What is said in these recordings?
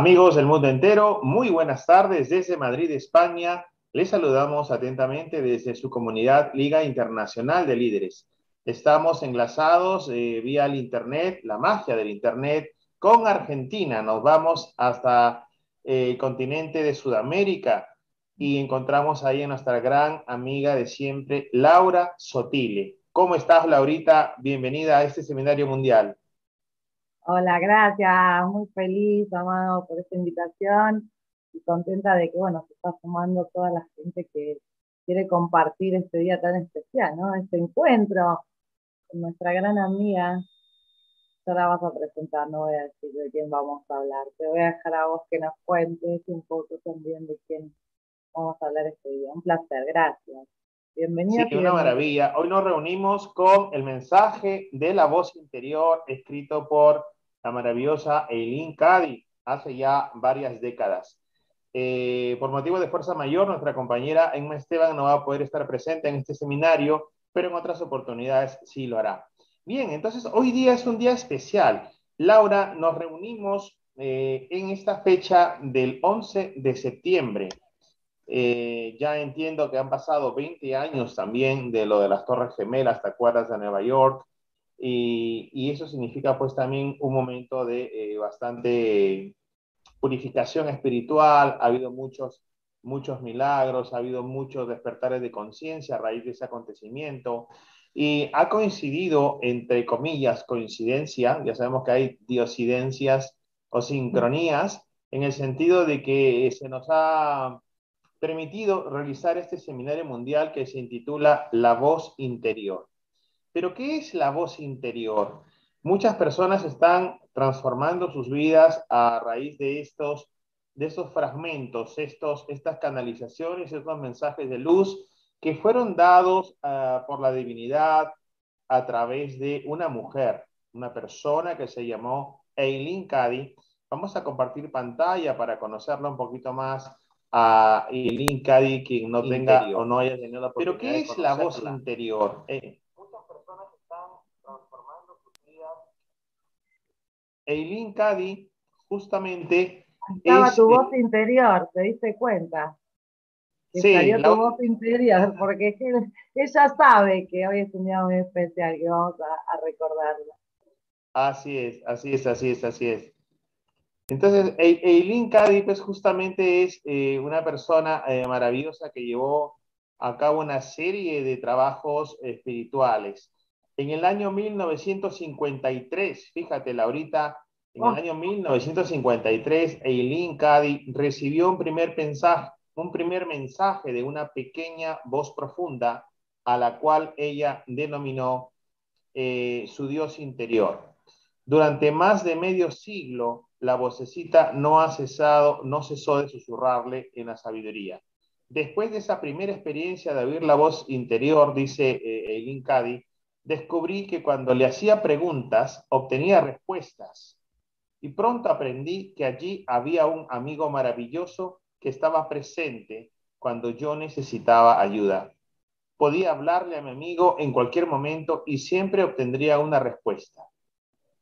Amigos del mundo entero, muy buenas tardes desde Madrid, España. Les saludamos atentamente desde su comunidad Liga Internacional de Líderes. Estamos enlazados eh, vía el Internet, la magia del Internet, con Argentina. Nos vamos hasta eh, el continente de Sudamérica y encontramos ahí a nuestra gran amiga de siempre, Laura Sotile. ¿Cómo estás, Laurita? Bienvenida a este seminario mundial. Hola, gracias, muy feliz, Amado, por esta invitación y contenta de que, bueno, se está sumando toda la gente que quiere compartir este día tan especial, ¿no? Este encuentro con nuestra gran amiga. Ahora vas a presentar, no voy a decir de quién vamos a hablar, te voy a dejar a vos que nos cuentes un poco también de quién vamos a hablar este día. Un placer, gracias. Bienvenida. Sí, una maravilla. Hoy nos reunimos con el mensaje de la voz interior escrito por la maravillosa Eileen Cady hace ya varias décadas. Eh, por motivo de fuerza mayor, nuestra compañera Emma Esteban no va a poder estar presente en este seminario, pero en otras oportunidades sí lo hará. Bien, entonces hoy día es un día especial. Laura, nos reunimos eh, en esta fecha del 11 de septiembre eh, ya entiendo que han pasado 20 años también de lo de las Torres Gemelas, ¿te acuerdas de Nueva York? Y, y eso significa pues también un momento de eh, bastante purificación espiritual, ha habido muchos, muchos milagros, ha habido muchos despertares de conciencia a raíz de ese acontecimiento. Y ha coincidido, entre comillas, coincidencia, ya sabemos que hay diosidencias o sincronías, en el sentido de que se nos ha permitido realizar este seminario mundial que se intitula La voz interior. Pero ¿qué es la voz interior? Muchas personas están transformando sus vidas a raíz de estos, de estos fragmentos, estos, estas canalizaciones, estos mensajes de luz que fueron dados ah, por la divinidad a través de una mujer, una persona que se llamó Eileen Cady. Vamos a compartir pantalla para conocerla un poquito más a Eileen Cady quien no tenga o no haya tenido la oportunidad. Pero ¿qué es la voz interior? Eh, muchas personas están transformando sus vidas. Eileen Cady justamente estaba tu voz interior, ¿te diste cuenta? sí, salió tu voz interior, porque ella sabe que hoy es un día muy especial que vamos a, a recordarlo. Así es, así es, así es, así es. Entonces, Eileen Cady, pues justamente es eh, una persona eh, maravillosa que llevó a cabo una serie de trabajos espirituales. En el año 1953, fíjate, Laurita, en el oh. año 1953, Eileen Cady recibió un primer, mensaje, un primer mensaje de una pequeña voz profunda a la cual ella denominó eh, su Dios interior. Durante más de medio siglo, la vocecita no ha cesado, no cesó de susurrarle en la sabiduría. Después de esa primera experiencia de oír la voz interior, dice eh, Cady, descubrí que cuando le hacía preguntas obtenía respuestas. Y pronto aprendí que allí había un amigo maravilloso que estaba presente cuando yo necesitaba ayuda. Podía hablarle a mi amigo en cualquier momento y siempre obtendría una respuesta.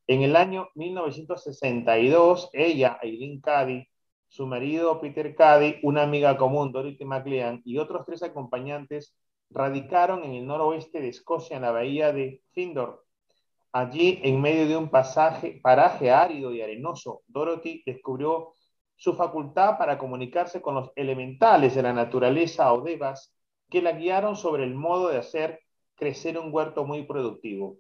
En el año 1962, ella, Eileen Cady, su marido Peter Cady, una amiga común, Dorothy McLean, y otros tres acompañantes radicaron en el noroeste de Escocia, en la bahía de Findor. Allí, en medio de un pasaje, paraje árido y arenoso, Dorothy descubrió su facultad para comunicarse con los elementales de la naturaleza o devas que la guiaron sobre el modo de hacer crecer un huerto muy productivo.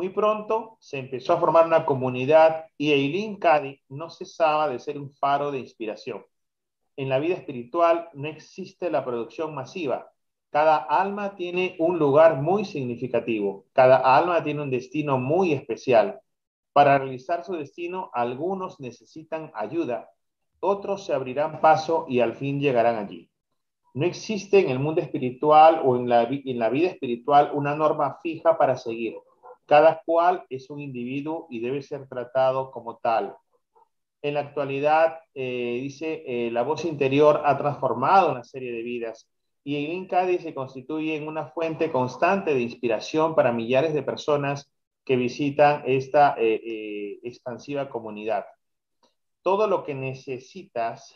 Muy pronto se empezó a formar una comunidad y Eileen Cady no cesaba de ser un faro de inspiración. En la vida espiritual no existe la producción masiva. Cada alma tiene un lugar muy significativo. Cada alma tiene un destino muy especial. Para realizar su destino, algunos necesitan ayuda, otros se abrirán paso y al fin llegarán allí. No existe en el mundo espiritual o en la, en la vida espiritual una norma fija para seguir. Cada cual es un individuo y debe ser tratado como tal. En la actualidad, eh, dice, eh, la voz interior ha transformado una serie de vidas y el INCADI se constituye en una fuente constante de inspiración para millares de personas que visitan esta eh, expansiva comunidad. Todo lo que necesitas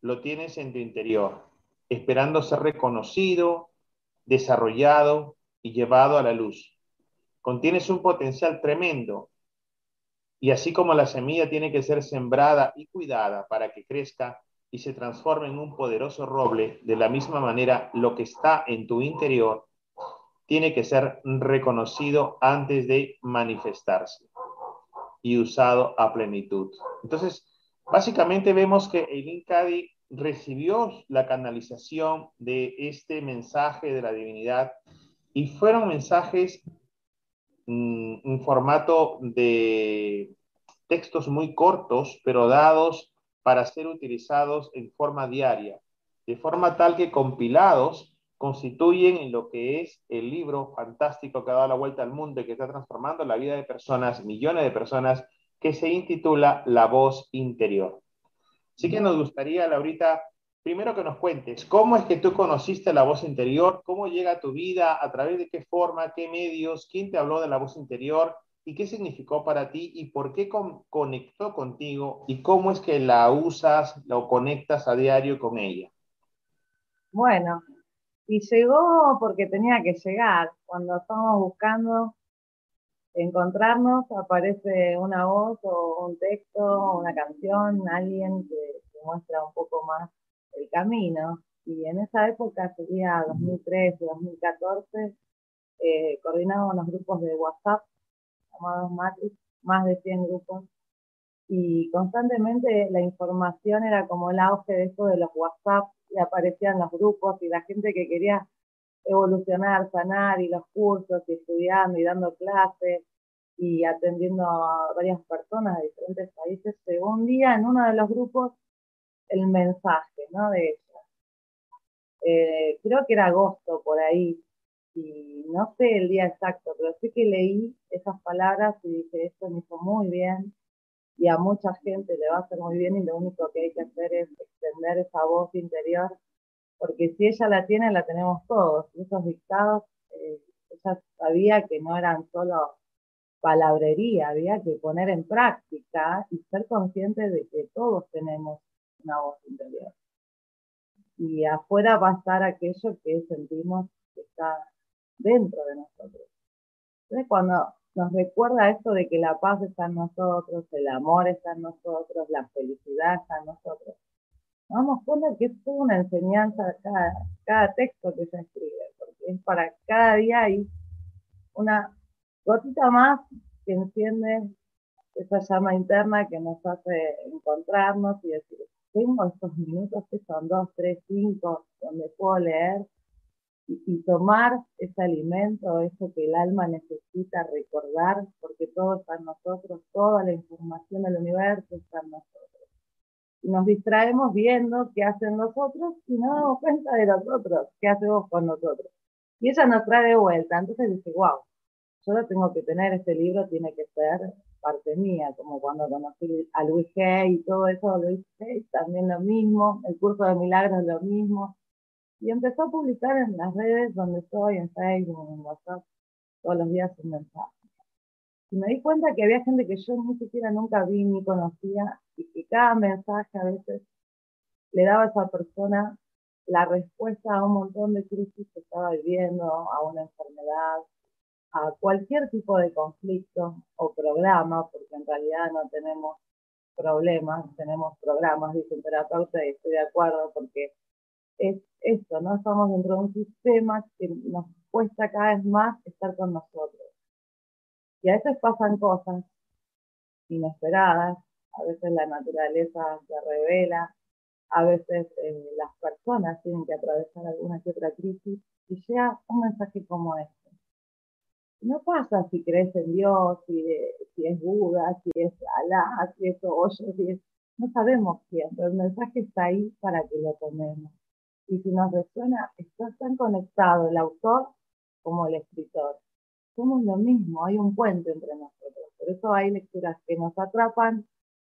lo tienes en tu interior, esperando ser reconocido, desarrollado y llevado a la luz contienes un potencial tremendo. Y así como la semilla tiene que ser sembrada y cuidada para que crezca y se transforme en un poderoso roble, de la misma manera lo que está en tu interior tiene que ser reconocido antes de manifestarse y usado a plenitud. Entonces, básicamente vemos que Eileen Cady recibió la canalización de este mensaje de la divinidad y fueron mensajes un formato de textos muy cortos, pero dados para ser utilizados en forma diaria, de forma tal que compilados constituyen en lo que es el libro fantástico que ha dado la vuelta al mundo y que está transformando la vida de personas, millones de personas, que se intitula La voz interior. Así que nos gustaría, Laurita, primero que nos cuentes, ¿cómo es que tú conociste la voz interior? ¿Cómo llega a tu vida? ¿A través de qué forma? ¿Qué medios? ¿Quién te habló de la voz interior? ¿Y qué significó para ti? ¿Y por qué conectó contigo? ¿Y cómo es que la usas o conectas a diario con ella? Bueno, y llegó porque tenía que llegar. Cuando estamos buscando encontrarnos, aparece una voz o un texto, una canción, alguien que muestra un poco más el camino. Y en esa época, sería 2013, 2014, eh, los grupos de WhatsApp, llamados Matrix, más de 100 grupos, y constantemente la información era como el auge de esto de los WhatsApp, y aparecían los grupos y la gente que quería evolucionar, sanar, y los cursos, y estudiando y dando clases, y atendiendo a varias personas de diferentes países. Según día, en uno de los grupos, el mensaje, ¿no? De ella. Eh, creo que era agosto por ahí, y no sé el día exacto, pero sí que leí esas palabras y dije, esto me hizo muy bien y a mucha gente le va a hacer muy bien y lo único que hay que hacer es extender esa voz interior, porque si ella la tiene, la tenemos todos. Esos dictados, eh, ella sabía que no eran solo palabrería, había que poner en práctica y ser consciente de que todos tenemos una voz interior. Y afuera va a estar aquello que sentimos que está dentro de nosotros. Entonces, cuando nos recuerda esto de que la paz está en nosotros, el amor está en nosotros, la felicidad está en nosotros, nos damos cuenta que es una enseñanza cada, cada texto que se escribe, porque es para cada día hay una gotita más que enciende esa llama interna que nos hace encontrarnos y decir, tengo estos minutos que son dos, tres, cinco, donde puedo leer y, tomar ese alimento, eso que el alma necesita recordar, porque todo está en nosotros, toda la información del universo está en nosotros. Y nos distraemos viendo qué hacen nosotros y no damos cuenta de nosotros, qué hacemos con nosotros. Y ella nos trae de vuelta. Entonces dice, wow, yo lo tengo que tener, este libro tiene que ser parte mía, como cuando conocí a Luis Hay y todo eso, Luis Hay también lo mismo, el curso de milagros lo mismo. Y empezó a publicar en las redes donde estoy, en Facebook, en WhatsApp, todos los días un mensaje. Y me di cuenta que había gente que yo ni siquiera nunca vi ni conocía y que cada mensaje a veces le daba a esa persona la respuesta a un montón de crisis que estaba viviendo, a una enfermedad, a cualquier tipo de conflicto o programa, porque en realidad no tenemos problemas, tenemos programas, dice un terapeuta, y estoy de acuerdo, porque es esto, ¿no? Estamos dentro de un sistema que nos cuesta cada vez más estar con nosotros. Y a veces pasan cosas inesperadas, a veces la naturaleza se revela, a veces eh, las personas tienen que atravesar alguna que otra crisis y llega un mensaje como este. No pasa si crees en Dios, si, si es Buda, si es Alá, si es Osho, si es... No sabemos quién, pero el mensaje está ahí para que lo tomemos. Y si nos resuena, está tan conectado el autor como el escritor. Somos lo mismo, hay un puente entre nosotros. Por eso hay lecturas que nos atrapan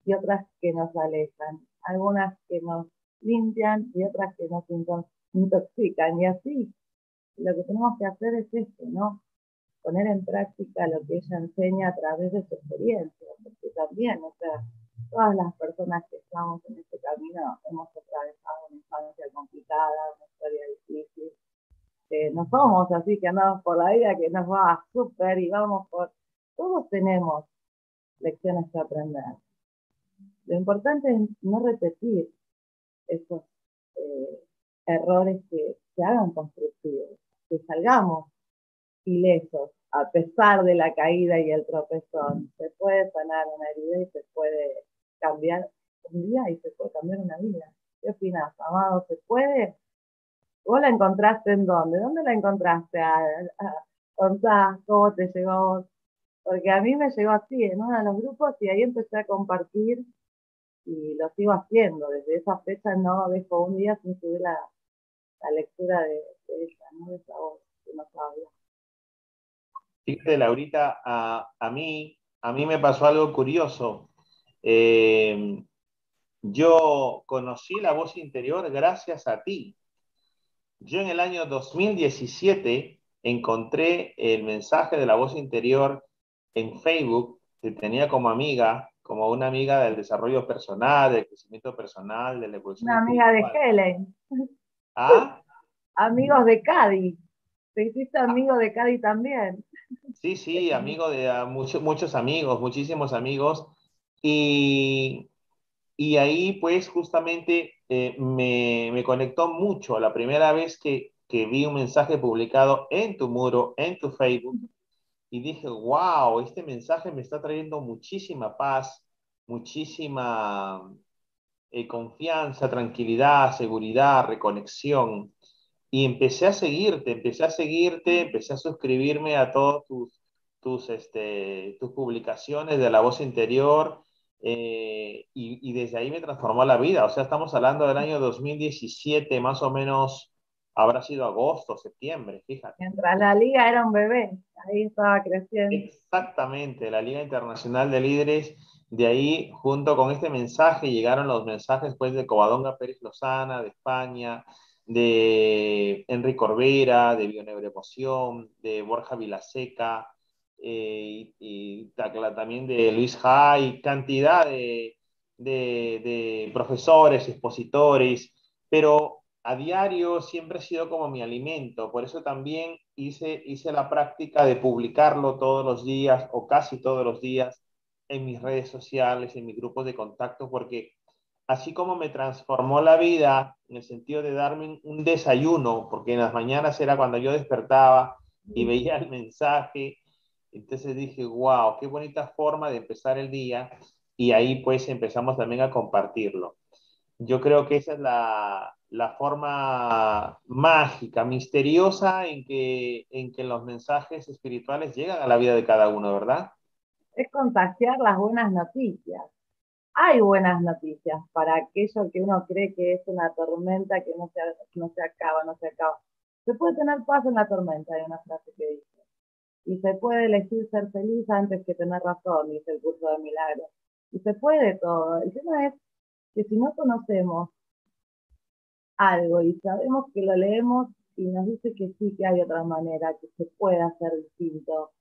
y otras que nos alejan. Algunas que nos limpian y otras que nos intoxican. Y así, lo que tenemos que hacer es esto, ¿no? Poner en práctica lo que ella enseña a través de su experiencia, porque también, o sea, todas las personas que estamos en este camino hemos atravesado una infancia complicada, una historia difícil. no somos así que andamos por la vida que nos va súper y vamos por... Todos tenemos lecciones que aprender. Lo importante es no repetir esos eh, errores que se hagan constructivos, que salgamos ilesos a pesar de la caída y el tropezón. Se puede sanar una herida y se puede cambiar un día y se puede cambiar una vida. ¿Qué opinas, Amado? ¿Se puede? ¿Vos la encontraste en dónde? ¿Dónde la encontraste? contá cómo te llegó vos. Porque a mí me llegó así, en uno de los grupos, y ahí empecé a compartir y lo sigo haciendo. Desde esa fecha no dejo un día sin subir la, lectura de, ella, ¿no? de esa voz que nos habla. Fíjate, Laurita, a, a, mí, a mí me pasó algo curioso. Eh, yo conocí la voz interior gracias a ti. Yo en el año 2017 encontré el mensaje de la voz interior en Facebook, que tenía como amiga, como una amiga del desarrollo personal, del crecimiento personal, de la evolución. Una amiga de Helen. ¿Ah? Amigos de Cádiz. Te hiciste amigo de Cádiz también. Sí, sí, amigo de ah, muchos, muchos amigos, muchísimos amigos. Y, y ahí pues justamente eh, me, me, conectó mucho la primera vez que, que vi un mensaje publicado en tu muro, en tu Facebook, y dije, wow, este mensaje me está trayendo muchísima paz, muchísima eh, confianza, tranquilidad, seguridad, reconexión. Y empecé a seguirte, empecé a seguirte, empecé a suscribirme a todas tus, tus, este, tus publicaciones de la voz interior. Eh, y, y, desde ahí me transformó la vida. O sea, estamos hablando del año 2017, más o menos habrá sido agosto, septiembre, fíjate. Mientras la liga era un bebé, ahí estaba creciendo. Exactamente, la Liga Internacional de Líderes, de ahí junto con este mensaje llegaron los mensajes pues de Covadonga Pérez Lozana, de España, de Enrique Corbera, de Bioneuroemoción, de Borja Vilaseca, eh, y, también de Luis Jai, cantidad de, de, de profesores, expositores, pero a diario siempre ha sido como mi alimento, por eso también hice, hice la práctica de publicarlo todos los días o casi todos los días en mis redes sociales, en mis grupos de contacto, porque así como me transformó la vida en el sentido de darme un desayuno, porque en las mañanas era cuando yo despertaba y veía el mensaje, entonces dije, wow, qué bonita forma de empezar el día y ahí pues empezamos también a compartirlo. Yo creo que esa es la, la forma mágica, misteriosa en que, en que los mensajes espirituales llegan a la vida de cada uno, ¿verdad? Es contagiar las buenas noticias. Hay buenas noticias para aquello que uno cree que es una tormenta que no se, no se acaba, no se acaba. Se puede tener paz en la tormenta, hay una frase que dice. Y se puede elegir ser feliz antes que tener razón, dice el curso de milagros. Y se puede todo. El tema es que si no conocemos algo y sabemos que lo leemos y nos dice que sí, que hay otra manera, que se puede hacer distinto,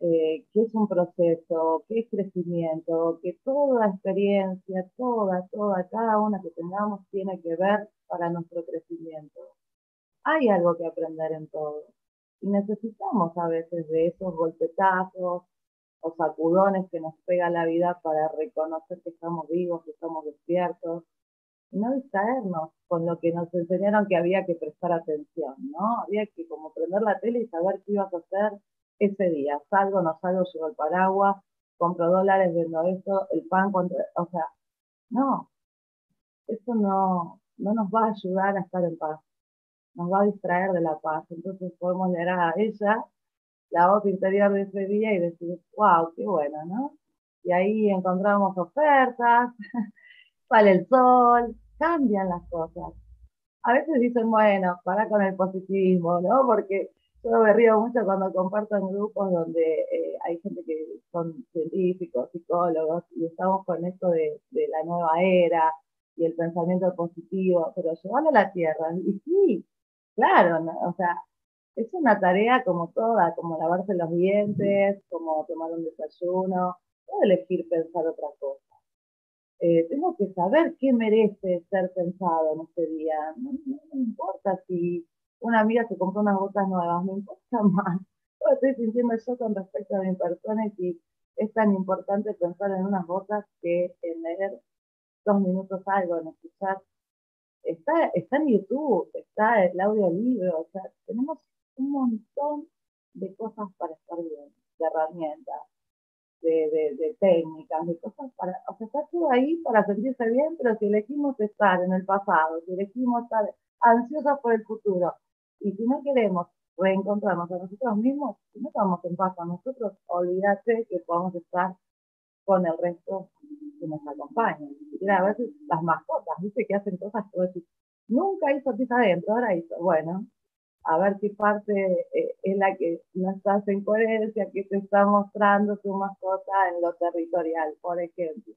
eh, que es un proceso, que es crecimiento, que toda experiencia, toda, toda, cada una que tengamos tiene que ver para nuestro crecimiento. Hay algo que aprender en todo. Y necesitamos a veces de esos golpetazos o sacudones que nos pega la vida para reconocer que estamos vivos, que estamos despiertos, y no distraernos con lo que nos enseñaron que había que prestar atención, ¿no? Había que como prender la tele y saber qué ibas a hacer ese día. Salgo, no salgo, llevo el paraguas, compro dólares, vendo esto, el pan, o sea, no, eso no, no nos va a ayudar a estar en paz, nos va a distraer de la paz. Entonces podemos leer a ella la voz interior de ese día y decir, wow, qué bueno, ¿no? Y ahí encontramos ofertas, sale el sol, cambian las cosas. A veces dicen, bueno, para con el positivismo, ¿no? Porque yo me río mucho cuando comparto en grupos donde eh, hay gente que son científicos, psicólogos, y estamos con esto de, la nueva era y el pensamiento positivo, pero llevarlo a la tierra. Y sí, claro, o sea, es una tarea como toda, como lavarse los dientes, como tomar un desayuno, no elegir pensar otra cosa. Eh, tengo que saber qué merece ser pensado en este día. No, importa si una amiga se compró unas botas nuevas, me importa más. Lo estoy sintiendo yo con respecto a mi persona y si es tan importante pensar en unas botas que en leer dos minutos algo, en escuchar. Está, está en YouTube, está el audiolibro, o sea, tenemos un montón de cosas para estar bien, de herramientas, de, técnicas, de cosas para, o sea, está todo ahí para sentirse bien, pero si elegimos estar en el pasado, si elegimos estar ansiosos por el futuro, y si no queremos reencontrarnos a nosotros mismos, si no estamos en paz con nosotros, olvídate que podamos estar con el resto que nos acompañan. Y a veces las mascotas, dice que hacen cosas que nunca hizo pis adentro, ahora hizo, bueno, a ver qué parte eh, es la que no estás en coherencia, que te está mostrando tu mascota en lo territorial, por ejemplo,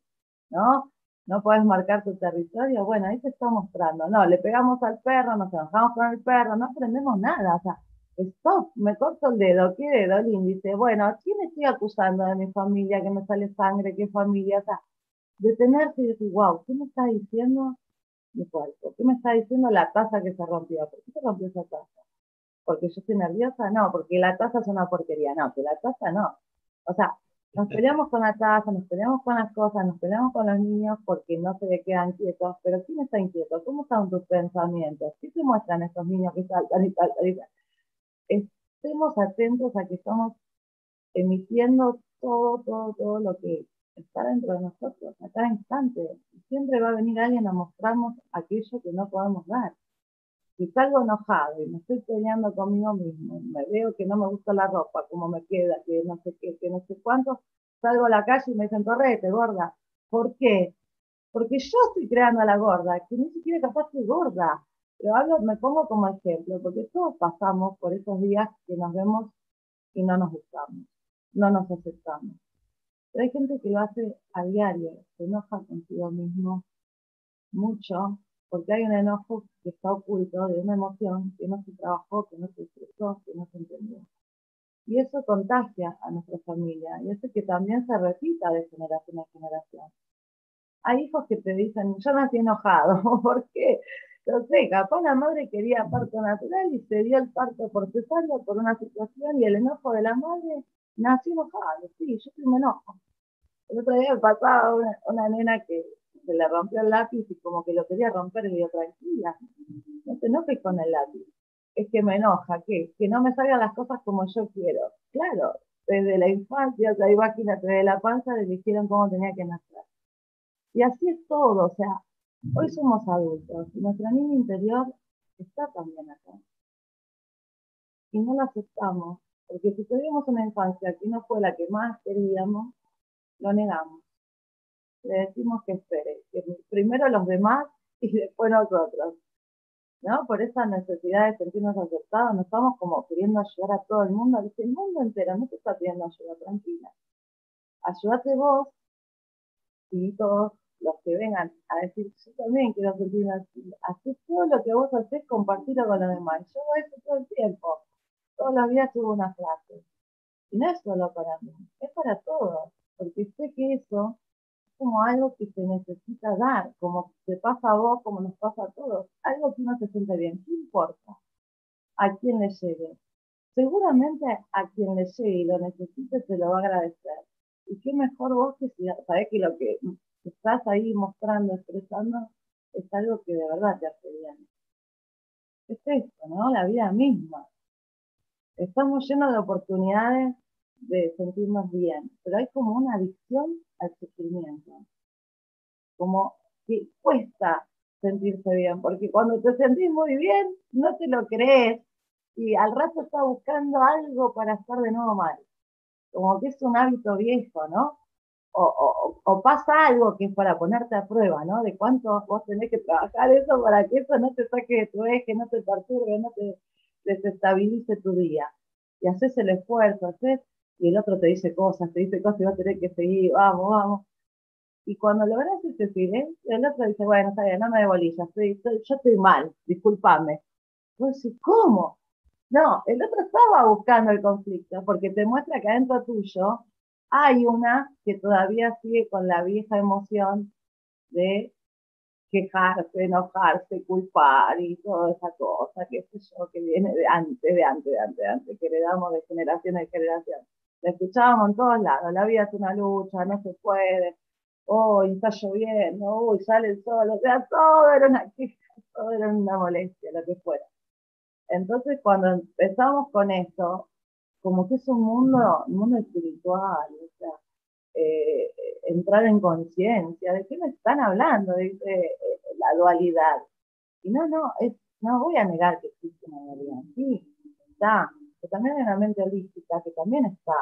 ¿no? No puedes marcar tu territorio, bueno, ahí te está mostrando, no, le pegamos al perro, nos enojamos con el perro, no aprendemos nada, o sea, stop, me corto el dedo, ¿qué dedo? El índice, bueno, ¿a quién estoy acusando de mi familia, que me sale sangre, qué familia? O sea, detenerse y decir, wow, ¿qué me está diciendo mi cuerpo? ¿Qué me está diciendo la taza que se rompió? ¿Por qué se rompió esa taza? porque yo estoy nerviosa, no, porque la taza es una porquería, no, que la taza no. O sea, nos peleamos con la taza, nos peleamos con las cosas, nos peleamos con los niños porque no se quedan quietos, pero ¿quién está inquieto? ¿Cómo están tus pensamientos? ¿Qué te muestran estos niños que saltan y saltan y saltan? Estemos atentos a que estamos emitiendo todo, todo, todo lo que está dentro de nosotros, a cada instante. Siempre va a venir alguien a mostrarnos aquello que no podemos dar si salgo enojado y me estoy peleando conmigo mismo, me veo que no me gusta la ropa, cómo me queda, que no sé qué, que no sé cuánto, salgo a la calle y me dicen, correte, gorda. ¿Por qué? Porque yo estoy creando a la gorda, que ni siquiera capaz de gorda. Pero hablo, me pongo como ejemplo, porque todos pasamos por esos días que nos vemos y no nos gustamos, no nos aceptamos. Pero hay gente que lo hace a diario, se enoja consigo mismo mucho porque hay un enojo que está oculto de una emoción que no se trabajó, que no se expresó, que no se entendió. Y eso contagia a nuestra familia y hace que también se repita de generación en generación. Hay hijos que te dicen, yo nací enojado, ¿por qué? No sé, capaz la madre quería parto natural y se dio el parto por cesárea por una situación y el enojo de la madre nació enojado. Sí, yo sí me enojo. El otro día me pasaba una nena que se le rompió el lápiz y como que lo quería romper y le digo, tranquila, no te enojes con el lápiz. Es que me enoja, ¿qué? Que no me salgan las cosas como yo quiero. Claro, desde la infancia, sea, imagínate, desde la panza le dijeron cómo tenía que nacer. Y así es todo, o sea, hoy somos adultos y nuestra niña interior está también acá. Y no la aceptamos, porque si tuvimos una infancia que no fue la que más queríamos, lo negamos le decimos que espere, que primero los demás y después nosotros. ¿No? Por esa necesidad de sentirnos aceptados, nos estamos como queriendo ayudar a todo el mundo, dice el mundo entero no te está pidiendo ayuda, tranquila. Ayúdate vos y todos los que vengan a decir, yo también quiero sentirme así. Haces todo lo que vos haces, compartirlo con los demás. Yo hago eso todo el tiempo. Todos los días subo una frase. Y no es solo para mí, es para todos. Porque sé que eso como algo que se necesita dar, como te pasa a vos, como nos pasa a todos. Algo que uno se siente bien. ¿Qué importa? A quién le llegue. Seguramente a quien le llegue y lo necesite te lo va a agradecer. Y qué mejor vos que si sabés que lo que estás ahí mostrando, expresando, es algo que de verdad te hace bien. Es esto, ¿no? La vida misma. estamos llenos de oportunidades de sentirnos bien, pero hay como una adicción al sufrimiento, como que cuesta sentirse bien, porque cuando te sentís muy bien, no te lo crees y al rato estás buscando algo para estar de nuevo mal, como que es un hábito viejo, ¿no? O, pasa algo que es para ponerte a prueba, ¿no? De cuánto vos tenés que trabajar eso para que eso no te saque de tu eje, no te perturbe, no te desestabilice tu día. Y haces el esfuerzo, haces, y el otro te dice cosas, te dice cosas y vos tenés que seguir, vamos, vamos. Y cuando logras ese silencio, el otro dice, bueno, está bien, no me debolillas, estoy, yo estoy mal, discúlpame. Vos decís, ¿cómo? No, el otro estaba buscando el conflicto, porque te muestra que adentro tuyo hay una que todavía sigue con la vieja emoción de quejarse, enojarse, culpar y toda esa cosa, que sé yo, que viene de antes, de antes, de antes, de antes, que heredamos de generación en generación. La escuchábamos en todos lados, la vida es una lucha, no se puede, hoy está lloviendo, hoy sale el sol, o sea, todo era una queja, todo era una molestia, lo que fuera. Entonces, cuando empezamos con esto, como que es un mundo, un mundo espiritual, o sea, eh, entrar en conciencia, ¿de qué me están hablando? Dice la dualidad. Y no, no, no voy a negar que existe una dualidad, sí, está, pero también hay una mente holística que también está.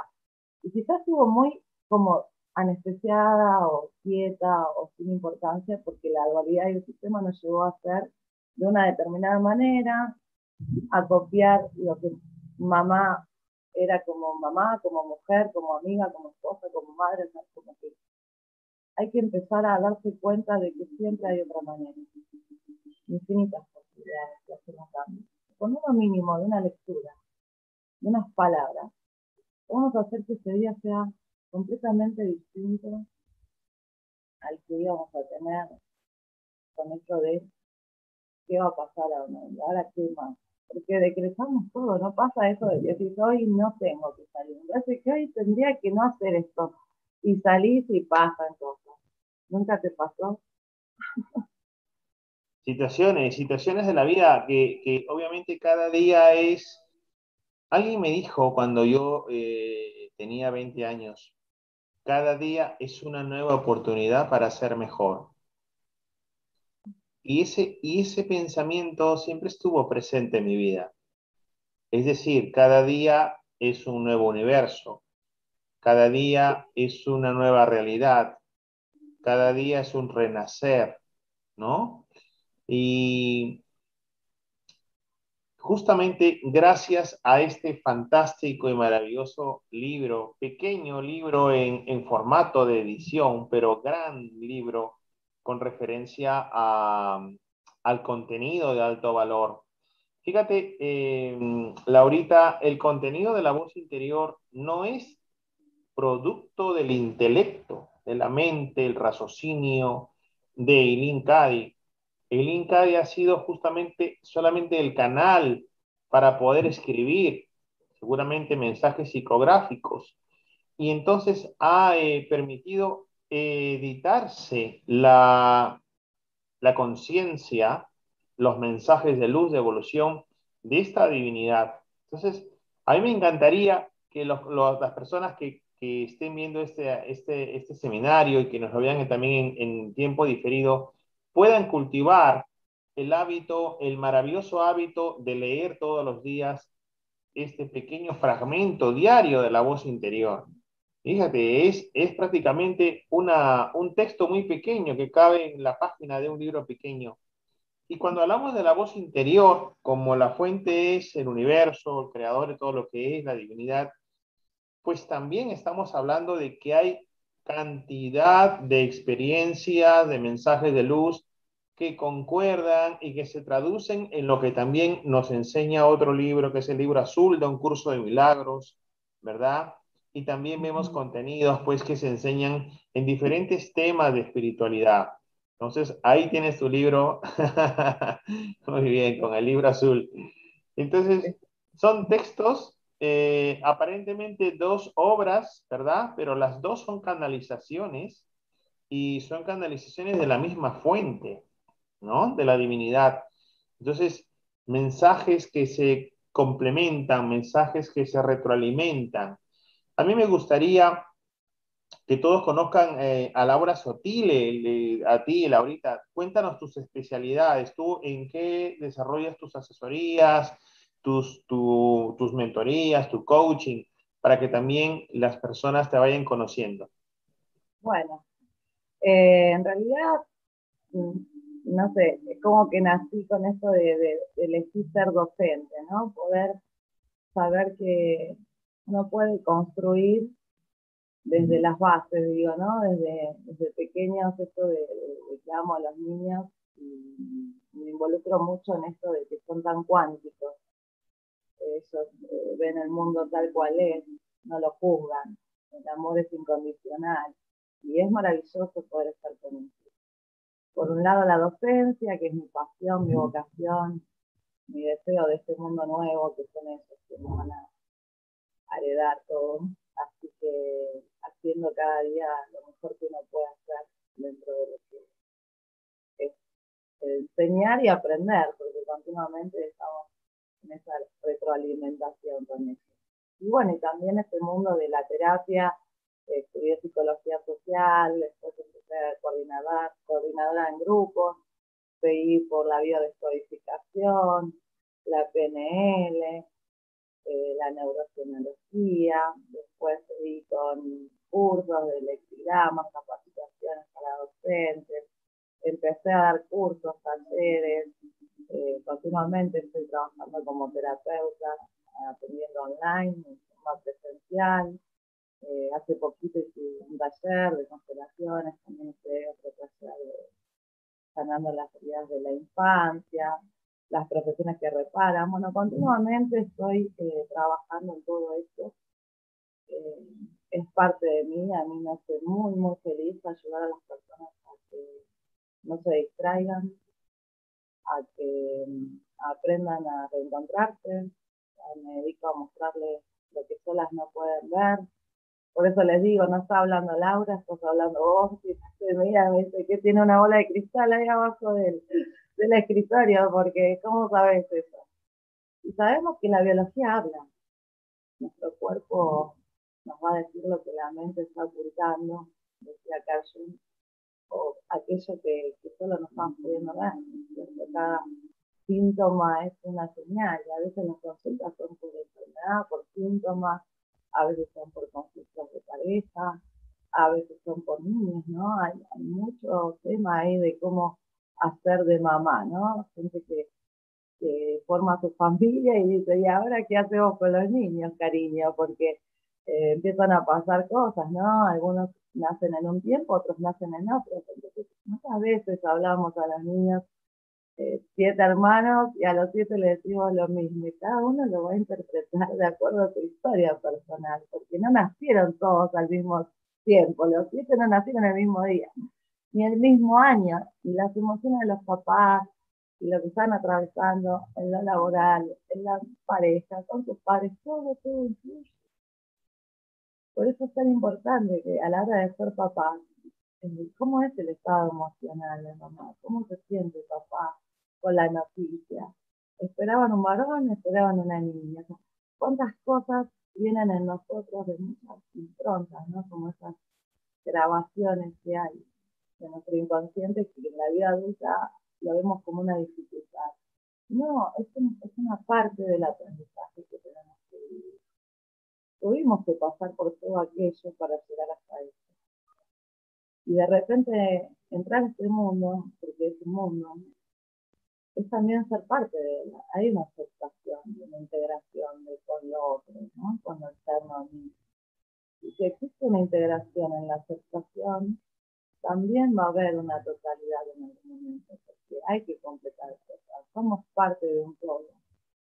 Y quizás estuvo muy como anestesiada o quieta o sin importancia porque la dualidad y el sistema nos llevó a ser de una determinada manera, a copiar lo que mamá era como mamá, como mujer, como amiga, como esposa, como madre, como que hay que empezar a darse cuenta de que siempre hay otra manera. Infinitas posibilidades de hacer un cambio. Con uno mínimo de una lectura, unas palabras, vamos a hacer que ese día sea completamente distinto al que íbamos a tener con esto de qué va a pasar ahora, ahora qué más porque decretamos todo, no pasa eso de decir hoy no tengo que salir, me que hoy tendría que no hacer esto, y salís y pasan cosas. ¿Nunca te pasó? situaciones, situaciones de la vida que, que, obviamente cada día es... Alguien me dijo cuando yo eh, tenía 20 años, cada día es una nueva oportunidad para ser mejor. Y ese, y ese pensamiento siempre estuvo presente en mi vida. Es decir, cada día es un nuevo universo, cada día es una nueva realidad, cada día es un renacer, ¿no? Y justamente gracias a este fantástico y maravilloso libro, pequeño libro en, formato de edición, pero gran libro, con referencia al contenido de alto valor. Fíjate, eh, Laurita, el contenido de la voz interior no es producto del intelecto, de la mente, el raciocinio de Eileen Cady. Eileen Cady ha sido justamente solamente el canal para poder escribir seguramente mensajes psicográficos y entonces ha eh, permitido editarse la, la conciencia, los mensajes de luz, de evolución de esta divinidad. Entonces, a mí me encantaría que las personas que, estén viendo este, este, este seminario y que nos lo vean también en tiempo diferido, puedan cultivar el hábito, el maravilloso hábito de leer todos los días este pequeño fragmento diario de la voz interior. Fíjate, es, es prácticamente una, un texto muy pequeño que cabe en la página de un libro pequeño. Y cuando hablamos de la voz interior, como la fuente es el universo, el creador de todo lo que es, la divinidad, pues también estamos hablando de que hay cantidad de experiencias, de mensajes de luz que concuerdan y que se traducen en lo que también nos enseña otro libro, que es el libro azul de un curso de milagros, ¿verdad? y también vemos contenidos pues que se enseñan en diferentes temas de espiritualidad. Entonces, ahí tienes tu libro. Muy bien, con el libro azul. Entonces, son textos, eh, aparentemente dos obras, ¿verdad? Pero las dos son canalizaciones y son canalizaciones de la misma fuente, ¿no? De la divinidad. Entonces, mensajes que se complementan, mensajes que se retroalimentan. A mí me gustaría que todos conozcan eh, a Laura Sotile, a ti, Laurita. Cuéntanos tus especialidades, tú en qué desarrollas tus asesorías, tus, tus mentorías, tu coaching, para que también las personas te vayan conociendo. Bueno, eh, en realidad, mm, no sé, es como que nací con esto de, de, elegir ser docente, ¿no? Poder saber que uno puede construir desde las bases, digo, ¿no? Desde, desde pequeños, esto de, de, que amo a los niños y me involucro mucho en esto de que son tan cuánticos. Ellos eh, ven el mundo tal cual es, no lo juzgan. El amor es incondicional y es maravilloso poder estar con ellos. Por un lado la docencia, que es mi pasión, mi vocación, mi deseo de este mundo nuevo, que son esos que nos van a heredar todo. Así que haciendo cada día lo mejor que uno puede hacer dentro de lo que es enseñar y aprender, porque continuamente estamos esa retroalimentación con eso. Y bueno, y también este mundo de la terapia estudié psicología social, después empecé a coordinadora, coordinadora en grupos, seguí por la biodescodificación, la PNL, eh, la neurocienología, después seguí con cursos de lexigramas, capacitaciones para docentes, empecé a dar cursos, talleres, eh, continuamente estoy trabajando como terapeuta, atendiendo online, en forma presencial, eh, hace poquito hice un taller de constelaciones, también hice otro taller de sanando las heridas de la infancia, las profesiones que reparan. Bueno, continuamente estoy eh, trabajando en todo esto. Es parte de mí, a mí me hace muy, muy feliz ayudar a las personas a que no se distraigan, a que mm, aprendan a reencontrarse. Me dedico a mostrarles lo que solas no pueden ver, por eso les digo, no está hablando Laura, estás hablando vos. Mira, me dice que tiene una bola de cristal ahí abajo del, del escritorio, porque ¿cómo sabes eso? Y sabemos que la biología habla. Nuestro cuerpo nos va a decir lo que la mente está ocultando, decía Carl o aquello que, que solo nos estamos pudiendo ver. Cada síntoma es una señal, y a veces las consultas son por enfermedad, por síntomas, a veces son por conflictos de pareja, a veces son por niños, ¿no? Hay, hay mucho tema ahí de cómo hacer de mamá, ¿no? Gente que, que forma su familia y dice, ¿y ahora qué hacemos con los niños, cariño? Porque eh, empiezan a pasar cosas, ¿no? Algunos nacen en un tiempo, otros nacen en otro. Entonces, muchas veces hablamos a los niños eh, siete hermanos y a los siete le decimos lo mismo y cada uno lo va a interpretar de acuerdo a su historia personal, porque no nacieron todos al mismo tiempo, los siete no nacieron el mismo día, ni el mismo año, y las emociones de los papás y lo que están atravesando en lo laboral, en la pareja, con sus padres, todo, todo incluye. Por eso es tan importante que a la hora de ser papá, ¿cómo es el estado emocional de mamá? ¿Cómo se siente papá? con la noticia. Esperaban un varón, esperaban una niña. ¿Cuántas cosas vienen en nosotros de muchas improntas, ¿no? Como esas grabaciones que hay de nuestro inconsciente que en la vida adulta lo vemos como una dificultad. No, es, es una parte del aprendizaje que tenemos que vivir. Tuvimos que pasar por todo aquello para llegar hasta eso. Y de repente entrar a este mundo, porque es un mundo, es también ser parte de ella. Hay una aceptación, una integración de, con lo otro, ¿no? con el ser Y si existe una integración en la aceptación, también va a haber una totalidad en el momento, porque hay que completar cosas. Somos parte de un todo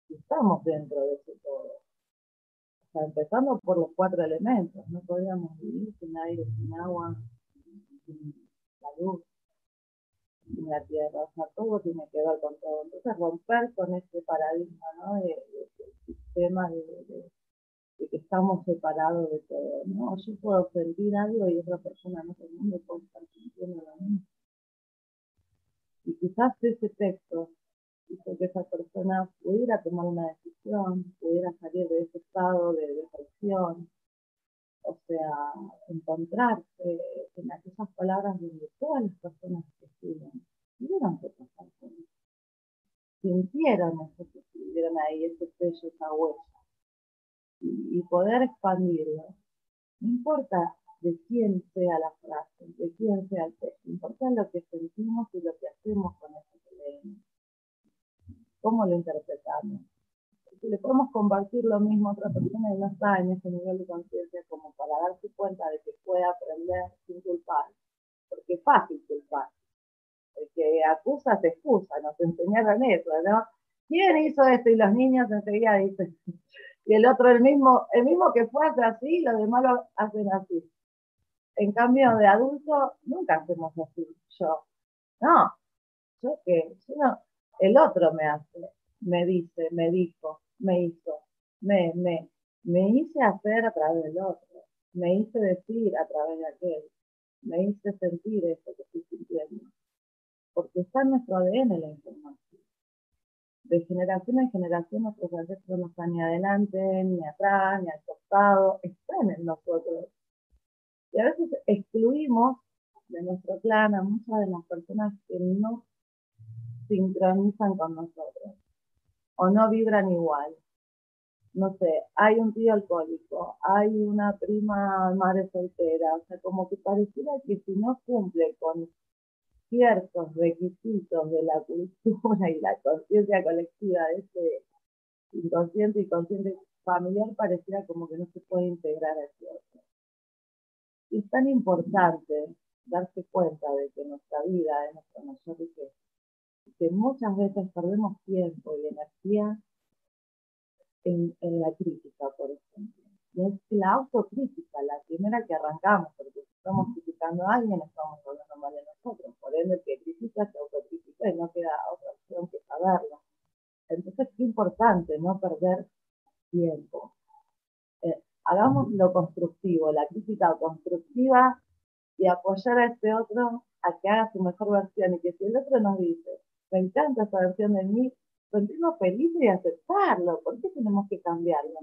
y estamos dentro de ese todo. Sea, empezando por los cuatro elementos, no podríamos vivir sin aire, sin agua, sin la luz, en la tierra, o sea, todo tiene que ver con todo. Entonces, romper con este paradigma, ¿no? De, sistema de, que estamos separados de todo, ¿no? Yo puedo sentir algo y otra persona no el mundo puede estar sintiendo lo mismo. Y quizás ese texto hizo que esa persona pudiera tomar una decisión, pudiera salir de ese estado de depresión, o sea, encontrarse en aquellas palabras donde todas las personas que escriben tuvieron que pasar por eso. Sintieron eso que escribieron ahí, ese sello, esa huella. Y, y poder expandirlo. No importa de quién sea la frase, de quién sea el texto, importa lo que sentimos y lo que hacemos con eso que leemos. Cómo lo interpretamos le podemos compartir lo mismo a otra persona y no está en ese nivel de conciencia como para darse cuenta de que puede aprender sin culpar, porque es fácil culpar. El que acusa se excusa, nos enseñaron eso, ¿no? ¿Quién hizo esto? Y los niños enseguida dicen, y el otro, el mismo, el mismo que fue hace así, los demás lo hacen así. En cambio, de adulto, nunca hacemos así. Yo, no, yo qué, yo no, el otro me hace, me dice, me dijo, me hizo, me, me, me hice hacer a través del otro, me hice decir a través de aquel, me hice sentir eso que estoy sintiendo, porque está en nuestro ADN la información. De generación en generación nuestros ancestros no están ni adelante, ni atrás, ni al costado, están en nosotros. Y a veces excluimos de nuestro clan a muchas de las personas que no sincronizan con nosotros o no vibran igual. No sé, hay un tío alcohólico, hay una prima madre soltera, o sea, como que pareciera que si no cumple con ciertos requisitos de la cultura y la conciencia colectiva de ese inconsciente y consciente familiar, pareciera como que no se puede integrar a otro. Y es tan importante darse cuenta de que nuestra vida es nuestra mayor riqueza que muchas veces perdemos tiempo y energía en, la crítica, por ejemplo. Y es la autocrítica, la primera que arrancamos, porque si estamos criticando a alguien, estamos hablando mal de nosotros. Por ende, el que critica se autocritica y no queda otra opción que saberlo. Entonces, qué importante no perder tiempo. Eh, hagamos lo constructivo, la crítica constructiva y apoyar a este otro a que haga su mejor versión y que si el otro nos dice, me encanta esa versión de mí, sentirnos felices y aceptarlo. ¿Por qué tenemos que cambiarlo?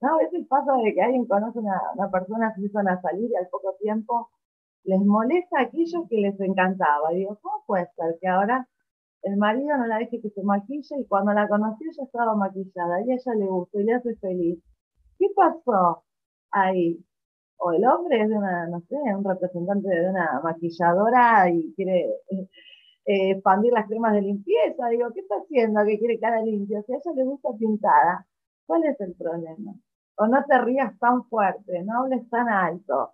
¿No? A veces pasa de que alguien conoce una, una persona que empiezan a salir y al poco tiempo les molesta aquello que les encantaba. Digo, ¿cómo puede ser que ahora el marido no la deje que se maquille y cuando la conoció ya estaba maquillada y a ella le gusta y le hace feliz? ¿Qué pasó ahí? O el hombre es de una, no sé, un representante de una maquilladora y quiere eh, expandir las cremas de limpieza. Digo, ¿qué está haciendo que quiere cara limpia? Si a ella le gusta pintada, ¿cuál es el problema? O no te rías tan fuerte, no hables tan alto.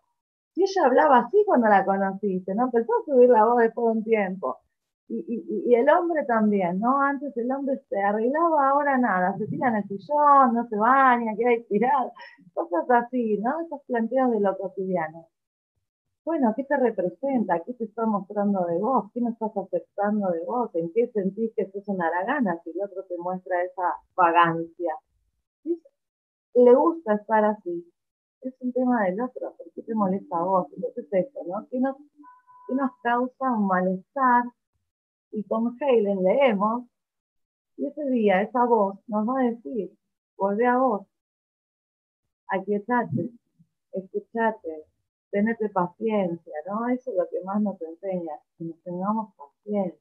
Si ella hablaba así cuando la conociste, ¿no? Empezó a subir la voz después de un tiempo. Y, y, el hombre también, ¿no? Antes el hombre se arreglaba, ahora nada, se tira en el sillón, no se baña, queda estirado, cosas así, ¿no? Esos planteos de lo cotidiano bueno, ¿qué te representa? ¿Qué te está mostrando de vos? ¿Qué no estás aceptando de vos? ¿En qué sentís que sos una gana si el otro te muestra esa vagancia? Le gusta estar así. Es un tema del otro. ¿Por qué te molesta a vos? Entonces esto, ¿no? ¿Qué nos, qué nos causa un malestar? Y con Helen leemos, y ese día esa voz nos va a decir, volvé a vos, aquietate, escuchate, tenete paciencia, ¿no? Eso es lo que más nos enseña, que nos tengamos paciencia,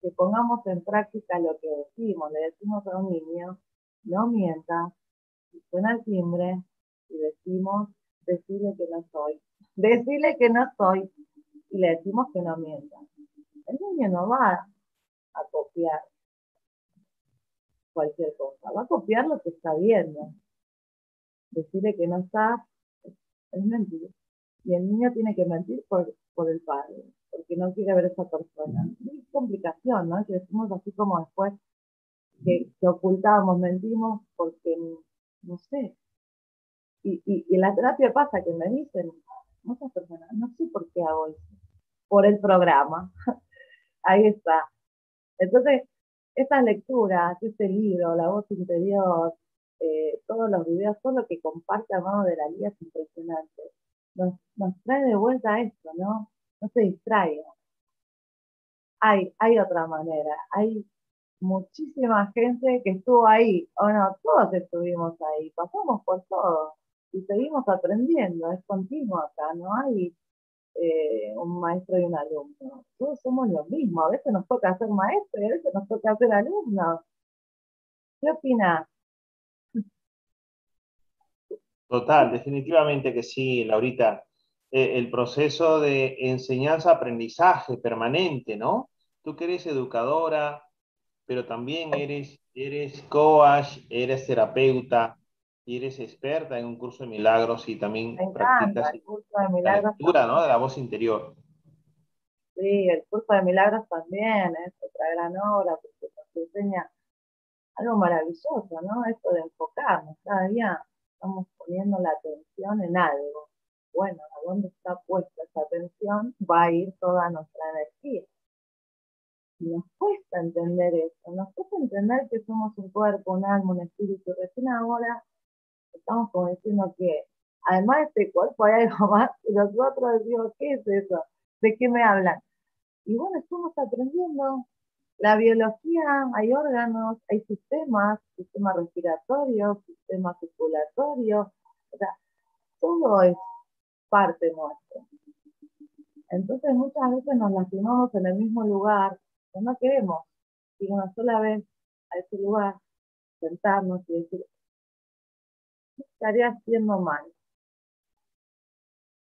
que pongamos en práctica lo que decimos, le decimos a un niño, no mientas, suena el timbre y decimos, decirle que no soy, decirle que no soy y le decimos que no mienta. El niño no va a copiar cualquier cosa, va a copiar lo que está viendo. Decirle que no está es mentir. Y el niño tiene que mentir por, por el padre, porque no quiere ver a esa persona. Es complicación, ¿no? Que decimos así como después que, que ocultamos, mentimos porque, no sé. Y, y, y, en la terapia pasa que me dicen muchas personas, no sé por qué hago eso, por el programa. Ahí está. Entonces, estas lecturas, este libro, La voz interior, eh, todos los videos, todo lo que comparte Amado de la Liga es impresionante. Nos, trae de vuelta esto, ¿no? No se distraiga. hay, hay otra manera, hay muchísima gente que estuvo ahí, o no, todos estuvimos ahí, pasamos por todo y seguimos aprendiendo, es continuo acá, no hay eh, un maestro y un alumno, todos somos lo mismo, a veces nos toca ser maestro y a veces nos toca ser alumno. ¿Qué opinas? Total, definitivamente que sí, Laurita. Eh, el proceso de enseñanza-aprendizaje permanente, ¿no? Tú que eres educadora, pero también eres, eres coach, eres terapeuta y eres experta en un curso de milagros y también practicas el curso de milagros la lectura, ¿no? De la voz interior. Sí, el curso de milagros también es otra gran obra porque nos enseña algo maravilloso, ¿no? Esto de enfocarnos, cada día estamos poniendo la atención en algo. Bueno, a dónde está puesta esa atención va a ir toda nuestra energía. Y nos cuesta entender eso, nos cuesta entender que somos un cuerpo, un alma, un espíritu. Recién ahora estamos como diciendo que además de este cuerpo hay algo más, y nosotros decimos, ¿qué es eso? ¿De qué me hablan? Y bueno, estamos aprendiendo. La biología, hay órganos, hay sistemas, sistema respiratorio, sistema circulatorio, o sea, todo es parte nuestra. Entonces muchas veces nos lastimamos en el mismo lugar, pero no queremos ir una sola vez a ese lugar, sentarnos y decir, estaría haciendo mal.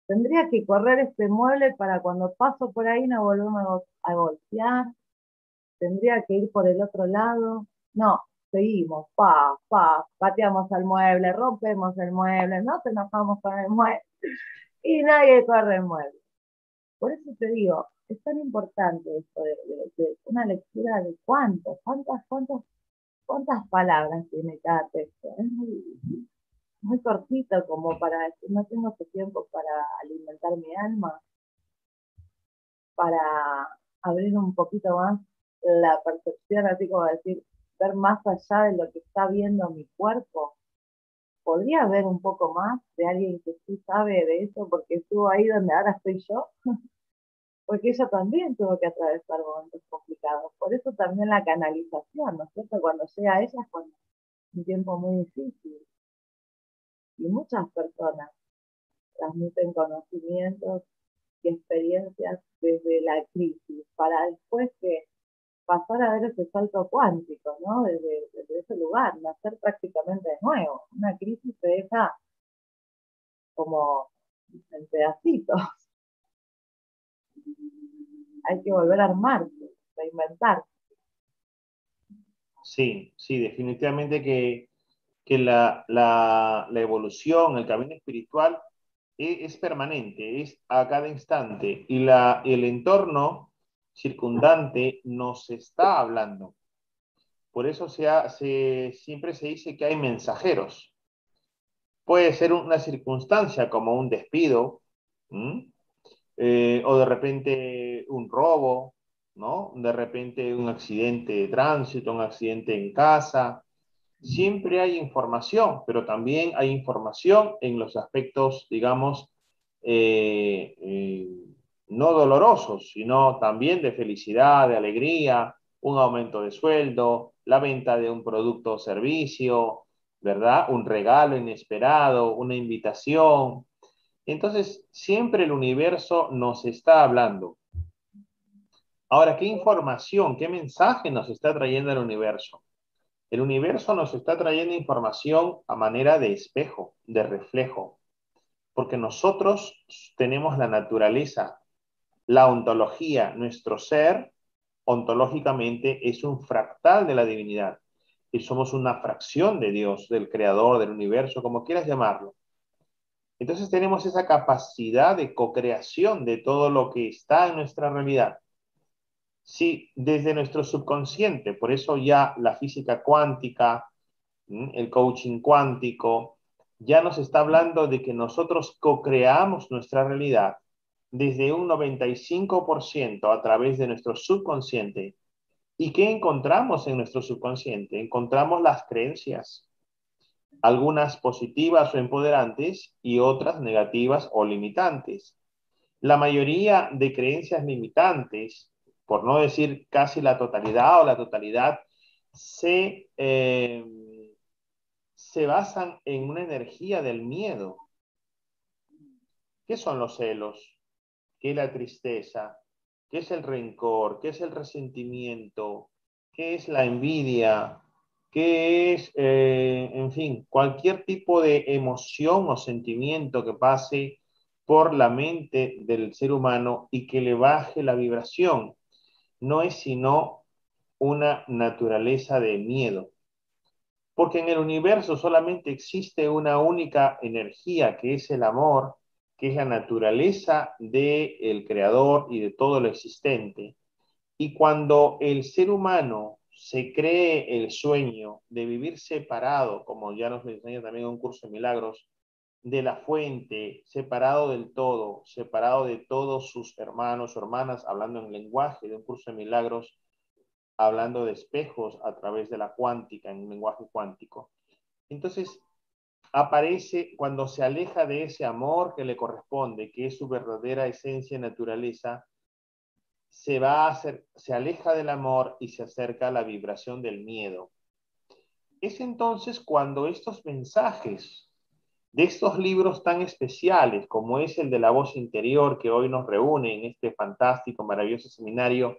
Tendría que correr este mueble para cuando paso por ahí no volverme a golpear. Tendría que ir por el otro lado. No, seguimos, pa, pa, pateamos al mueble, rompemos el mueble, no te enojamos con el mueble y nadie corre el mueble. Por eso te digo, es tan importante esto de, una lectura de cuántos, cuántas, cuántas, cuántas palabras tiene cada texto. Es muy, muy cortito como para decir, no tengo ese tiempo para alimentar mi alma, para abrir un poquito más la percepción, así como decir, ver más allá de lo que está viendo mi cuerpo. ¿Podría ver un poco más de alguien que sí sabe de eso porque estuvo ahí donde ahora estoy yo? porque ella también tuvo que atravesar momentos complicados. Por eso también la canalización, ¿no es cierto? Cuando llega a ella es cuando un tiempo muy difícil y muchas personas transmiten conocimientos y experiencias desde la crisis para después que pasar a ver ese salto cuántico, ¿no? Desde, ese lugar, nacer prácticamente de nuevo. Una crisis se deja como en pedacitos. Hay que volver a armarse, reinventarse. Sí, sí, definitivamente que que la, la, la evolución, el camino espiritual es, es, permanente, es a cada instante y la, el entorno circundante nos está hablando. Por eso se, siempre se dice que hay mensajeros. Puede ser una circunstancia como un despido, eh, o de repente un robo, ¿no? De repente un accidente de tránsito, un accidente en casa, siempre hay información, pero también hay información en los aspectos, digamos, eh, eh, no dolorosos, sino también de felicidad, de alegría, un aumento de sueldo, la venta de un producto o servicio, ¿verdad? Un regalo inesperado, una invitación. Entonces, siempre el universo nos está hablando. Ahora, ¿qué información, qué mensaje nos está trayendo el universo? El universo nos está trayendo información a manera de espejo, de reflejo, porque nosotros tenemos la naturaleza, la ontología, nuestro ser ontológicamente es un fractal de la divinidad y somos una fracción de Dios, del creador, del universo, como quieras llamarlo. Entonces tenemos esa capacidad de co-creación de todo lo que está en nuestra realidad. Sí, desde nuestro subconsciente, por eso ya la física cuántica, el coaching cuántico, ya nos está hablando de que nosotros co-creamos nuestra realidad desde un 95% a través de nuestro subconsciente. ¿Y qué encontramos en nuestro subconsciente? Encontramos las creencias, algunas positivas o empoderantes y otras negativas o limitantes. La mayoría de creencias limitantes por no decir casi la totalidad o la totalidad, se, eh, se basan en una energía del miedo. ¿Qué son los celos? ¿Qué la tristeza? ¿Qué es el rencor? ¿Qué es el resentimiento? ¿Qué es la envidia? ¿Qué es, eh, en fin, cualquier tipo de emoción o sentimiento que pase por la mente del ser humano y que le baje la vibración? No es sino una naturaleza de miedo. Porque en el universo solamente existe una única energía, que es el amor, que es la naturaleza del creador y de todo lo existente. Y cuando el ser humano se cree el sueño de vivir separado, como ya nos enseña también un curso de milagros, de la fuente, separado del todo, separado de todos sus hermanos o hermanas, hablando en lenguaje de un curso de milagros, hablando de espejos a través de la cuántica, en lenguaje cuántico. Entonces, aparece cuando se aleja de ese amor que le corresponde, que es su verdadera esencia y naturaleza, se va a hacer, se aleja del amor y se acerca a la vibración del miedo. Es entonces cuando estos mensajes de estos libros tan especiales como es el de la voz interior que hoy nos reúne en este fantástico, maravilloso seminario,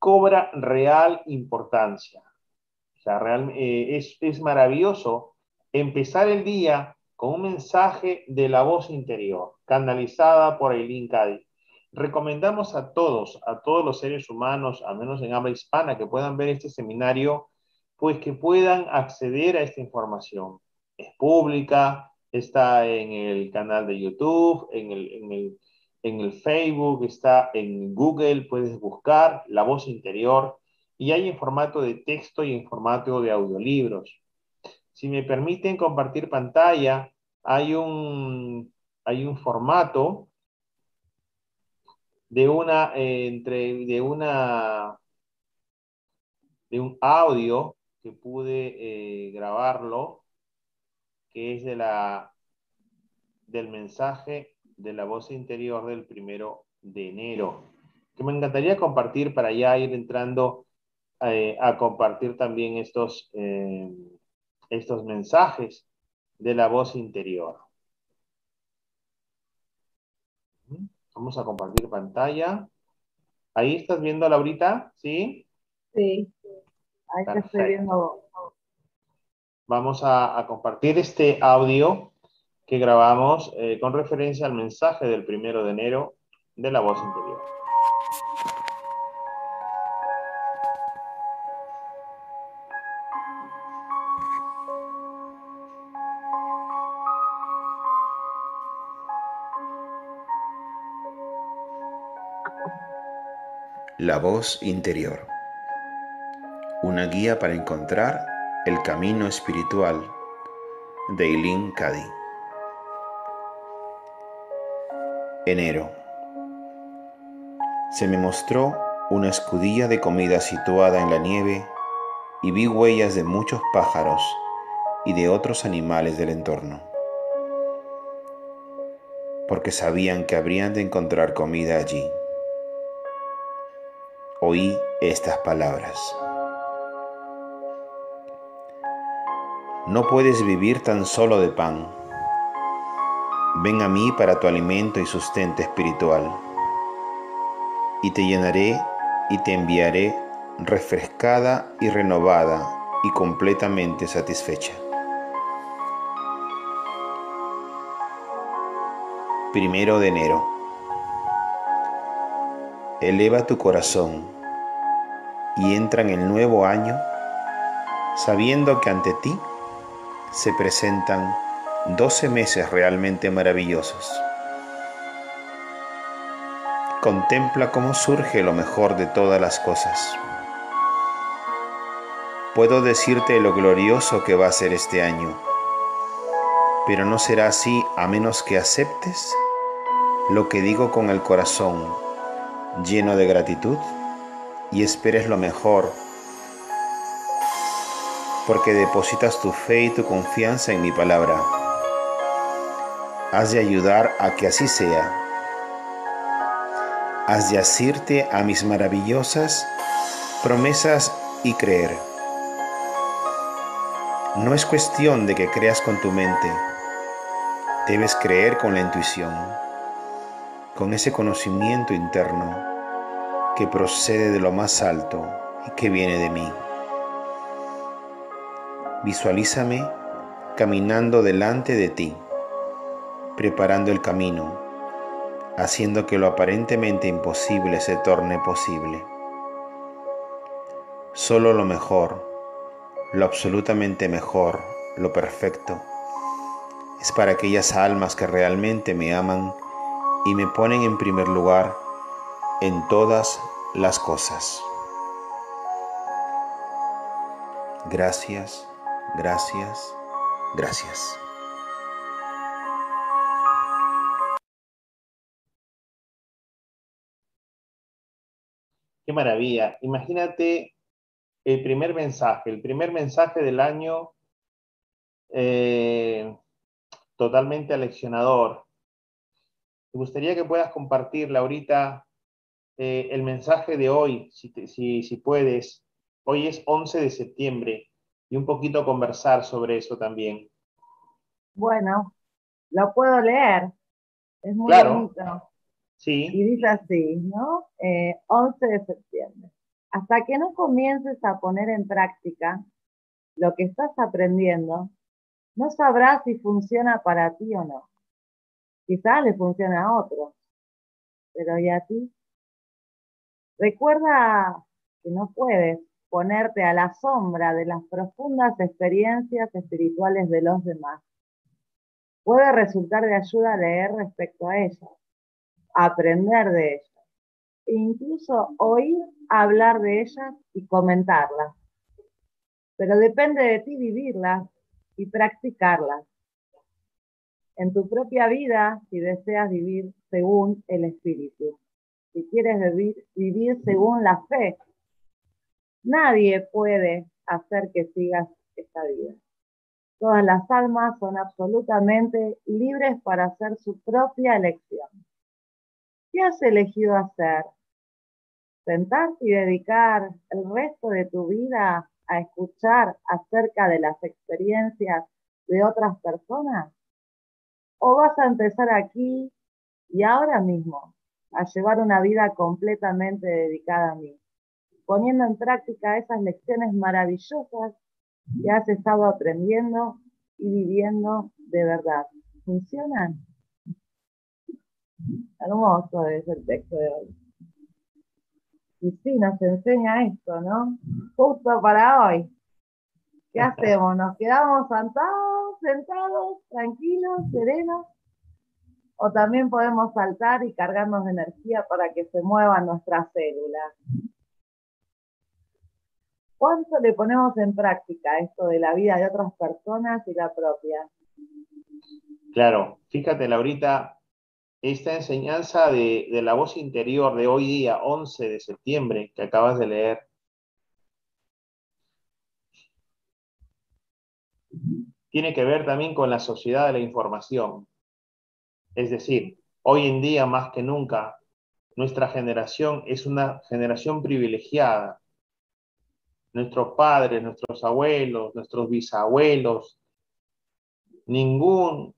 cobra real importancia. O sea, eh, es, es maravilloso empezar el día con un mensaje de la voz interior, canalizada por Eileen Cady. Recomendamos a todos, a todos los seres humanos, al menos en habla hispana, que puedan ver este seminario, pues que puedan acceder a esta información. Es pública, está en el canal de YouTube, en el, en el, en el Facebook, está en Google, puedes buscar La Voz Interior y hay en formato de texto y en formato de audiolibros. Si me permiten compartir pantalla, hay un, hay un formato de una, eh, entre, de una, de un audio que pude eh, grabarlo, que es de la, del mensaje de la voz interior del primero de enero, que me encantaría compartir para ya ir entrando eh, a compartir también estos, estos mensajes de la voz interior. Vamos a compartir pantalla. ¿Ahí estás viendo, Laurita? ¿Sí? Sí, ahí te estoy viendo. Vamos a, compartir este audio que grabamos eh, con referencia al mensaje del primero de enero de la voz interior. La voz interior. Una guía para encontrar el camino espiritual de Eileen Cady. Enero. Se me mostró una escudilla de comida situada en la nieve y vi huellas de muchos pájaros y de otros animales del entorno, porque sabían que habrían de encontrar comida allí oí estas palabras. No puedes vivir tan solo de pan. Ven a mí para tu alimento y sustento espiritual, y te llenaré y te enviaré refrescada y renovada y completamente satisfecha. Primero de enero. Eleva tu corazón y entra en el nuevo año sabiendo que ante ti se presentan 12 meses realmente maravillosos. Contempla cómo surge lo mejor de todas las cosas. Puedo decirte lo glorioso que va a ser este año, pero no será así a menos que aceptes lo que digo con el corazón lleno de gratitud y esperes lo mejor, porque depositas tu fe y tu confianza en mi palabra. Has de ayudar a que así sea. Haz de asirte a mis maravillosas promesas y creer. No es cuestión de que creas con tu mente, debes creer con la intuición, con ese conocimiento interno que procede de lo más alto y que viene de mí. Visualízame caminando delante de ti, preparando el camino, haciendo que lo aparentemente imposible se torne posible. Solo lo mejor, lo absolutamente mejor, lo perfecto, es para aquellas almas que realmente me aman y me ponen en primer lugar en todas las cosas. Gracias, gracias, gracias. Qué maravilla. Imagínate el primer mensaje, el primer mensaje del año eh, totalmente aleccionador. Me gustaría que puedas compartirle ahorita eh, el mensaje de hoy, si, si, si puedes. Hoy es 11 de septiembre y un poquito conversar sobre eso también. Bueno, lo puedo leer. Es muy bonito. Sí. Y dice así, ¿no? 11 eh, de septiembre. Hasta que no comiences a poner en práctica lo que estás aprendiendo, no sabrás si funciona para ti o no. Quizás le funciona a otros, pero ¿y a ti? Recuerda que no puedes ponerte a la sombra de las profundas experiencias espirituales de los demás. Puede resultar de ayuda leer respecto a ellas, aprender de ellas, e incluso oír hablar de ellas y comentarlas. Pero depende de ti vivirlas y practicarlas. En tu propia vida, si deseas vivir según el Espíritu, si quieres vivir, vivir según la fe, Nadie puede hacer que sigas esta vida. Todas las almas son absolutamente libres para hacer su propia elección. ¿Qué has elegido hacer? ¿Sentarte y dedicar el resto de tu vida a escuchar acerca de las experiencias de otras personas? ¿O vas a empezar aquí y ahora mismo a llevar una vida completamente dedicada a mí? poniendo en práctica esas lecciones maravillosas que has estado aprendiendo y viviendo de verdad. ¿Funcionan? Hermoso es el texto de hoy. Y sí, nos enseña esto, ¿no? Justo para hoy. ¿Qué hacemos? ¿Nos quedamos sentados, sentados, tranquilos, serenos? ¿O también podemos saltar y cargarnos de energía para que se muevan nuestras células? ¿Cuánto le ponemos en práctica esto de la vida de otras personas y la propia? Claro, fíjate Laurita, esta enseñanza de, de, la voz interior de hoy día, 11 de septiembre, que acabas de leer, tiene que ver también con la sociedad de la información. Es decir, hoy en día más que nunca, nuestra generación es una generación privilegiada nuestros padres, nuestros abuelos, nuestros bisabuelos, ningún,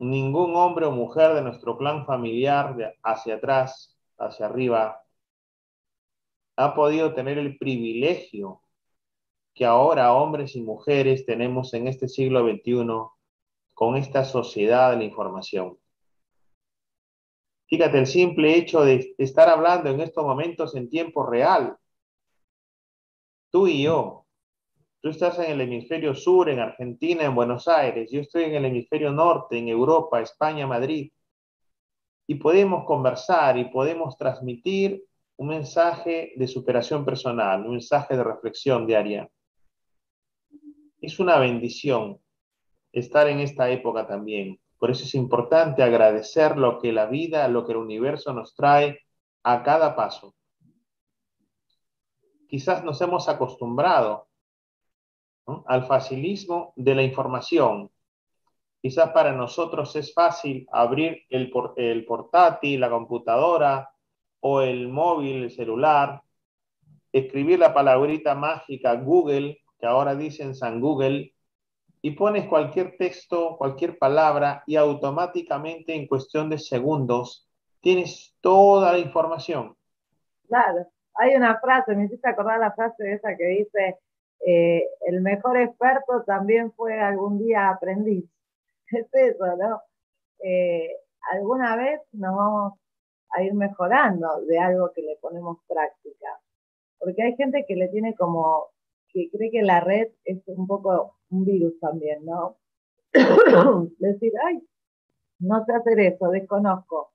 ningún hombre o mujer de nuestro clan familiar hacia atrás, hacia arriba, ha podido tener el privilegio que ahora hombres y mujeres tenemos en este siglo XXI con esta sociedad de la información. Fíjate, el simple hecho de estar hablando en estos momentos en tiempo real tú y yo. Tú estás en el hemisferio sur, en Argentina, en Buenos Aires. Yo estoy en el hemisferio norte, en Europa, España, Madrid. Y podemos conversar y podemos transmitir un mensaje de superación personal, un mensaje de reflexión diaria. Es una bendición estar en esta época también. Por eso es importante agradecer lo que la vida, lo que el universo nos trae a cada paso quizás nos hemos acostumbrado al facilismo de la información. Quizás para nosotros es fácil abrir el, el portátil, la computadora o el móvil, el celular, escribir la palabrita mágica Google, que ahora dicen San Google, y pones cualquier texto, cualquier palabra y automáticamente en cuestión de segundos tienes toda la información. Claro, hay una frase, me hiciste acordar la frase esa que dice, eh, el mejor experto también fue algún día aprendiz. Es eso, ¿no? Eh, alguna vez nos vamos a ir mejorando de algo que le ponemos práctica. Porque hay gente que le tiene como, que cree que la red es un poco un virus también, ¿no? Decir, ay, no sé hacer eso, desconozco.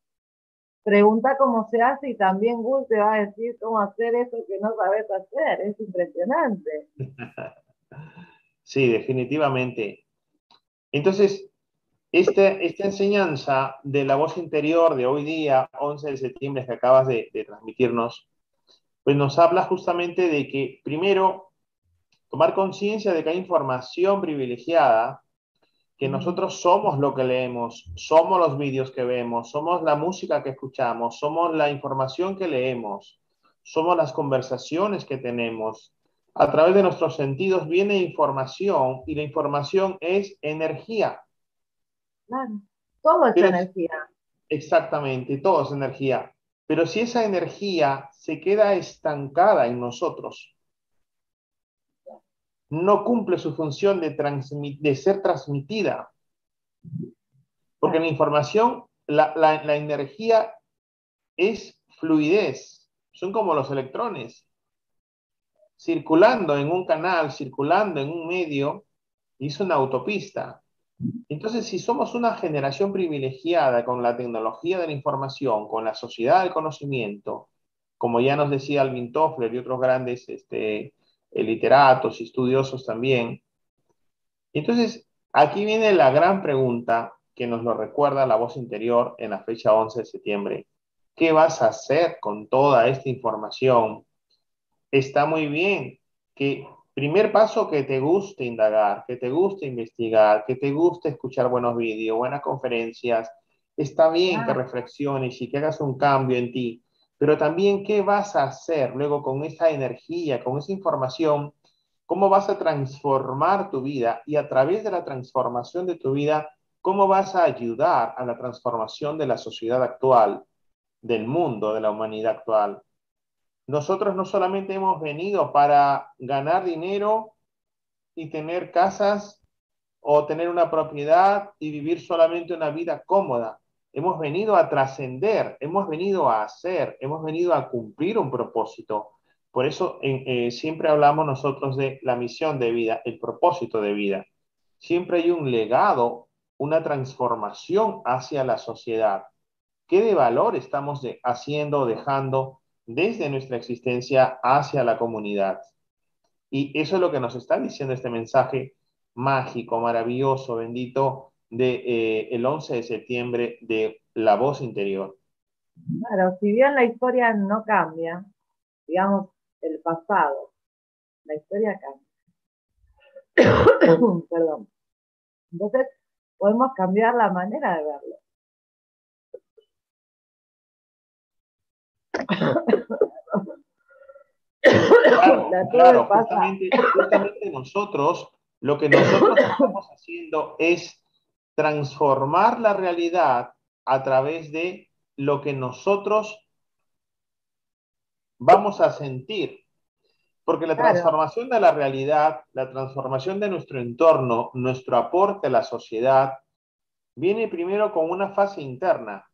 Pregunta cómo se hace y también Google te va a decir cómo hacer eso que no sabes hacer. Es impresionante. Sí, definitivamente. Entonces, esta, esta enseñanza de la voz interior de hoy día, 11 de septiembre, que acabas de, de transmitirnos, pues nos habla justamente de que primero tomar conciencia de que hay información privilegiada, que nosotros somos lo que leemos, somos los vídeos que vemos, somos la música que escuchamos, somos la información que leemos, somos las conversaciones que tenemos. A través de nuestros sentidos viene información y la información es energía. Claro, todo es energía. Exactamente, todo es energía. Pero si esa energía se queda estancada en nosotros, no cumple su función de, ser transmitida. Porque la información, la, la energía es fluidez, son como los electrones, circulando en un canal, circulando en un medio, es una autopista. Entonces, si somos una generación privilegiada con la tecnología de la información, con la sociedad del conocimiento, como ya nos decía Alvin Toffler y otros grandes este, literatos y estudiosos también. Entonces, aquí viene la gran pregunta que nos lo recuerda la voz interior en la fecha 11 de septiembre. ¿Qué vas a hacer con toda esta información? Está muy bien que primer paso que te guste indagar, que te guste investigar, que te guste escuchar buenos vídeos, buenas conferencias. Está bien que reflexiones y que hagas un cambio en ti pero también qué vas a hacer luego con esa energía, con esa información, cómo vas a transformar tu vida y a través de la transformación de tu vida, cómo vas a ayudar a la transformación de la sociedad actual, del mundo, de la humanidad actual. Nosotros no solamente hemos venido para ganar dinero y tener casas o tener una propiedad y vivir solamente una vida cómoda. Hemos venido a trascender, hemos venido a hacer, hemos venido a cumplir un propósito. Por eso eh, siempre hablamos nosotros de la misión de vida, el propósito de vida. Siempre hay un legado, una transformación hacia la sociedad. ¿Qué de valor estamos haciendo o dejando desde nuestra existencia hacia la comunidad? Y eso es lo que nos está diciendo este mensaje mágico, maravilloso, bendito de, eh, el 11 de septiembre de La Voz Interior. Claro, si bien la historia no cambia, digamos, el pasado, la historia cambia. Perdón. Entonces, podemos cambiar la manera de verlo. Claro, justamente, justamente nosotros, lo que nosotros estamos haciendo es transformar la realidad a través de lo que nosotros vamos a sentir. Porque la transformación de la realidad, la transformación de nuestro entorno, nuestro aporte a la sociedad, viene primero con una fase interna.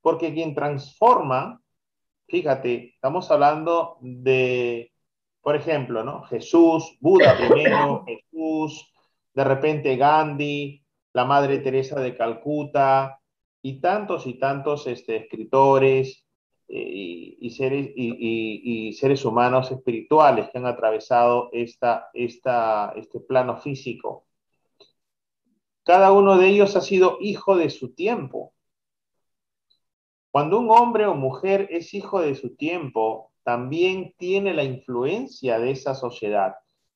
Porque quien transforma, fíjate, estamos hablando de, por ejemplo, ¿no? Jesús, Buda primero, Jesús, de repente Gandhi, la Madre Teresa de Calcuta y tantos y tantos este, escritores eh, y, seres, humanos espirituales que han atravesado este plano físico. Cada uno de ellos ha sido hijo de su tiempo. Cuando un hombre o mujer es hijo de su tiempo, también tiene la influencia de esa sociedad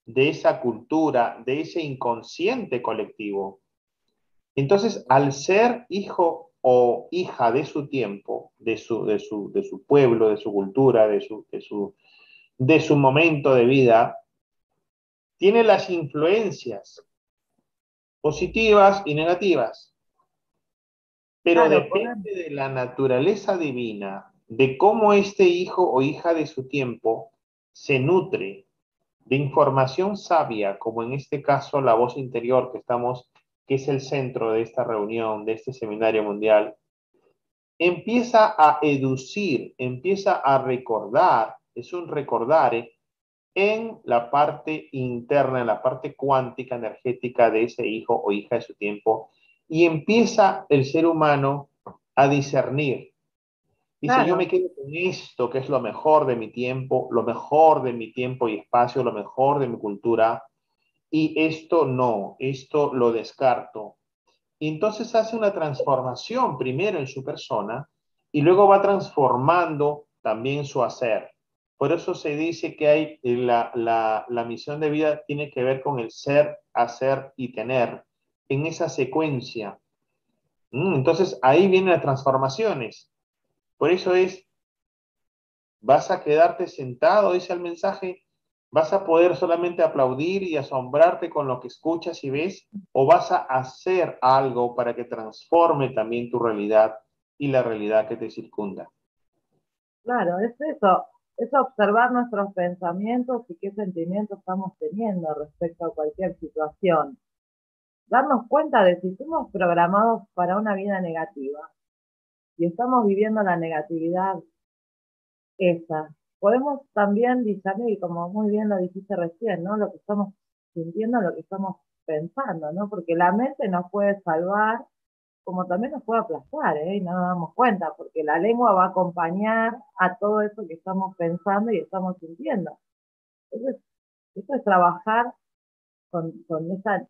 de esa cultura, de ese inconsciente colectivo. Entonces, al ser hijo o hija de su tiempo, de su, de su, de su pueblo, de su cultura, de su, de, su, de su momento de vida, tiene las influencias positivas y negativas. Pero depende de la naturaleza divina, de cómo este hijo o hija de su tiempo se nutre de información sabia, como en este caso la voz interior que estamos, que es el centro de esta reunión, de este seminario mundial, empieza a educir, empieza a recordar, es un recordar en la parte interna, en la parte cuántica, energética de ese hijo o hija de su tiempo, y empieza el ser humano a discernir. Dice, yo me quedo con esto, que es lo mejor de mi tiempo, lo mejor de mi tiempo y espacio, lo mejor de mi cultura, y esto no, esto lo descarto. Y entonces hace una transformación primero en su persona y luego va transformando también su hacer. Por eso se dice que hay eh, la, la, misión de vida tiene que ver con el ser, hacer y tener en esa secuencia. Mm, entonces ahí vienen las transformaciones. Por eso es, vas a quedarte sentado, dice el mensaje, vas a poder solamente aplaudir y asombrarte con lo que escuchas y ves, o vas a hacer algo para que transforme también tu realidad y la realidad que te circunda. Claro, es eso es observar nuestros pensamientos y qué sentimientos estamos teniendo respecto a cualquier situación. Darnos cuenta de si somos programados para una vida negativa y estamos viviendo la negatividad esa. Podemos también discernir, como muy bien lo dijiste recién, ¿no? Lo que estamos sintiendo, lo que estamos pensando, ¿no? Porque la mente nos puede salvar como también nos puede aplastar, ¿eh? y no nos damos cuenta, porque la lengua va a acompañar a todo eso que estamos pensando y estamos sintiendo. Entonces, esto es trabajar con, con esa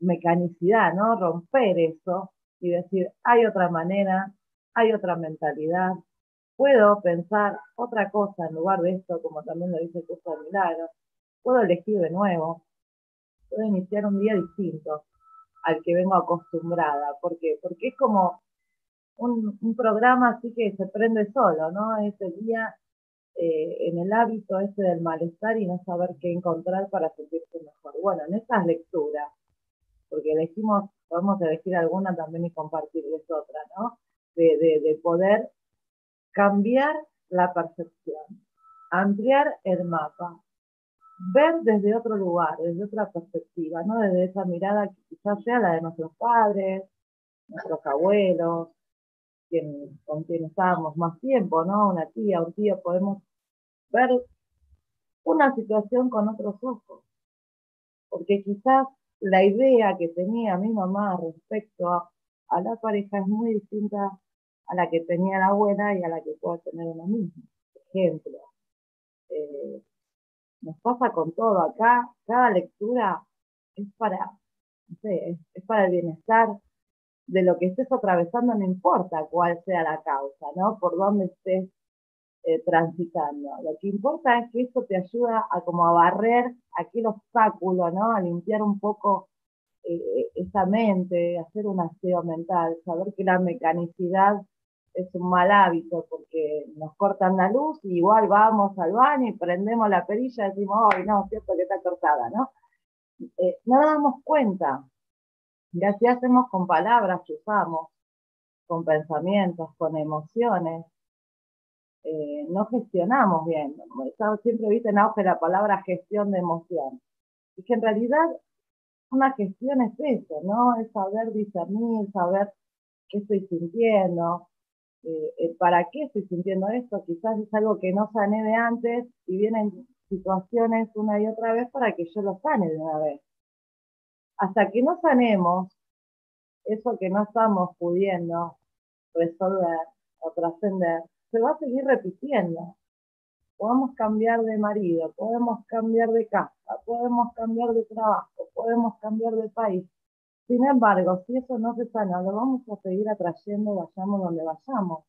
mecanicidad, ¿no? Romper eso y decir, hay otra manera, hay otra mentalidad, puedo pensar otra cosa en lugar de esto, como también lo dice Curso de Milagros, puedo elegir de nuevo, puedo iniciar un día distinto al que vengo acostumbrada. ¿Por qué? Porque es como un, programa así que se prende solo, ¿no? Ese día eh, en el hábito ese del malestar y no saber qué encontrar para sentirse mejor. Bueno, en estas lecturas, porque elegimos, podemos elegir alguna también y compartirles otra, ¿no? De, de poder cambiar la percepción, ampliar el mapa, ver desde otro lugar, desde otra perspectiva, ¿no? Desde esa mirada que quizás sea la de nuestros padres, nuestros abuelos, con quienes estábamos más tiempo, ¿no? Una tía, un tío, podemos ver una situación con otros ojos. Porque quizás la idea que tenía mi mamá respecto a, la pareja es muy distinta a la que tenía la abuela y a la que puede tener una misma. Ejemplo, eh, nos pasa con todo acá, cada lectura es para, no sé, es, para el bienestar de lo que estés atravesando, no importa cuál sea la causa, ¿no? Por dónde estés eh, transitando. Lo que importa es que eso te ayuda a como a barrer aquel obstáculo, ¿no? A limpiar un poco eh, esa mente, hacer un aseo mental, saber que la mecanicidad es un mal hábito porque nos cortan la luz y igual vamos al baño y prendemos la perilla y decimos, ay, no, cierto que está cortada, ¿no? Eh, no damos cuenta. Y así hacemos con palabras que usamos, con pensamientos, con emociones. Eh, no gestionamos bien. Siempre viste en auge la palabra gestión de emoción. Y que en realidad una gestión es eso, ¿no? Es saber discernir, saber qué estoy sintiendo, eh, eh, ¿para qué estoy sintiendo esto? Quizás es algo que no sané de antes y vienen situaciones una y otra vez para que yo lo sane de una vez. Hasta que no sanemos eso que no estamos pudiendo resolver o trascender, se va a seguir repitiendo. Podemos cambiar de marido, podemos cambiar de casa, podemos cambiar de trabajo, podemos cambiar de país, sin embargo, si eso no se sana, lo vamos a seguir atrayendo, vayamos donde vayamos.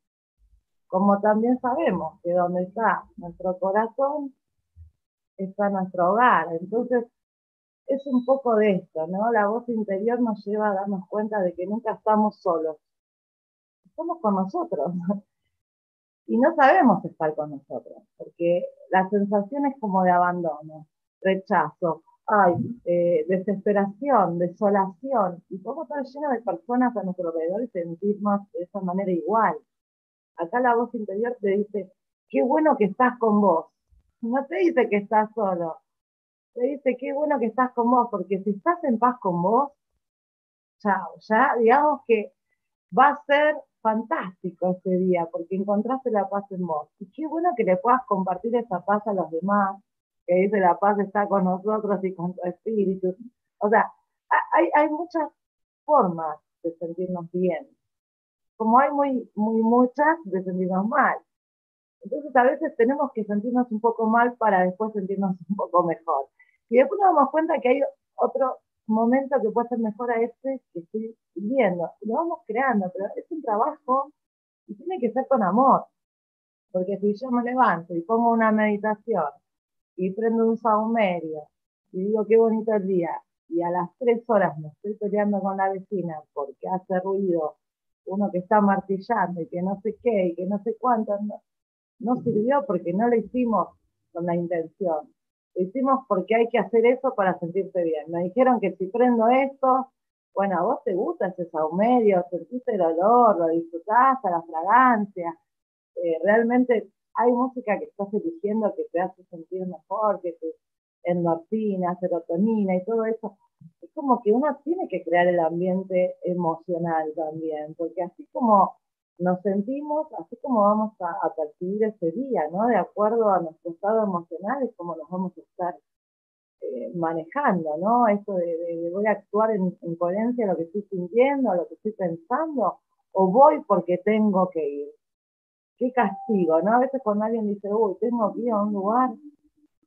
Como también sabemos que donde está nuestro corazón, está nuestro hogar. Entonces, es un poco de esto, ¿no? La voz interior nos lleva a darnos cuenta de que nunca estamos solos, estamos con nosotros. y no sabemos estar con nosotros, porque la sensación es como de abandono, rechazo, ay, eh, desesperación, desolación, y podemos estar llenos de personas a nuestro alrededor y sentirnos de esa manera igual. Acá la voz interior te dice, qué bueno que estás con vos. No te dice que estás solo, te dice, qué bueno que estás con vos, porque si estás en paz con vos, chao, ya digamos que va a ser fantástico ese día, porque encontraste la paz en vos. Y qué bueno que le puedas compartir esa paz a los demás, que dice la paz está con nosotros y con tu espíritu. O sea, hay, hay muchas formas de sentirnos bien, como hay muy, muy muchas de sentirnos mal. Entonces a veces tenemos que sentirnos un poco mal para después sentirnos un poco mejor. Y después nos damos cuenta que hay otro momento que puede ser mejor a este que estoy viviendo. lo vamos creando, pero es un trabajo y tiene que ser con amor. Porque si yo me levanto y pongo una meditación y prendo un saumerio y digo qué bonito el día y a las tres horas me estoy peleando con la vecina porque hace ruido uno que está martillando y que no sé qué y que no sé cuánto, no, no sirvió porque no lo hicimos con la intención. Lo hicimos porque hay que hacer eso para sentirse bien. Me dijeron que si prendo esto, bueno, a vos te gusta ese saumerio, sentiste el olor, lo disfrutaste, la fragancia. Eh, realmente hay música que estás eligiendo que te hace sentir mejor, que tu endorfina, serotonina y todo eso. Es como que uno tiene que crear el ambiente emocional también, porque así como nos sentimos así como vamos a, percibir ese día, ¿no? De acuerdo a nuestro estado emocional es como nos vamos a estar eh, manejando, ¿no? Esto de, voy a actuar en, coherencia a lo que estoy sintiendo, a lo que estoy pensando, o voy porque tengo que ir. Qué castigo, ¿no? A veces cuando alguien dice, uy, tengo que ir a un lugar,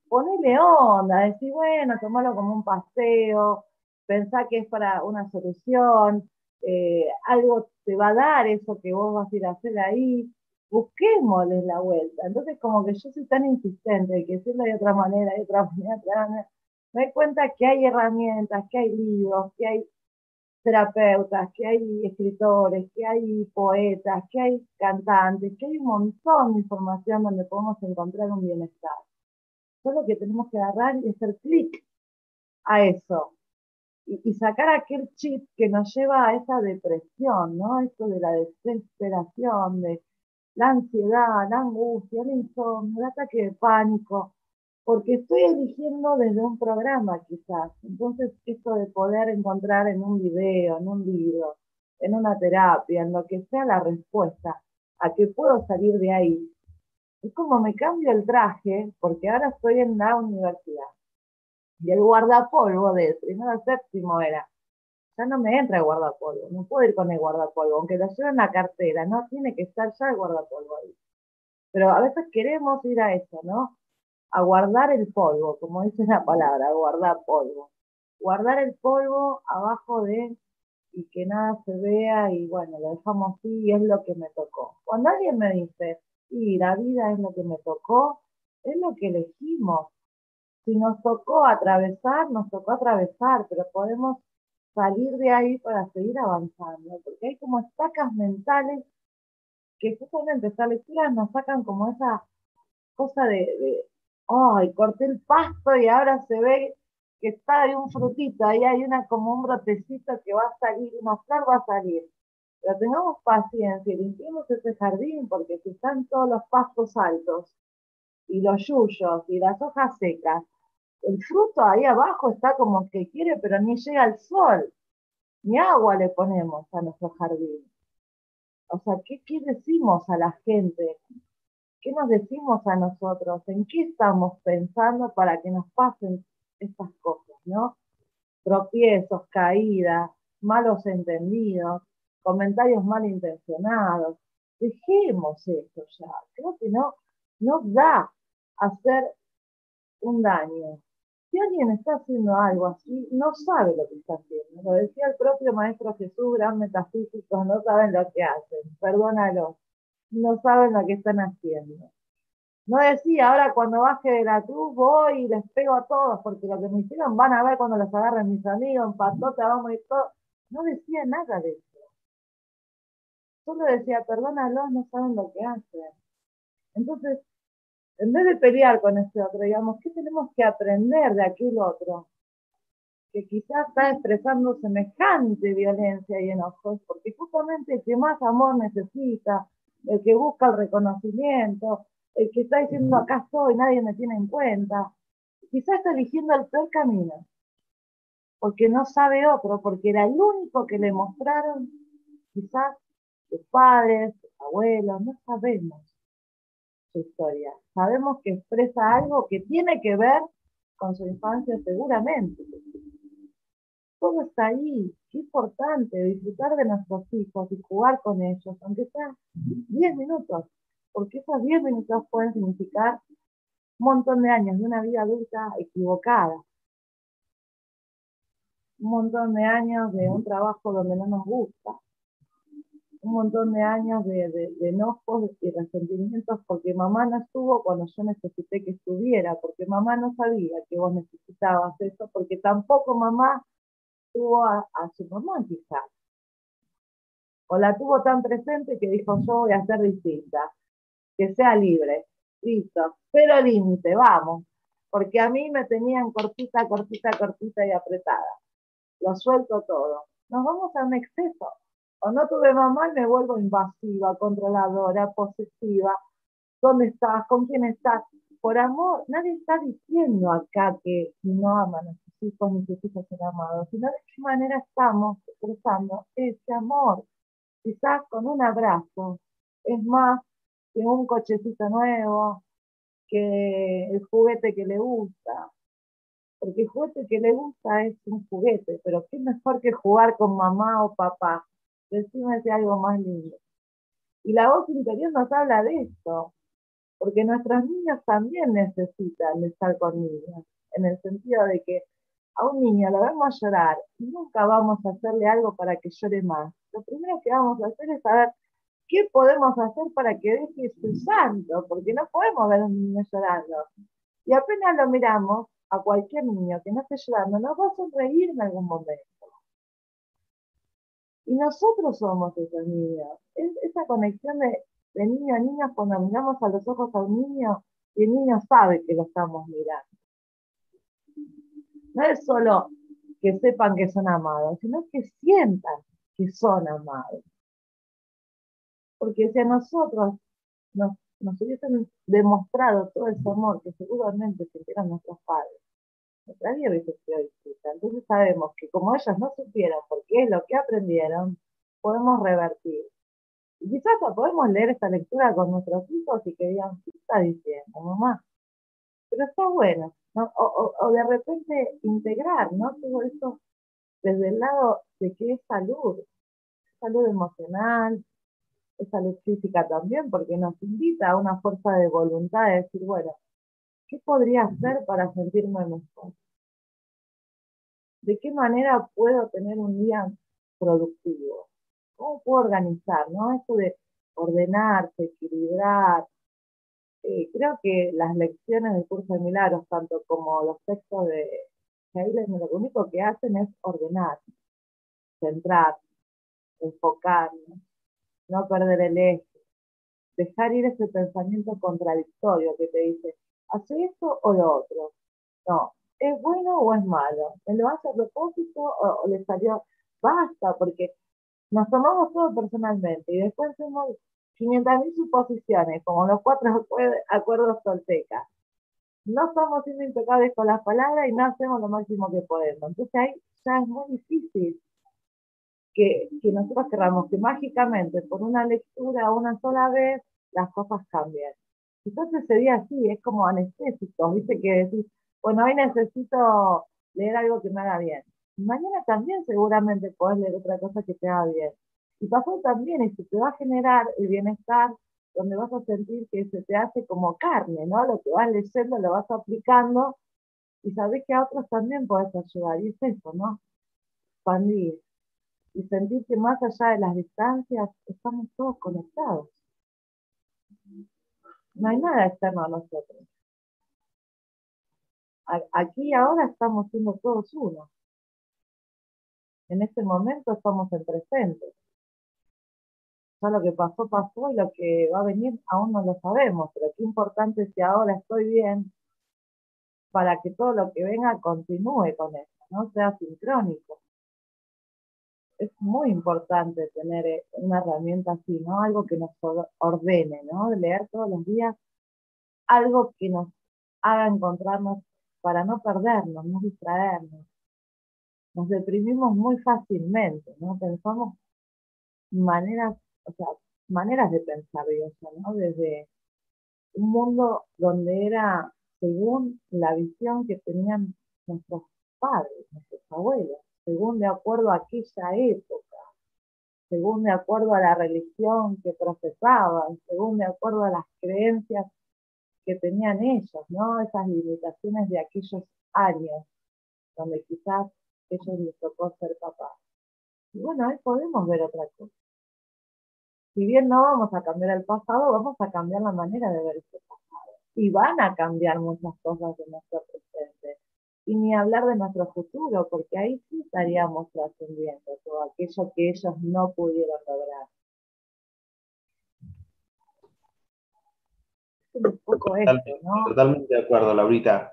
ponele onda, decir, bueno, tomarlo como un paseo, pensar que es para una solución, eh, algo te va a dar eso que vos vas a ir a hacer ahí, busquémosle la vuelta. Entonces, como que yo soy tan insistente de que decirlo de otra manera, de otra manera, de otra manera, me doy cuenta que hay herramientas, que hay libros, que hay terapeutas, que hay escritores, que hay poetas, que hay cantantes, que hay un montón de información donde podemos encontrar un bienestar. Solo que tenemos que agarrar y hacer clic a eso, y, sacar aquel chip que nos lleva a esa depresión, ¿no? Esto de la desesperación, de la ansiedad, la angustia, el insomnio, el ataque de pánico, porque estoy eligiendo desde un programa quizás. Entonces, esto de poder encontrar en un video, en un libro, en una terapia, en lo que sea la respuesta a que puedo salir de ahí, es como me cambio el traje porque ahora estoy en la universidad y el guardapolvo de primero a séptimo era, ya no me entra el guardapolvo, no puedo ir con el guardapolvo, aunque lo lleve en la cartera, no tiene que estar ya el guardapolvo ahí. Pero a veces queremos ir a eso, ¿no? A guardar el polvo, como dice la palabra, guardar polvo. Guardar el polvo abajo de y que nada se vea y bueno, lo dejamos así y es lo que me tocó. Cuando alguien me dice, y la vida es lo que me tocó, es lo que elegimos, si nos tocó atravesar, nos tocó atravesar, pero podemos salir de ahí para seguir avanzando, porque hay como estacas mentales que justamente estas lecturas nos sacan como esa cosa de, ay, corté el pasto y ahora se ve que está ahí un frutito, ahí hay una como un brotecito que va a salir, una flor va a salir. Pero tengamos paciencia y limpiemos ese jardín, porque si están todos los pastos altos y los yuyos y las hojas secas, el fruto ahí abajo está como que quiere, pero ni llega al sol, ni agua le ponemos a nuestro jardín. O sea, ¿qué, qué decimos a la gente? ¿Qué nos decimos a nosotros? ¿En qué estamos pensando para que nos pasen estas cosas, no? Tropiezos, caídas, malos entendidos, comentarios malintencionados. Dejemos esto ya. Creo que no nos da hacer un daño si alguien está haciendo algo así, no sabe lo que está haciendo. Lo decía el propio maestro Jesús, gran metafísico, no saben lo que hacen, perdónalo, no saben lo que están haciendo. No decía, ahora cuando baje de la cruz voy y les pego a todos, porque lo que me hicieron van a ver cuando los agarren mis amigos, en patota, vamos y todo. No decía nada de eso. solo decía, perdónalos, no saben lo que hacen. Entonces, en vez de pelear con ese otro, digamos, ¿qué tenemos que aprender de aquel otro? Que quizás está expresando semejante violencia y enojos, porque justamente el que más amor necesita, el que busca el reconocimiento, el que está diciendo acá estoy, nadie me tiene en cuenta, quizás está eligiendo el peor camino, porque no sabe otro, porque era el único que le mostraron, quizás sus padres, sus abuelos, no sabemos su historia. Sabemos que expresa algo que tiene que ver con su infancia seguramente. Todo está ahí. Qué importante disfrutar de nuestros hijos y jugar con ellos, aunque sea 10 minutos, porque esos 10 minutos pueden significar un montón de años de una vida adulta equivocada. Un montón de años de un trabajo donde no nos gusta un montón de años de, de, enojos y resentimientos porque mamá no estuvo cuando yo necesité que estuviera, porque mamá no sabía que vos necesitabas eso, porque tampoco mamá tuvo a, su mamá quizás. O la tuvo tan presente que dijo yo voy a ser distinta, que sea libre, listo, pero límite, vamos, porque a mí me tenían cortita, cortita, cortita y apretada. Lo suelto todo. Nos vamos a un exceso o no tuve mamá y me vuelvo invasiva, controladora, posesiva. ¿Dónde estás? ¿Con quién estás? Por amor, nadie está diciendo acá que no aman a sus hijos ni sus hijos ser amados, sino de qué manera estamos expresando ese amor. Quizás con un abrazo. Es más que un cochecito nuevo, que el juguete que le gusta. Porque el juguete que le gusta es un juguete, pero qué mejor que jugar con mamá o papá decime si algo más lindo. Y la voz interior nos habla de esto, porque nuestros niños también necesitan estar con niños, en el sentido de que a un niño lo vemos llorar y nunca vamos a hacerle algo para que llore más. Lo primero que vamos a hacer es saber qué podemos hacer para que deje su santo, porque no podemos ver a un niño llorando. Y apenas lo miramos, a cualquier niño que no esté llorando, nos va a sonreír en algún momento. Y nosotros somos esos niños. Es esa conexión de, niño a niño cuando miramos a los ojos a un niño el niño sabe que lo estamos mirando. No es solo que sepan que son amados, sino que sientan que son amados. Porque si a nosotros nos, nos hubiesen demostrado todo ese amor que seguramente sintieron nuestros padres, nuestra vida hubiese sido distinta. Entonces sabemos que como ellos no supieron por qué es lo que aprendieron, podemos revertir. Y quizás podemos leer esta lectura con nuestros hijos y que digan, ¿qué está diciendo, mamá? Pero está bueno, o, de repente integrar, ¿no? Todo esto desde el lado de que es salud, salud emocional, es salud física también, porque nos invita a una fuerza de voluntad de decir, bueno, ¿qué podría hacer para sentirme mejor? ¿De qué manera puedo tener un día productivo? ¿Cómo puedo organizar? ¿no? Esto de ordenarse, equilibrar. Eh, creo que las lecciones del curso de milagros, tanto como los textos de Hegel, lo único que hacen es ordenar, centrar, enfocar, no perder el eje, dejar ir ese pensamiento contradictorio que te dice, ¿hace esto o lo otro? No, ¿es bueno o es malo? ¿Me lo hace a propósito o, le salió? Basta, porque nos tomamos todo personalmente y después hacemos 500.000 suposiciones, como los cuatro acuerdos toltecas. No estamos siendo impecables con las palabras y no hacemos lo máximo que podemos. Entonces ahí ya es muy difícil que, nosotros queramos que mágicamente por una lectura una sola vez las cosas cambien. Entonces sería así, es como anestésico, ¿viste? Que decís, bueno, hoy necesito leer algo que me haga bien. Mañana también seguramente podés leer otra cosa que te haga bien. Y pasó también, y se te va a generar el bienestar donde vas a sentir que se te hace como carne, ¿no? Lo que vas leyendo lo vas aplicando y sabes que a otros también puedes ayudar. Y es eso, ¿no? Expandir. Y sentir que más allá de las distancias estamos todos conectados. No hay nada externo a nosotros. Aquí ahora estamos siendo todos uno. En este momento estamos en presente. ya lo que pasó, pasó y lo que va a venir aún no lo sabemos, pero qué importante es que ahora estoy bien para que todo lo que venga continúe con eso, no sea sincrónico. Es muy importante tener eh, una herramienta así, ¿no? Algo que nos ordene, ¿no? Leer todos los días algo que nos haga encontrarnos para no perdernos, no distraernos. Nos deprimimos muy fácilmente, ¿no? Pensamos maneras, o sea, maneras de pensar, ¿no? Desde un mundo donde era según la visión que tenían nuestros padres, nuestros abuelos, según de acuerdo a aquella época, según de acuerdo a la religión que profesaban, según de acuerdo a las creencias que tenían ellos, ¿no? Esas limitaciones de aquellos años, donde quizás ellos les tocó ser papás. Y bueno, ahí podemos ver otra cosa. Si bien no vamos a cambiar el pasado, vamos a cambiar la manera de ver ese pasado. Y van a cambiar muchas cosas de nuestro presente. Y ni hablar de nuestro futuro, porque ahí sí estaríamos trascendiendo todo aquello que ellos no pudieron lograr. Totalmente de acuerdo, Laurita.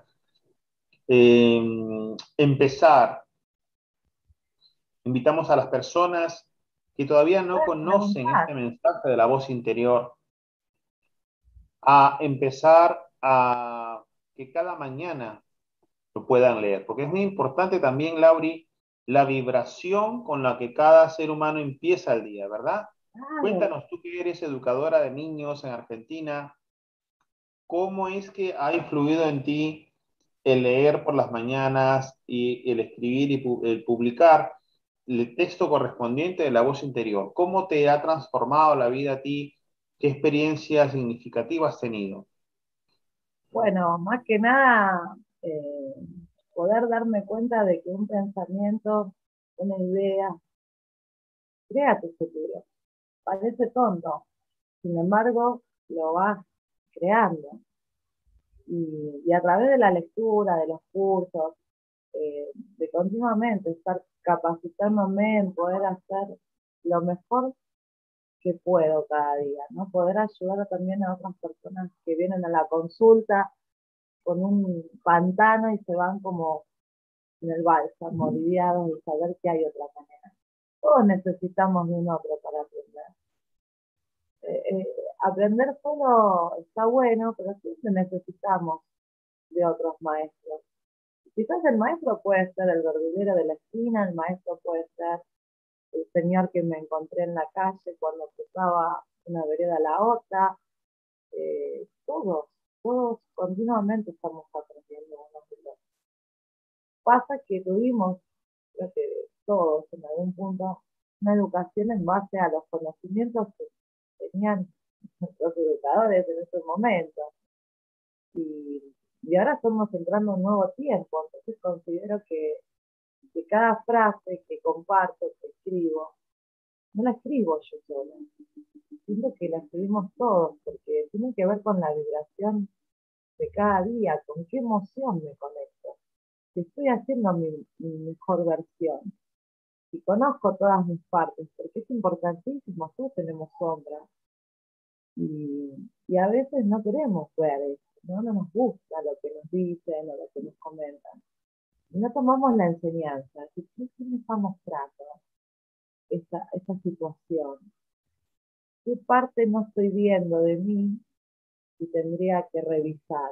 Eh, empezar. Invitamos a las personas que todavía no conocen este mensaje de la voz interior a empezar a que cada mañana lo puedan leer, porque es muy importante también, Lauri, la vibración con la que cada ser humano empieza el día, ¿verdad? Cuéntanos, tú que eres educadora de niños en Argentina, ¿cómo es que ha influido en ti el leer por las mañanas y el escribir y el publicar el texto correspondiente de la voz interior? ¿Cómo te ha transformado la vida a ti? ¿Qué experiencias significativas has tenido? Bueno, más que nada, eh, poder darme cuenta de que un pensamiento, una idea, crea tu futuro. Parece tonto, sin embargo, lo vas creando. Y, a través de la lectura, de los cursos, eh, de continuamente estar capacitándome en poder hacer lo mejor que puedo cada día, ¿no? Poder ayudar también a otras personas que vienen a la consulta con un pantano y se van como en el bálsamo, aliviados y saber que hay otra manera. Todos necesitamos de un otro para aprender. Eh, eh, aprender solo está bueno, pero siempre necesitamos de otros maestros. Quizás el maestro puede ser el verdulero de la esquina, el maestro puede ser el señor que me encontré en la calle cuando cruzaba una vereda a la otra. Eh, todos, todos continuamente estamos aprendiendo unos de los. Pasa que tuvimos, creo que todos en algún punto, una educación en base a los conocimientos que tenían nuestros educadores en ese momento. Y, ahora estamos entrando en un nuevo tiempo, entonces considero que, que cada frase que comparto, que escribo, no la escribo yo sola, siento que la escribimos todos, porque tiene que ver con la vibración de cada día, con qué emoción me conecto, que estoy haciendo mi, mi mejor versión. Y conozco todas mis partes, porque es importantísimo, todos tenemos sombras, y, a veces no queremos ver eso, ¿no? no nos gusta lo que nos dicen o lo que nos comentan. No tomamos la enseñanza. ¿Qué, qué me está mostrando esta, esta situación? ¿Qué parte no estoy viendo de mí y tendría que revisar?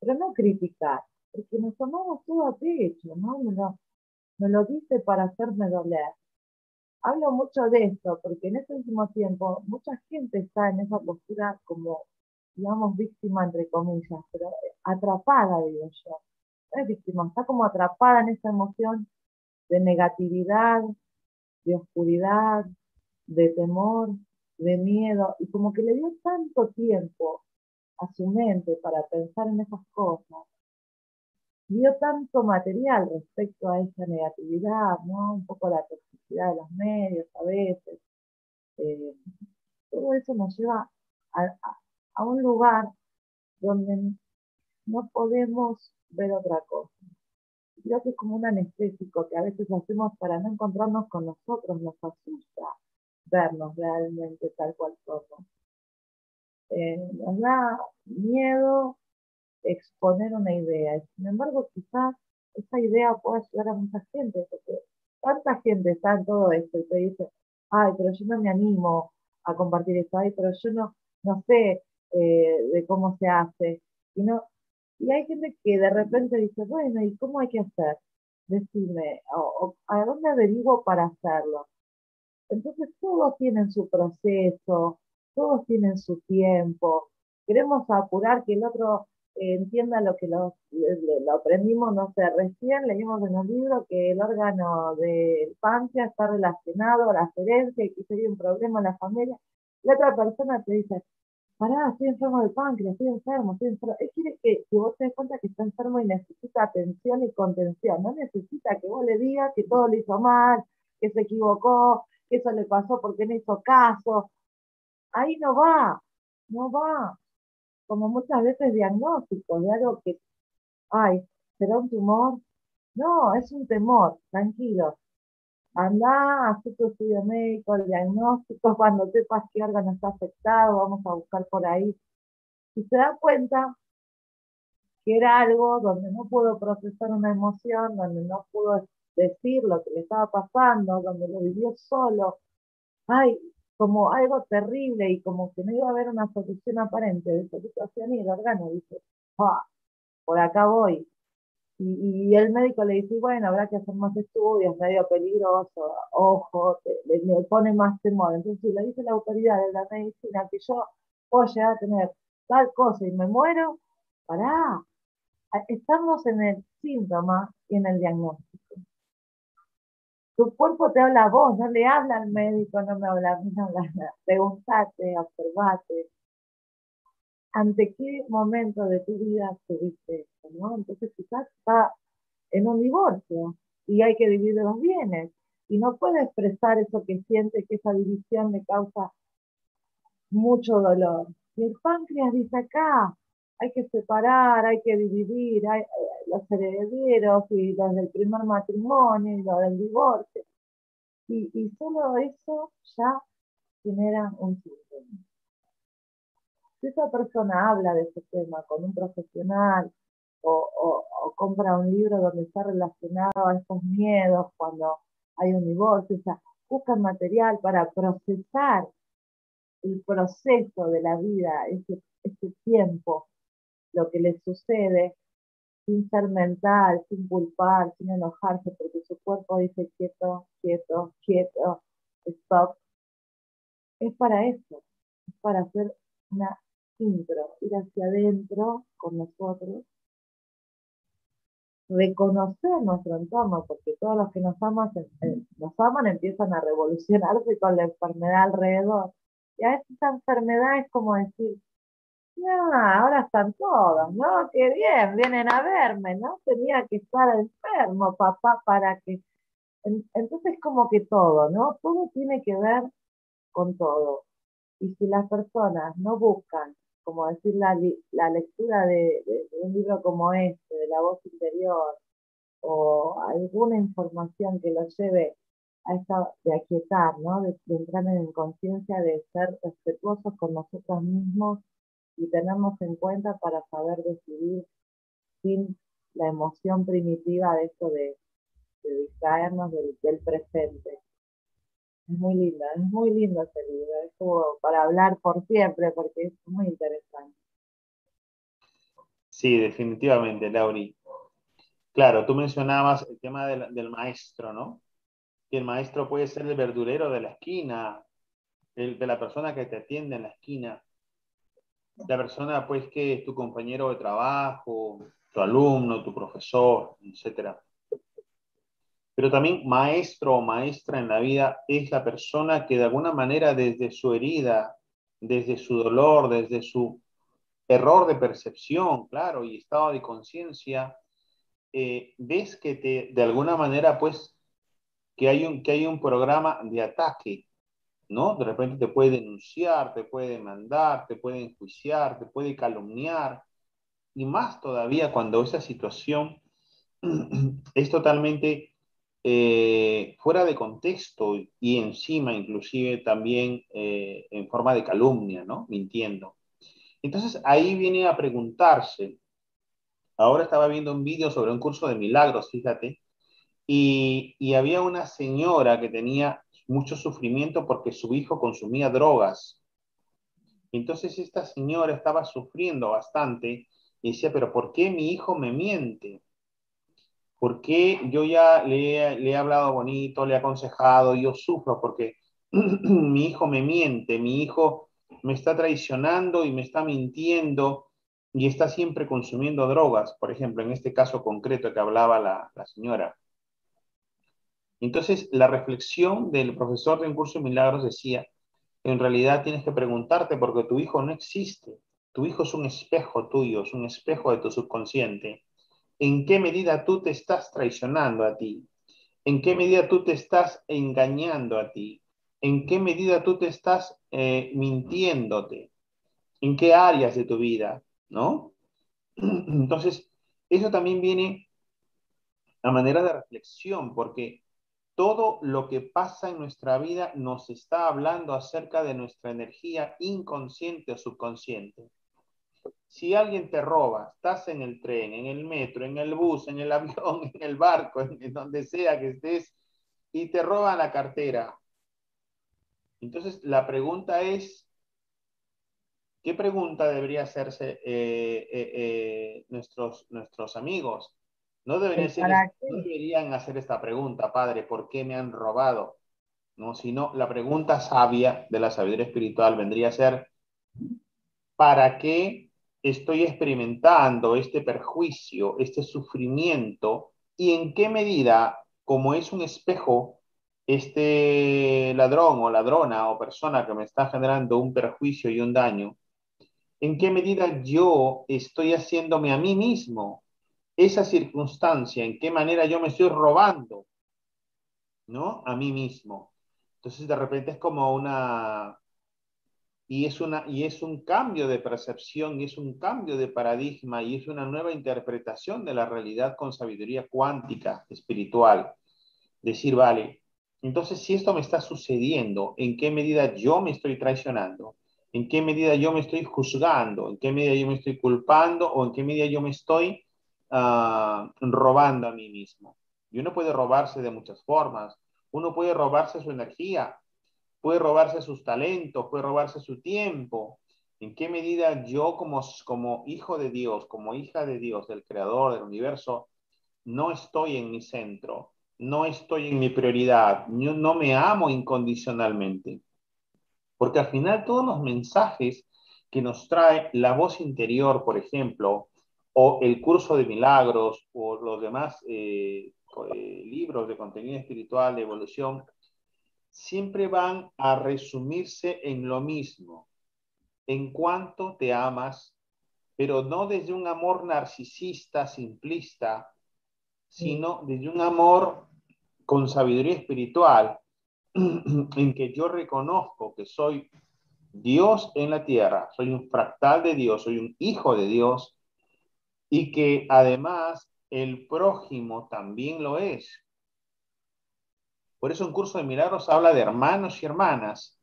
Pero no criticar, porque nos tomamos todo a pecho, ¿no? Me lo, me lo dice para hacerme doler hablo mucho de esto, porque en este último tiempo mucha gente está en esa postura como, digamos, víctima, entre comillas, pero atrapada, digo yo. No es víctima, está como atrapada en esa emoción de negatividad, de oscuridad, de temor, de miedo, y como que le dio tanto tiempo a su mente para pensar en esas cosas, dio tanto material respecto a esa negatividad, ¿no? Un poco la toxicidad de los medios a veces. Eh, todo eso nos lleva a, un lugar donde no podemos ver otra cosa. Creo que es como un anestésico que a veces hacemos para no encontrarnos con nosotros, nos asusta, vernos realmente tal cual somos. Eh, nos da miedo exponer una idea. Sin embargo, quizás esa idea pueda ayudar a mucha gente, porque tanta gente está en todo esto y te dice, ay, pero yo no me animo a compartir esto, ay, pero yo no, no sé eh, de cómo se hace. Y, no, y hay gente que de repente dice, bueno, ¿y cómo hay que hacer? Decime, ¿a dónde averiguo para hacerlo? Entonces todos tienen su proceso, todos tienen su tiempo. Queremos apurar que el otro eh, entienda lo que lo, lo, aprendimos, no sé, recién leímos en un libro que el órgano del páncreas está relacionado a la herencia y que sería un problema en la familia. La otra persona te dice, pará, estoy enfermo del páncreas, estoy enfermo, estoy enfermo. Él quiere que, que vos te des cuenta que está enfermo y necesita atención y contención. No necesita que vos le digas que todo le hizo mal, que se equivocó, que eso le pasó porque no hizo caso. Ahí no va, no va como muchas veces diagnósticos de algo que, ay, ¿será un tumor? No, es un temor, tranquilo. Anda, haz tu estudio médico, el diagnóstico, cuando sepas qué órgano está afectado, vamos a buscar por ahí. Si se da cuenta que era algo donde no pudo procesar una emoción, donde no pudo decir lo que le estaba pasando, donde lo vivió solo, ay, como algo terrible y como que no iba a haber una solución aparente de esa situación y el órgano dice, ah, por acá voy. Y, el médico le dice, bueno, habrá que hacer más estudios, medio peligroso, ojo, le, pone más temor. Entonces, si le dice la autoridad de la medicina que yo puedo llegar a tener tal cosa y me muero, pará, estamos en el síntoma y en el diagnóstico. Tu cuerpo te habla a vos, no le habla al médico, no me habla a mí, no habla nada. Preguntate, observate. ¿Ante qué momento de tu vida tuviste esto? ¿no? Entonces quizás está en un divorcio y hay que dividir los bienes y no puede expresar eso que siente, que esa división le causa mucho dolor. Y el páncreas dice acá, hay que separar, hay que dividir, hay, los herederos y los del primer matrimonio y los del divorcio. Y, y solo eso ya genera un síntoma. Si esa persona habla de ese tema con un profesional o, compra un libro donde está relacionado a esos miedos cuando hay un divorcio, o sea, busca material para procesar el proceso de la vida, ese, ese tiempo, lo que le sucede, sin ser mental, sin culpar, sin enojarse, porque su cuerpo dice quieto, quieto, quieto, stop. Es para eso, es para hacer una intro, ir hacia adentro con nosotros, reconocer nuestro entorno, porque todos los que nos aman, eh, nos aman empiezan a revolucionarse con la enfermedad alrededor. Y a veces esa enfermedad es como decir, no, ahora están todos, ¿no? Qué bien, vienen a verme, ¿no? Tenía que estar enfermo, papá, para que... Entonces como que todo, ¿no? Todo tiene que ver con todo. Y si las personas no buscan, como decir la, la lectura de, un libro como este, de la voz interior, o alguna información que los lleve a esta, de aquietar, ¿no? De, de entrar en conciencia de ser respetuosos con nosotros mismos y tenernos en cuenta para saber decidir sin la emoción primitiva de esto de, distraernos del, presente. Es muy linda, es muy lindo este libro, es como para hablar por siempre porque es muy interesante. Sí, definitivamente, Lauri. Claro, tú mencionabas el tema del, del maestro, ¿no? Que el maestro puede ser el verdurero de la esquina, el, de la persona que te atiende en la esquina, la persona pues que es tu compañero de trabajo, tu alumno, tu profesor, etc. Pero también maestro o maestra en la vida es la persona que de alguna manera desde su herida, desde su dolor, desde su error de percepción, claro, y estado de conciencia, eh, ves que te, de alguna manera pues que hay, un, que hay un programa de ataque ¿no? De repente te puede denunciar, te puede demandar, te puede enjuiciar, te puede calumniar, y más todavía cuando esa situación es totalmente eh, fuera de contexto y encima inclusive también eh, en forma de calumnia, ¿no? Mintiendo. Entonces ahí viene a preguntarse, ahora estaba viendo un vídeo sobre un curso de milagros, fíjate, y, y había una señora que tenía mucho sufrimiento porque su hijo consumía drogas. Entonces esta señora estaba sufriendo bastante y decía, pero ¿por qué mi hijo me miente? ¿Por qué yo ya le, he hablado bonito, le he aconsejado, yo sufro porque mi hijo me miente, mi hijo me está traicionando y me está mintiendo y está siempre consumiendo drogas, por ejemplo, en este caso concreto que hablaba la, la señora. Entonces, la reflexión del profesor de un curso de milagros decía, en realidad tienes que preguntarte porque tu hijo no existe. Tu hijo es un espejo tuyo, es un espejo de tu subconsciente. ¿En qué medida tú te estás traicionando a ti? ¿En qué medida tú te estás engañando a ti? ¿En qué medida tú te estás eh, mintiéndote? ¿En qué áreas de tu vida? ¿No? Entonces, eso también viene a manera de reflexión, porque todo lo que pasa en nuestra vida nos está hablando acerca de nuestra energía inconsciente o subconsciente. Si alguien te roba, estás en el tren, en el metro, en el bus, en el avión, en el barco, en, donde sea que estés, y te roban la cartera. Entonces, la pregunta es, ¿qué pregunta debería hacerse eh, eh, eh, nuestros, nuestros amigos? No deberían, hacer esta pregunta, Padre, ¿por qué me han robado? No, sino la pregunta sabia de la sabiduría espiritual vendría a ser, ¿para qué estoy experimentando este perjuicio, este sufrimiento? ¿Y en qué medida, como es un espejo, este ladrón o ladrona o persona que me está generando un perjuicio y un daño, ¿en qué medida yo estoy haciéndome a mí mismo esa circunstancia, en qué manera yo me estoy robando, ¿no? A mí mismo. Entonces de repente es como una, y es, una, y es un cambio de percepción, y es un cambio de paradigma, y es una nueva interpretación de la realidad con sabiduría cuántica, espiritual. Decir, vale, entonces si esto me está sucediendo, ¿en qué medida yo me estoy traicionando? ¿En qué medida yo me estoy juzgando? ¿En qué medida yo me estoy culpando? ¿O en qué medida yo me estoy Ah, robando a mí mismo. Y uno puede robarse de muchas formas. Uno puede robarse su energía, puede robarse sus talentos, puede robarse su tiempo. ¿En qué medida yo como, como hijo de Dios, como hija de Dios, del creador del universo, no estoy en mi centro, no estoy en mi prioridad, no, no me amo incondicionalmente? Porque al final todos los mensajes que nos trae la voz interior, por ejemplo, o el curso de milagros o los demás eh, eh, libros de contenido espiritual, de evolución, siempre van a resumirse en lo mismo, en cuanto te amas, pero no desde un amor narcisista, simplista, sino desde un amor con sabiduría espiritual, en que yo reconozco que soy Dios en la tierra, soy un fractal de Dios, soy un hijo de Dios, y que además el prójimo también lo es. Por eso un curso de milagros habla de hermanos y hermanas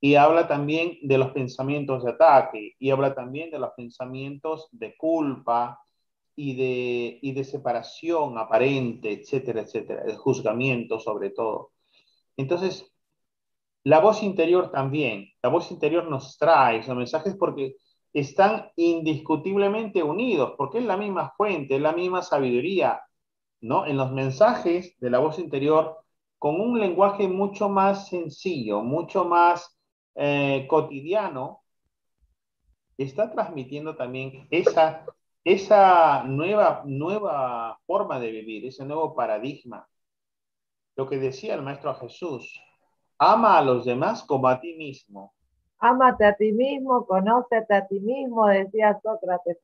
y habla también de los pensamientos de ataque y habla también de los pensamientos de culpa y de, y de separación aparente, etcétera, etcétera, de juzgamiento sobre todo. Entonces, la voz interior también, la voz interior nos trae esos mensajes porque están indiscutiblemente unidos, porque es la misma fuente, es la misma sabiduría, ¿no? En los mensajes de la voz interior, con un lenguaje mucho más sencillo, mucho más eh, cotidiano, está transmitiendo también esa, esa nueva, nueva forma de vivir, ese nuevo paradigma. Lo que decía el Maestro Jesús, ama a los demás como a ti mismo. Ámate a ti mismo, conócete a ti mismo, decía Sócrates.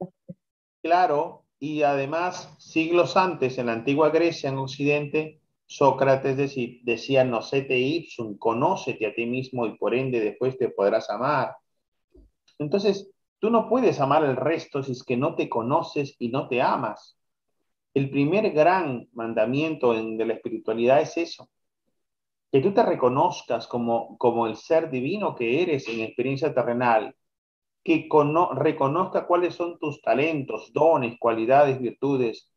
Claro, y además, siglos antes, en la antigua Grecia, en Occidente, Sócrates decía, no te ipsum, conócete a ti mismo y por ende después te podrás amar. Entonces, tú no puedes amar al resto si es que no te conoces y no te amas. El primer gran mandamiento en, de la espiritualidad es eso, que tú te reconozcas como, como el ser divino que eres en experiencia terrenal, que reconozca cuáles son tus talentos, dones, cualidades, virtudes.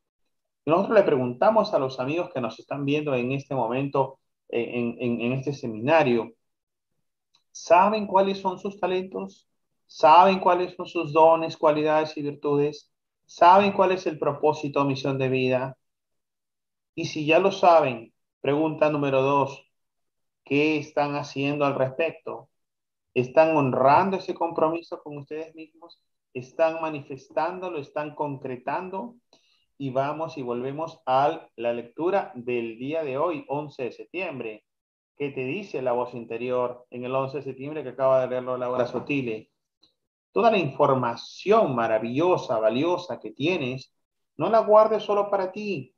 Nosotros le preguntamos a los amigos que nos están viendo en este momento, en, en este seminario, ¿saben cuáles son sus talentos? ¿Saben cuáles son sus dones, cualidades y virtudes? ¿Saben cuál es el propósito o misión de vida? Y si ya lo saben, pregunta número dos, ¿qué están haciendo al respecto? ¿Están honrando ese compromiso con ustedes mismos? ¿Están manifestándolo? ¿Están concretando? Y vamos y volvemos a la lectura del día de hoy, 11 de septiembre. ¿Qué te dice la voz interior en el 11 de septiembre que acaba de leerlo Laura Sotile? Toda la información maravillosa, valiosa que tienes, no la guardes solo para ti.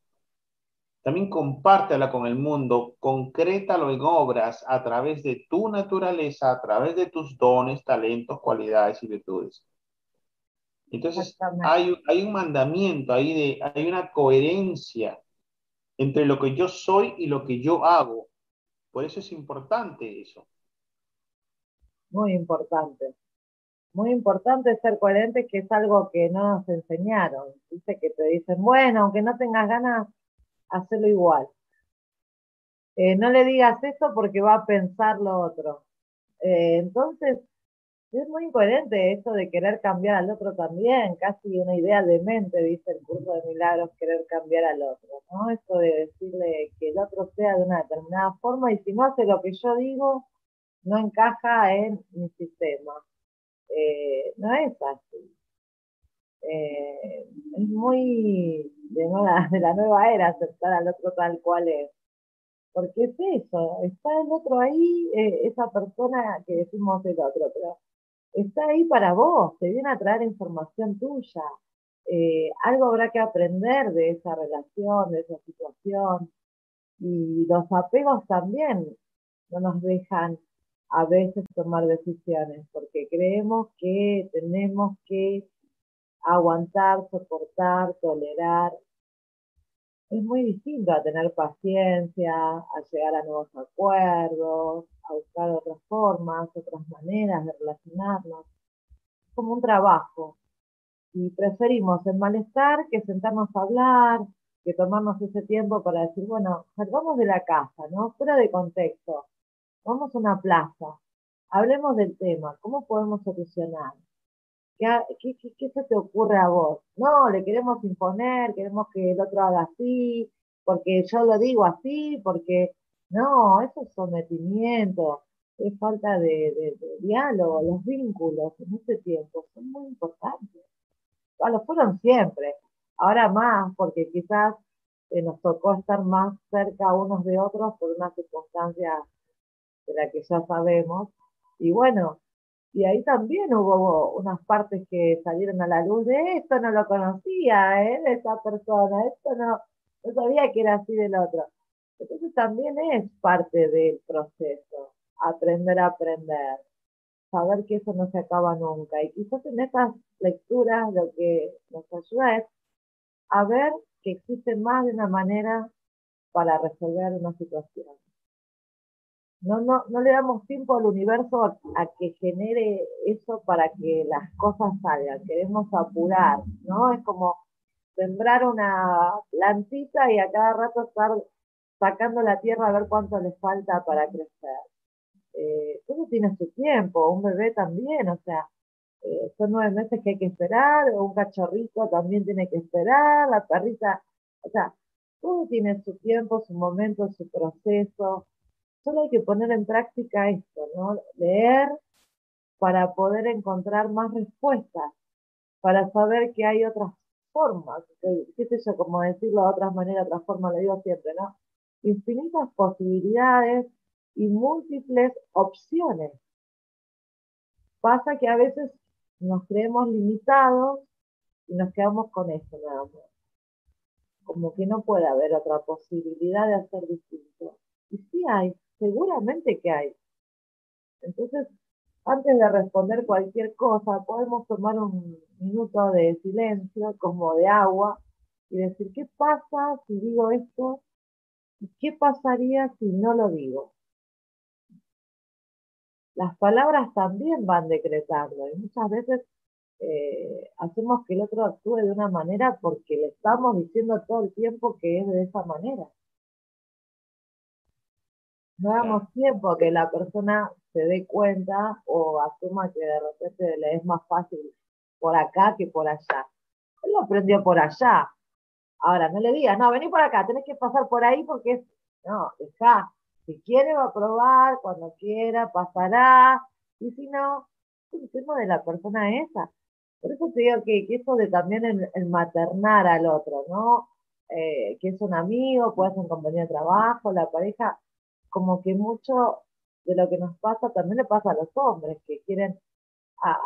También compártela con el mundo, concrétalo en obras a través de tu naturaleza, a través de tus dones, talentos, cualidades y virtudes. Entonces, hay, hay un mandamiento, hay, de, hay una coherencia entre lo que yo soy y lo que yo hago. Por eso es importante eso. Muy importante. Muy importante ser coherente, que es algo que no nos enseñaron. Dice que te dicen, bueno, aunque no tengas ganas, hacerlo igual. Eh, no le digas eso porque va a pensar lo otro. Eh, entonces, es muy incoherente eso de querer cambiar al otro también, casi una idea de mente, dice el curso de milagros, querer cambiar al otro, ¿no? Esto de decirle que el otro sea de una determinada forma y si no hace lo que yo digo, no encaja en mi sistema. Eh, no es así. Eh, es muy de, de la nueva era aceptar al otro tal cual es. Porque es eso, está el otro ahí, eh, esa persona que decimos el otro, pero está ahí para vos, te viene a traer información tuya. algo habrá que aprender de esa relación, de esa situación. Y los apegos también no nos dejan a veces tomar decisiones, porque creemos que tenemos que aguantar, soportar, tolerar. Es muy distinto a tener paciencia, a llegar a nuevos acuerdos, a buscar otras formas, otras maneras de relacionarnos. Es como un trabajo. Y preferimos el malestar que sentarnos a hablar, que tomarnos ese tiempo para decir, bueno, salgamos de la casa. Fuera de contexto Vamos a una plaza, hablemos del tema, ¿cómo podemos solucionar? ¿Qué, qué, se te ocurre a vos? No, le queremos imponer, queremos que el otro haga así, porque yo lo digo así, porque no, eso es sometimiento, es falta de, diálogo, los vínculos en este tiempo son muy importantes. lo fueron siempre, ahora más, porque quizás eh, nos tocó estar más cerca unos de otros por una circunstancia de la que ya sabemos. Y bueno, y ahí también hubo unas partes que salieron a la luz de esto, no lo conocía, ¿eh? de esa persona, esto no, no sabía que era así del otro. Entonces también es parte del proceso, aprender a aprender, saber que eso no se acaba nunca. Y quizás en estas lecturas lo que nos ayuda es a ver que existe más de una manera para resolver una situación. No, no, no le damos tiempo al universo a, que genere eso para que las cosas salgan. Queremos apurar, ¿no? Es como sembrar una plantita y a cada rato estar sacando la tierra a ver cuánto le falta para crecer. Eh, todo tiene su tiempo, un bebé también, o sea, eh, son nueve meses que hay que esperar, un cachorrito también tiene que esperar, la perrita, o sea, todo tiene su tiempo, su momento, su proceso, Solo hay que poner en práctica esto, ¿no? Leer para poder encontrar más respuestas, para saber que hay otras formas, qué sé yo, como decirlo de otras maneras, otras formas, lo digo siempre, ¿no? Infinitas posibilidades y múltiples opciones. Pasa que a veces nos creemos limitados y nos quedamos con eso nada más. Como que no puede haber otra posibilidad de hacer distinto. Y sí hay, Seguramente que hay. Entonces, antes de responder cualquier cosa, podemos tomar un minuto de silencio, como de agua, y decir, ¿qué pasa si digo esto? ¿Qué pasaría si no lo digo? Las palabras también van decretando y muchas veces eh, hacemos que el otro actúe de una manera porque le estamos diciendo todo el tiempo que es de esa manera. No damos tiempo que la persona se dé cuenta o asuma que de repente le es más fácil por acá que por allá. Él lo aprendió por allá. Ahora, no le digas, no, vení por acá, tenés que pasar por ahí porque es, no, deja. Si quiere va a probar, cuando quiera pasará, y si no, el tema de la persona esa. Por eso te digo que, que eso de también el, maternar al otro, ¿no? Eh, que es un amigo, puede ser un compañero de trabajo, la pareja, como que mucho de lo que nos pasa también le pasa a los hombres, que quieren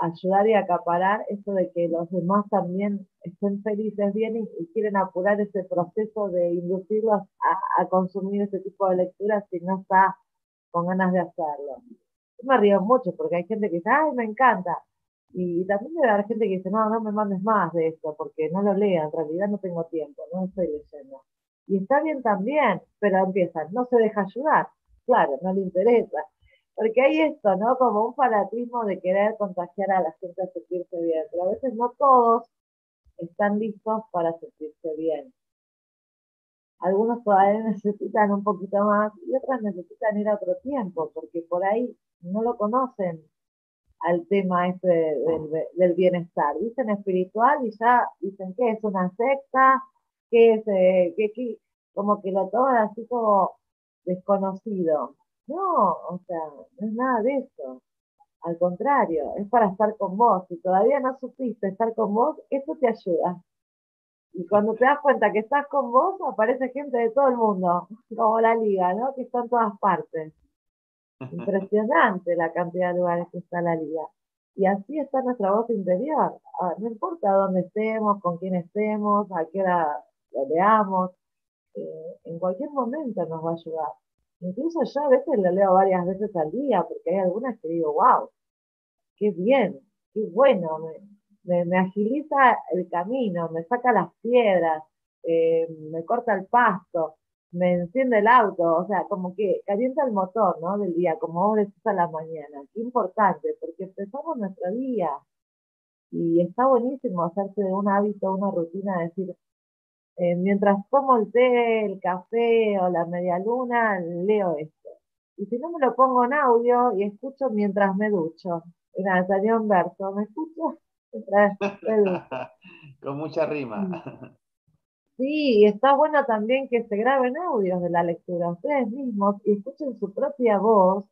ayudar y acaparar eso de que los demás también estén felices bien y, quieren apurar ese proceso de inducirlos a, consumir ese tipo de lecturas si no está con ganas de hacerlo. Yo me río mucho porque hay gente que dice, ay, me encanta. Y, también debe haber gente que dice, no, no me mandes más de esto porque no lo lea, en realidad no tengo tiempo, no estoy leyendo. Y está bien también, pero empiezan, no se deja ayudar. Claro, no le interesa porque hay esto, ¿no? Como un fanatismo de querer contagiar a la gente a sentirse bien, pero a veces no todos están listos para sentirse bien. Algunos todavía necesitan un poquito más y otras necesitan ir a otro tiempo, porque por ahí no lo conocen al tema este del, bienestar. Dicen espiritual y ya dicen que es una secta, que es, eh, que como que lo toman así como desconocido. No, o sea, no es nada de eso. Al contrario, es para estar con vos. Si todavía no supiste estar con vos, eso te ayuda. Y cuando te das cuenta que estás con vos, aparece gente de todo el mundo, como la liga, ¿no? Que está en todas partes. Impresionante la cantidad de lugares que está la liga. Y así está nuestra voz interior. Ah, no importa dónde estemos, con quién estemos, a qué hora lo veamos, eh, en cualquier momento nos va a ayudar. Incluso yo a veces lo leo varias veces al día, porque hay algunas que digo, wow, qué bien, qué bueno, me, agiliza el camino, me saca las piedras, eh, me corta el pasto, me enciende el auto, o sea, como que calienta el motor, ¿no? Del día, como vos decís a la mañana. Qué importante, porque empezamos nuestro día y está buenísimo hacerse de un hábito, una rutina, decir, eh, mientras tomo el té, el café o la media luna, leo esto. Y si no me lo pongo en audio y escucho mientras me ducho. Salió ¿me escucho? Mientras me ducho. Con mucha rima. Mm. Sí, está bueno también que se graben audios de la lectura ustedes mismos y escuchen su propia voz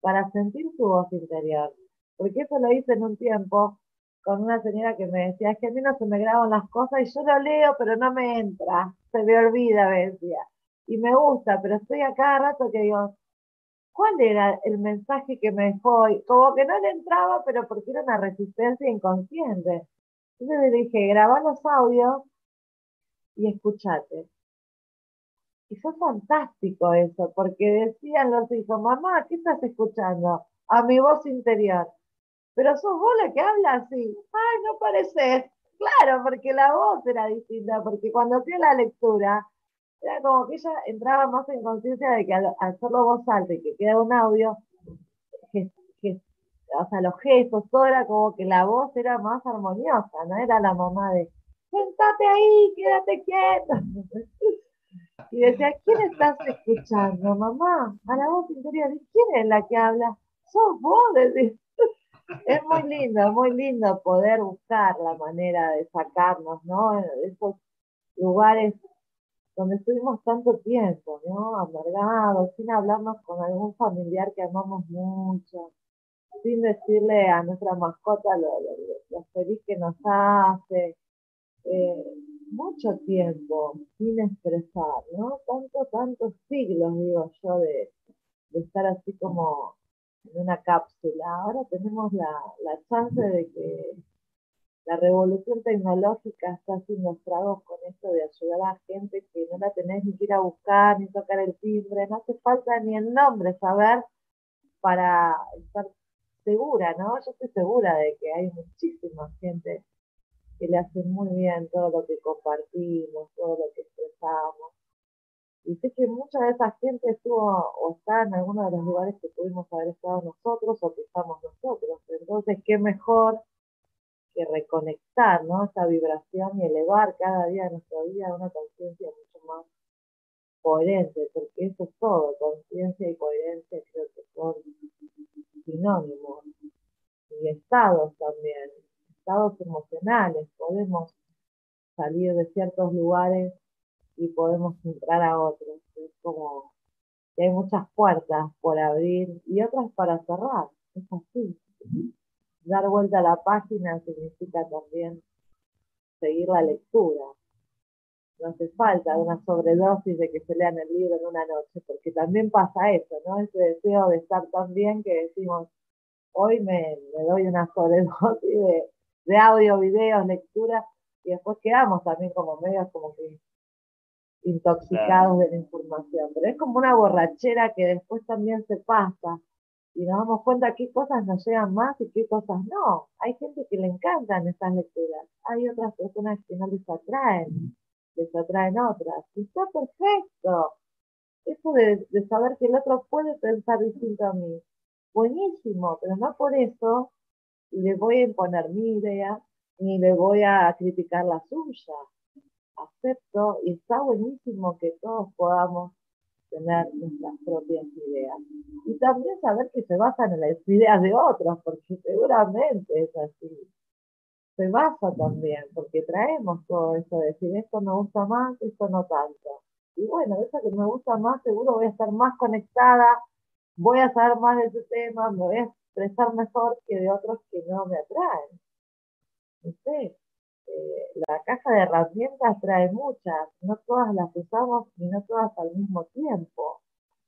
para sentir su voz interior. Porque eso lo hice en un tiempo con una señora que me decía, es que a mí no se me graban las cosas y yo lo leo, pero no me entra, se me olvida, me decía. Y me gusta, pero estoy a cada rato que digo, ¿cuál era el mensaje que me dejó? Como que no le entraba, pero porque era una resistencia inconsciente. Entonces le dije, graba los audios y escuchate. Y fue fantástico eso, porque decían los hijos, mamá, ¿qué estás escuchando? A mi voz interior pero sos vos la que habla así. Ay, no pareces. Claro, porque la voz era distinta, porque cuando hacía la lectura, era como que ella entraba más en conciencia de que al, hacerlo voz alta y que queda un audio, o sea, los gestos, todo era como que la voz era más armoniosa, no era la mamá de, sentate ahí, quédate quieta. Y decía, ¿quién estás escuchando, mamá? A la voz interior, ¿y quién es la que habla? Sos vos, decís es muy lindo, muy lindo poder buscar la manera de sacarnos, ¿no? Esos lugares donde estuvimos tanto tiempo, ¿no? Amargados, sin hablarnos con algún familiar que amamos mucho, sin decirle a nuestra mascota lo, feliz que nos hace. Eh, mucho tiempo sin expresar, ¿no? Tanto, tantos siglos, digo yo, de estar así como en una cápsula. Ahora tenemos la, la chance de que la revolución tecnológica está haciendo estragos con esto de ayudar a gente que no la tenés ni que ir a buscar, ni tocar el timbre, no hace falta ni el nombre saber para estar segura, ¿no? Yo estoy segura de que hay muchísima gente que le hace muy bien todo lo que compartimos, todo lo que expresamos. Y sé que mucha de esa gente estuvo o está en alguno de los lugares que pudimos haber estado nosotros o que estamos nosotros. Entonces, qué mejor que reconectar, ¿no? Esa vibración y elevar cada día de nuestra vida a una conciencia mucho más coherente, porque eso es todo, conciencia y coherencia creo que son sinónimos. Y estados también, estados emocionales, podemos salir de ciertos lugares y podemos entrar a otros. Es como que hay muchas puertas por abrir y otras para cerrar. Es así. Dar vuelta a la página significa también seguir la lectura. No hace falta una sobredosis de que se lean el libro en una noche, porque también pasa eso, ¿no? Ese deseo de estar tan bien que decimos, hoy me, doy una sobredosis de, audio, videos, lectura, y después quedamos también como medios como que intoxicados de la información. Pero es como una borrachera que después también se pasa y nos damos cuenta qué cosas nos llegan más y qué cosas no. Hay gente que le encantan esas lecturas, hay otras personas que no les atraen, les atraen otras. Y está perfecto. Eso de, de saber que el otro puede pensar distinto a mí, buenísimo, pero no por eso le voy a imponer mi idea ni le voy a criticar la suya. Acepto y está buenísimo que todos podamos tener nuestras propias ideas. Y también saber que se basan en las ideas de otros, porque seguramente es así. Se basa también, porque traemos todo eso de decir esto me gusta más, esto no tanto. Y bueno, eso que me gusta más, seguro voy a estar más conectada, voy a saber más de ese tema, me voy a expresar mejor que de otros que no me atraen. No sé, eh, la caja de herramientas trae muchas, no todas las usamos y no todas al mismo tiempo.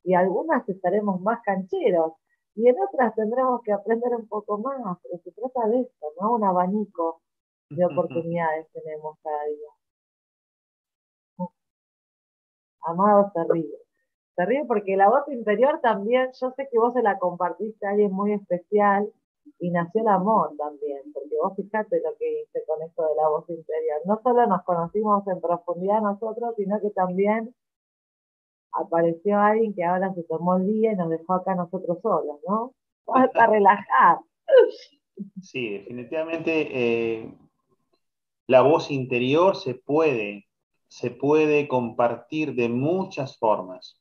Y algunas estaremos más cancheros y en otras tendremos que aprender un poco más, pero se trata de esto, ¿no? Un abanico de oportunidades tenemos cada día. Amado, se ríe. Se ríe porque la voz interior también, yo sé que vos se la compartiste a alguien muy especial y nació el amor también, porque vos fijate lo que hice con esto de la voz interior. No solo nos conocimos en profundidad nosotros, sino que también apareció alguien que ahora se tomó el día y nos dejó acá nosotros solos, ¿no? Para relajar. Sí, definitivamente eh, la voz interior se puede, se puede compartir de muchas formas.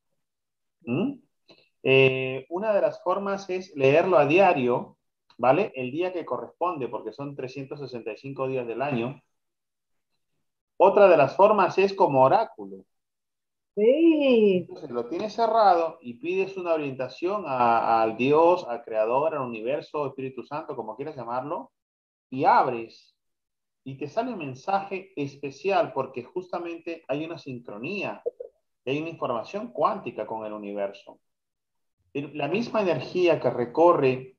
¿Mm? Eh, una de las formas es leerlo a diario, ¿vale? El día que corresponde, porque son 365 días del año. Otra de las formas es como oráculo. Sí. Entonces lo tienes cerrado y pides una orientación al Dios, al Creador, al universo, Espíritu Santo, como quieras llamarlo, y abres y te sale un mensaje especial porque justamente hay una sincronía, hay una información cuántica con el universo. La misma energía que recorre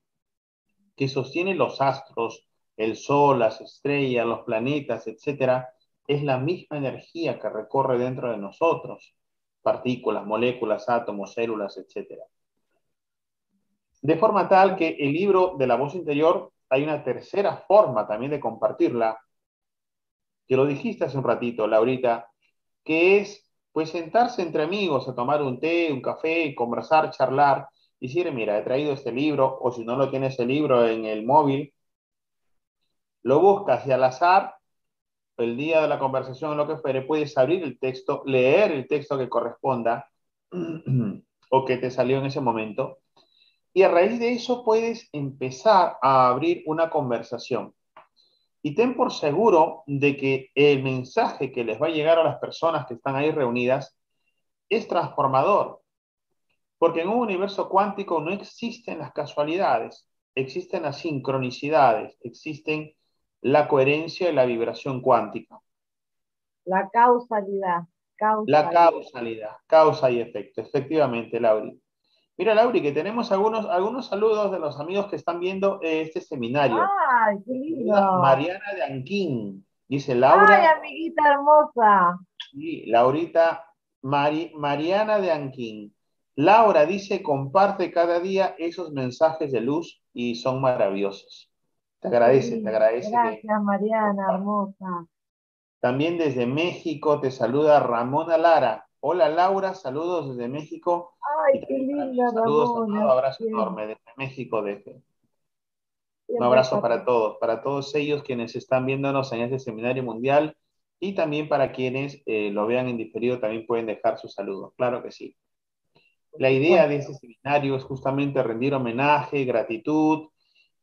que sostiene los astros, el sol, las estrellas, los planetas, etcétera, es la misma energía que recorre dentro de nosotros, partículas, moléculas, átomos, células, etcétera. De forma tal que el libro de la voz interior hay una tercera forma también de compartirla, que lo dijiste hace un ratito, Laurita, que es pues sentarse entre amigos a tomar un té, un café, conversar, charlar decir, mira, he traído este libro, o si no lo tienes el libro en el móvil, lo buscas y al azar, el día de la conversación, lo que fuere, puedes abrir el texto, leer el texto que corresponda o que te salió en ese momento, y a raíz de eso puedes empezar a abrir una conversación. Y ten por seguro de que el mensaje que les va a llegar a las personas que están ahí reunidas es transformador, porque en un universo cuántico no existen las casualidades, existen las sincronicidades, existen la coherencia y la vibración cuántica. La causalidad. La causalidad, causa y efecto, efectivamente, Lauri. Mira, Lauri, que tenemos algunos, algunos saludos de los amigos que están viendo eh, este seminario. ¡Ay, qué lindo! Mariana de Anquín, dice Laura. ¡Ay, amiguita hermosa! Sí, Laurita, Mariana de Anquín. Laura dice, comparte cada día esos mensajes de luz y son maravillosos. Te agradece, te agradece. Gracias, Mariana, hermosa. También desde México te saluda Ramona Lara. Hola Laura, saludos desde México. Ay, qué linda, Saludos Ramona. un abrazo enorme desde México. Desde... Un abrazo para todos, para todos ellos quienes están viéndonos en este seminario mundial y también para quienes eh, lo vean en diferido también pueden dejar sus saludos. Claro que sí. La idea de este seminario es justamente rendir homenaje, gratitud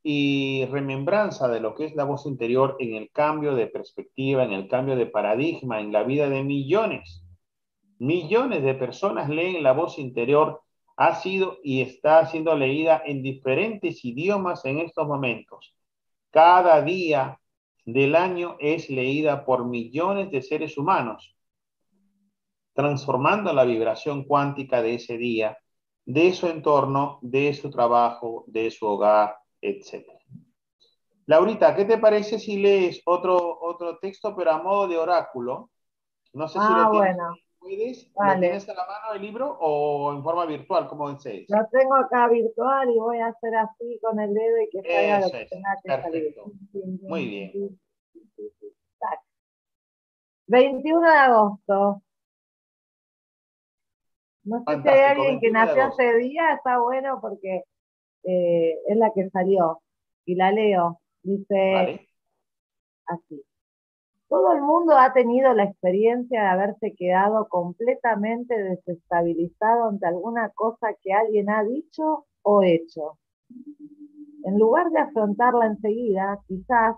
y remembranza de lo que es la voz interior en el cambio de perspectiva, en el cambio de paradigma en la vida de millones. Millones de personas leen la voz interior, ha sido y está siendo leída en diferentes idiomas en estos momentos. Cada día del año es leída por millones de seres humanos, transformando la vibración cuántica de ese día, de su entorno, de su trabajo, de su hogar, etc. Laurita, ¿qué te parece si lees otro, otro texto, pero a modo de oráculo? No sé si Ah, lo tienes, bueno. ¿puedes? Vale. ¿Lo tienes a la mano el libro o en forma virtual, como desees? Lo tengo acá virtual y voy a hacer así con el dedo y que salga lo que tenga que salir. perfecto. Muy bien. Tac. 21 de agosto. No sé si hay alguien que 21 de nació ese día, está bueno porque eh, es la que salió. Y la leo. Dice ¿Vale? así. Todo el mundo ha tenido la experiencia de haberse quedado completamente desestabilizado ante alguna cosa que alguien ha dicho o hecho. En lugar de afrontarla enseguida, quizás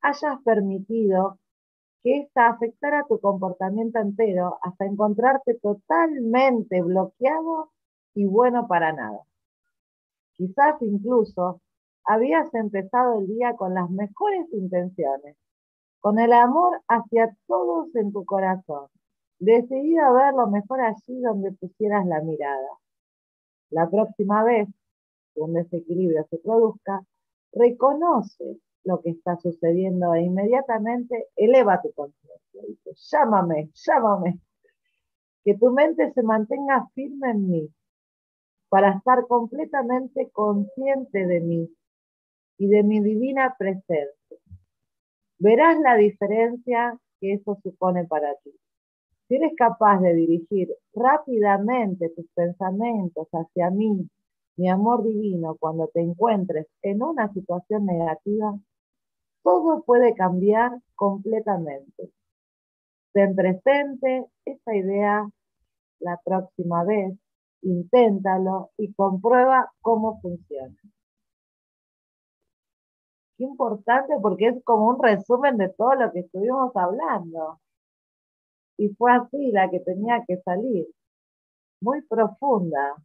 hayas permitido que ésta afectara tu comportamiento entero hasta encontrarte totalmente bloqueado y bueno para nada. Quizás incluso habías empezado el día con las mejores intenciones, con el amor hacia todos en tu corazón, decidido a ver lo mejor allí donde pusieras la mirada. La próxima vez que un desequilibrio se produzca, reconoce lo que está sucediendo e inmediatamente eleva tu conciencia. Llámame, llámame. Que tu mente se mantenga firme en mí para estar completamente consciente de mí y de mi divina presencia. Verás la diferencia que eso supone para ti. Si eres capaz de dirigir rápidamente tus pensamientos hacia mí, mi amor divino, cuando te encuentres en una situación negativa, todo puede cambiar completamente. Ten presente esta idea la próxima vez, inténtalo y comprueba cómo funciona. Qué importante porque es como un resumen de todo lo que estuvimos hablando. Y fue así la que tenía que salir. Muy profunda.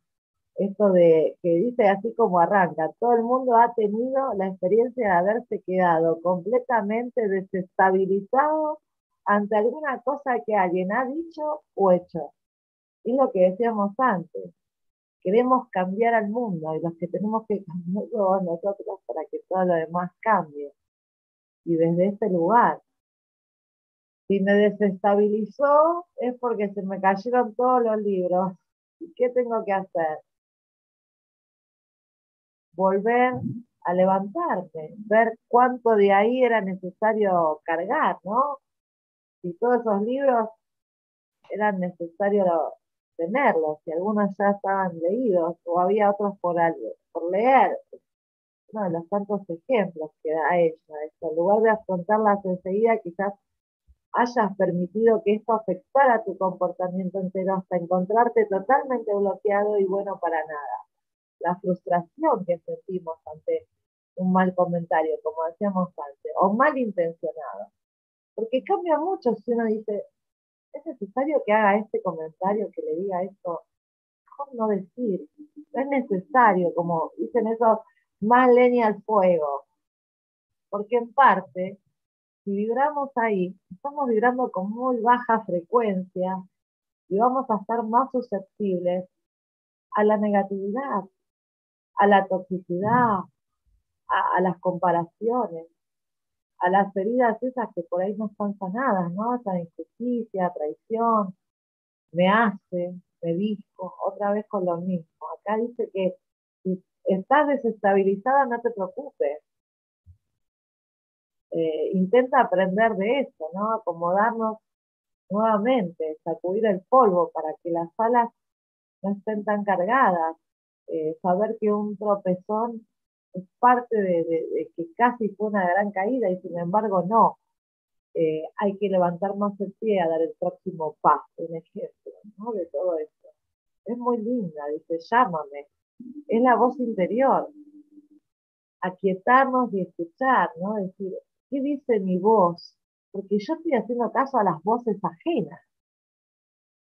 Esto de que dice así como arranca. Todo el mundo ha tenido la experiencia de haberse quedado completamente desestabilizado ante alguna cosa que alguien ha dicho o hecho. Es lo que decíamos antes. Queremos cambiar al mundo y los que tenemos que cambiar somos nosotros para que todo lo demás cambie. Y desde este lugar, si me desestabilizó es porque se me cayeron todos los libros. ¿Y qué tengo que hacer? Volver a levantarme, ver cuánto de ahí era necesario cargar, ¿no? Si todos esos libros eran necesarios tenerlos, si algunos ya estaban leídos o había otros por, leer. Uno de los tantos ejemplos que da ella. En lugar de afrontarlas enseguida, quizás hayas permitido que esto afectara tu comportamiento entero hasta encontrarte totalmente bloqueado y bueno para nada. La frustración que sentimos ante un mal comentario, como decíamos antes, o mal intencionado. Porque cambia mucho si uno dice, es necesario que haga este comentario, que le diga esto, mejor no decir, no es necesario, como dicen esos, más leña al fuego, porque en parte, si vibramos ahí, estamos vibrando con muy baja frecuencia y vamos a estar más susceptibles a la negatividad, a la toxicidad, a, las comparaciones a las heridas esas que por ahí no están sanadas, ¿no? Esa injusticia, traición, me hace, me dijo, otra vez con lo mismo. Acá dice que si estás desestabilizada, no te preocupes. eh, intenta aprender de eso, ¿no? Acomodarnos nuevamente, sacudir el polvo para que las alas no estén tan cargadas, eh, saber que un tropezón es parte de, que casi fue una gran caída y sin embargo no. Eh, hay que levantar más el pie a dar el próximo paso, un ejemplo ¿no? de todo esto. Es muy linda, dice, llámame. Es la voz interior. Aquietarnos y escuchar, ¿no? Decir, ¿qué dice mi voz? Porque yo estoy haciendo caso a las voces ajenas.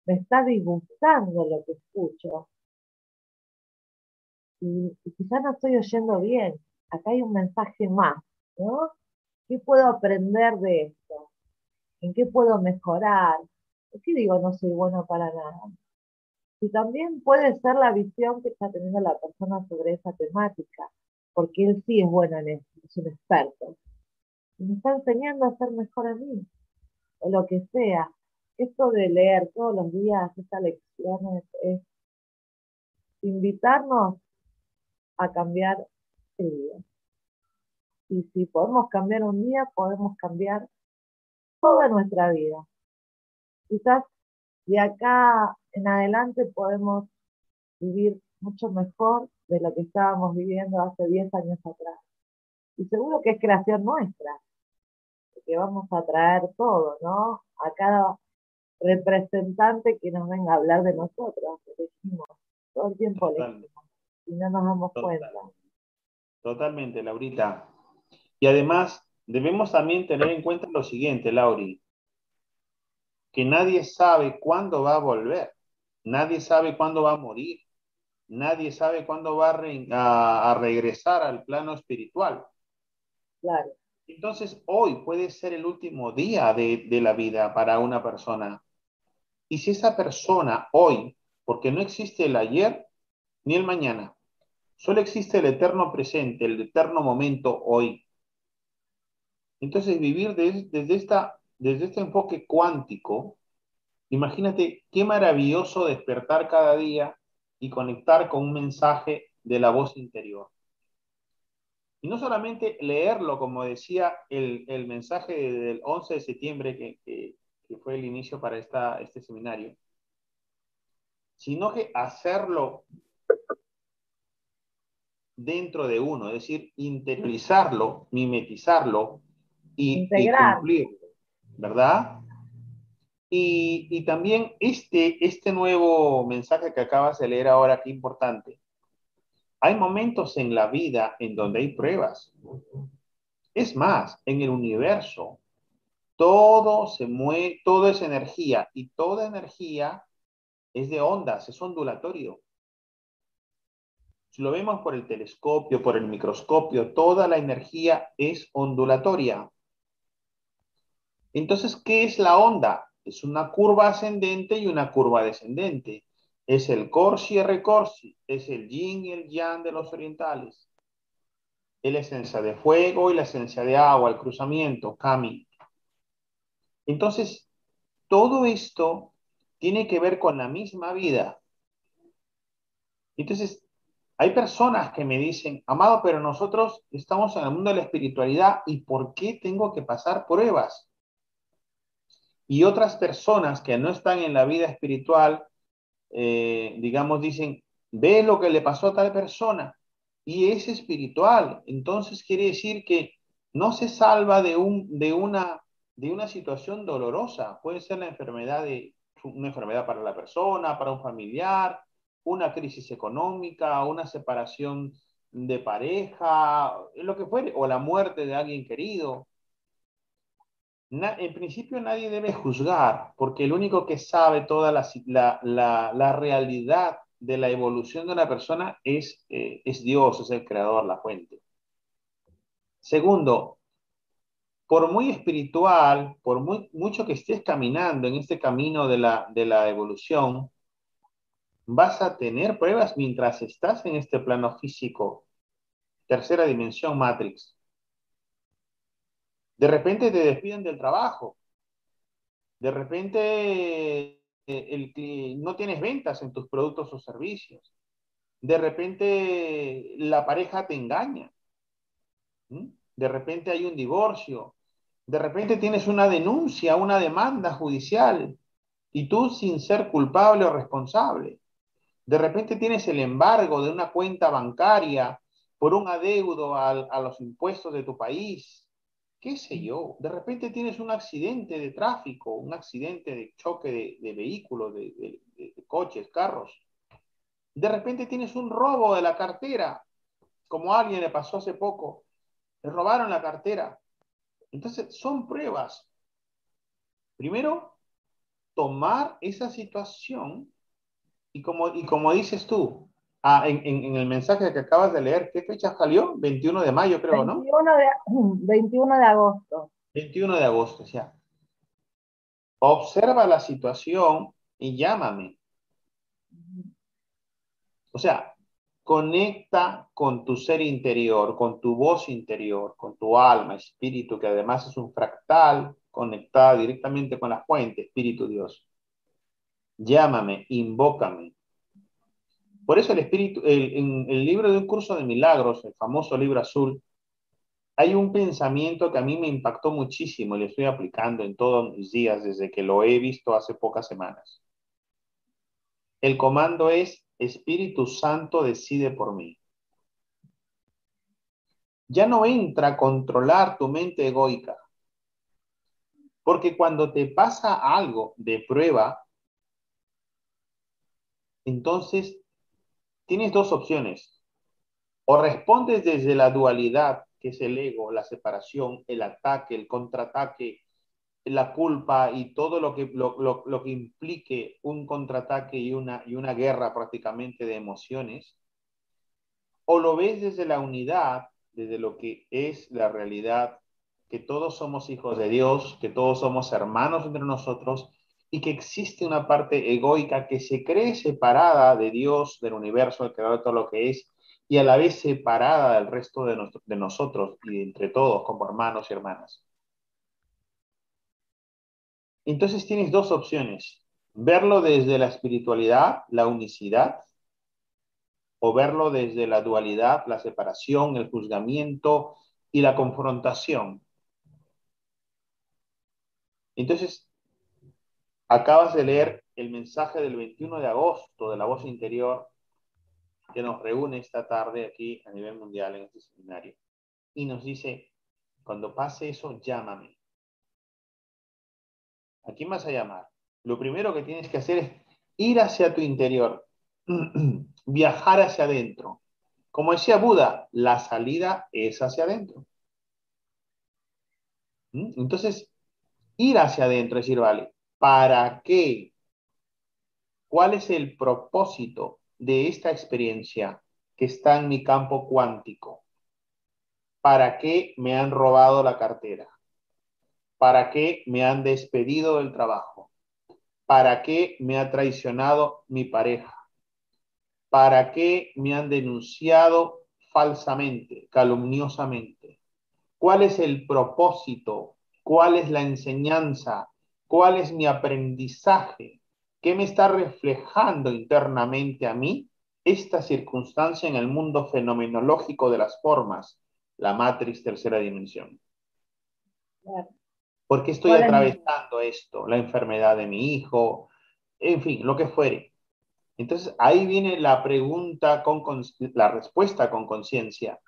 Me está disgustando lo que escucho y, quizás no estoy oyendo bien. Acá hay un mensaje más, ¿no? ¿Qué puedo aprender de esto? ¿En qué puedo mejorar? ¿Por qué digo no soy bueno para nada? Y también puede ser la visión que está teniendo la persona sobre esa temática, porque él sí es bueno en eso, es un experto. Y me está enseñando a ser mejor a mí, o lo que sea. Esto de leer todos los días esta lección es invitarnos a cambiar el día. Y si podemos cambiar un día, podemos cambiar toda nuestra vida. Quizás de acá en adelante podemos vivir mucho mejor de lo que estábamos viviendo hace 10 años atrás. Y seguro que es creación nuestra, que vamos a traer todo, ¿no? A cada representante que nos venga a hablar de nosotros, elegimos, todo el tiempo elegimos y no nos damos cuenta. Totalmente, Laurita. Y además, debemos también tener en cuenta lo siguiente, Lauri, que nadie sabe cuándo va a volver, nadie sabe cuándo va a morir, nadie sabe cuándo va a, regresar al plano espiritual. Claro. Entonces, hoy puede ser el último día de, de la vida para una persona. Y si esa persona hoy, porque no existe el ayer ni el mañana, Solo existe el eterno presente, el eterno momento hoy. Entonces, vivir desde, este enfoque cuántico, imagínate qué maravilloso despertar cada día y conectar con un mensaje de la voz interior. Y no solamente leerlo, como decía el, mensaje del 11 de septiembre, que, fue el inicio para este seminario, sino que hacerlo dentro de uno, es decir, interiorizarlo, mimetizarlo y, cumplirlo, ¿verdad? Y, también este, este nuevo mensaje que acabas de leer ahora, qué importante. Hay momentos en la vida en donde hay pruebas. Es más, en el universo, todo se mueve, todo es energía y toda energía es de ondas, es ondulatorio. Si lo vemos por el telescopio, por el microscopio, toda la energía es ondulatoria. Entonces, ¿qué es la onda? Es una curva ascendente y una curva descendente. Es el corsi y recorsi, es el yin y el yang de los orientales. Es la esencia de fuego y la esencia de agua, el cruzamiento, kami. Entonces, todo esto tiene que ver con la misma vida. Entonces, hay personas que me dicen, amado, pero nosotros estamos en el mundo de la espiritualidad y ¿por qué tengo que pasar pruebas? Y otras personas que no están en la vida espiritual, eh, digamos, dicen, ve lo que le pasó a tal persona y es espiritual. Entonces quiere decir que no se salva de, un, de, una, de una situación dolorosa. Puede ser la enfermedad una enfermedad para la persona, para un familiar, una crisis económica, una separación de pareja, lo que fuere, o la muerte de alguien querido. en principio nadie debe juzgar, porque el único que sabe toda la, realidad de la evolución de una persona es, eh, es Dios, es el creador, la fuente. Segundo, por muy espiritual, por muy, mucho que estés caminando en este camino de la, de la evolución, vas a tener pruebas mientras estás en este plano físico. Tercera dimensión, Matrix. De repente te despiden del trabajo. De repente eh, no tienes ventas en tus productos o servicios. De repente la pareja te engaña. De repente hay un divorcio. De repente tienes una denuncia, una demanda judicial y tú sin ser culpable o responsable. De repente tienes el embargo de una cuenta bancaria por un adeudo a, los impuestos de tu país. ¿Qué sé yo? De repente tienes un accidente de tráfico, un accidente de choque de, vehículos, de coches, carros. De repente tienes un robo de la cartera, como a alguien le pasó hace poco. Le robaron la cartera. Entonces, son pruebas. Primero, tomar esa situación y como, y como dices tú, ah, en, el mensaje que acabas de leer, ¿qué fecha salió? 21 de mayo, creo, ¿no? 21 de, 21 de agosto. 21 de agosto, ya. Observa la situación y llámame. O sea, conecta con tu ser interior, con tu voz interior, con tu alma, espíritu, que además es un fractal conectada directamente con la fuente, espíritu Dios. Llámame, invócame. Por eso el espíritu, en el libro de un curso de milagros, el famoso libro azul, hay un pensamiento que a mí me impactó muchísimo y lo estoy aplicando en todos mis días desde que lo he visto hace pocas semanas. El comando es Espíritu Santo decide por mí. Ya no entra a controlar tu mente egoica. Porque cuando te pasa algo de prueba, entonces tienes dos opciones. O respondes desde la dualidad, que es el ego, la separación, el ataque, el contraataque, la culpa y todo lo que, lo, que implique un contraataque y una, y una guerra prácticamente de emociones, o lo ves desde la unidad, desde lo que es la realidad, que todos somos hijos de Dios, que todos somos hermanos entre nosotros y que existe una parte egoica que se cree separada de Dios, del universo, del creador de todo lo que es, y a la vez separada del resto de, de nosotros y entre todos como hermanos y hermanas. Entonces tienes dos opciones, verlo desde la espiritualidad, la unicidad, o verlo desde la dualidad, la separación, el juzgamiento y la confrontación. Entonces, acabas de leer el mensaje del 21 de agosto de la voz interior que nos reúne esta tarde aquí a nivel mundial en este seminario. Y nos dice, cuando pase eso, llámame. ¿A quién vas a llamar? Lo primero que tienes que hacer es ir hacia tu interior, viajar hacia adentro. Como decía Buda, la salida es hacia adentro. ¿Mm? Entonces, ir hacia adentro, es decir, vale, ¿para qué? ¿Cuál es el propósito de esta experiencia que está en mi campo cuántico? ¿Para qué me han robado la cartera? ¿Para qué me han despedido del trabajo? ¿Para qué me ha traicionado mi pareja? ¿Para qué me han denunciado falsamente, calumniosamente? ¿Cuál es el propósito? ¿Cuál es la enseñanza? ¿Cuál es mi aprendizaje? ¿Qué me está reflejando internamente a mí esta circunstancia en el mundo fenomenológico de las formas, la matriz tercera dimensión? ¿Por qué estoy atravesando esto? La enfermedad de mi hijo, en fin, lo que fuere. Entonces ahí viene la pregunta con la respuesta con conciencia.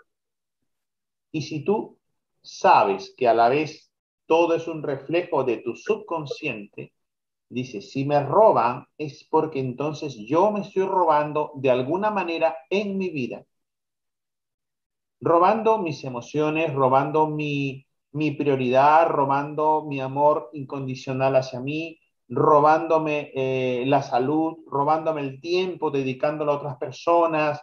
Y si tú sabes que a la vez todo es un reflejo de tu subconsciente, dice, si me roban es porque entonces yo me estoy robando de alguna manera en mi vida. Robando mis emociones, robando mi, prioridad, robando mi amor incondicional hacia mí, robándome eh, la salud, robándome el tiempo, dedicándolo a otras personas,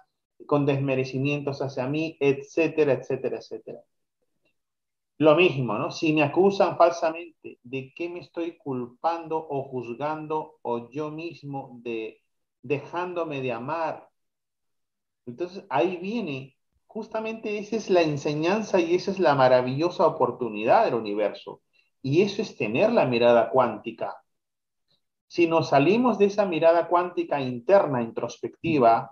con desmerecimientos hacia mí, etcétera, etcétera, etcétera. Lo mismo, ¿no? Si me acusan falsamente, ¿de qué me estoy culpando o juzgando o yo mismo de dejándome de amar? Entonces ahí viene justamente esa es la enseñanza y esa es la maravillosa oportunidad del universo. Y eso es tener la mirada cuántica. Si nos salimos de esa mirada cuántica interna, introspectiva,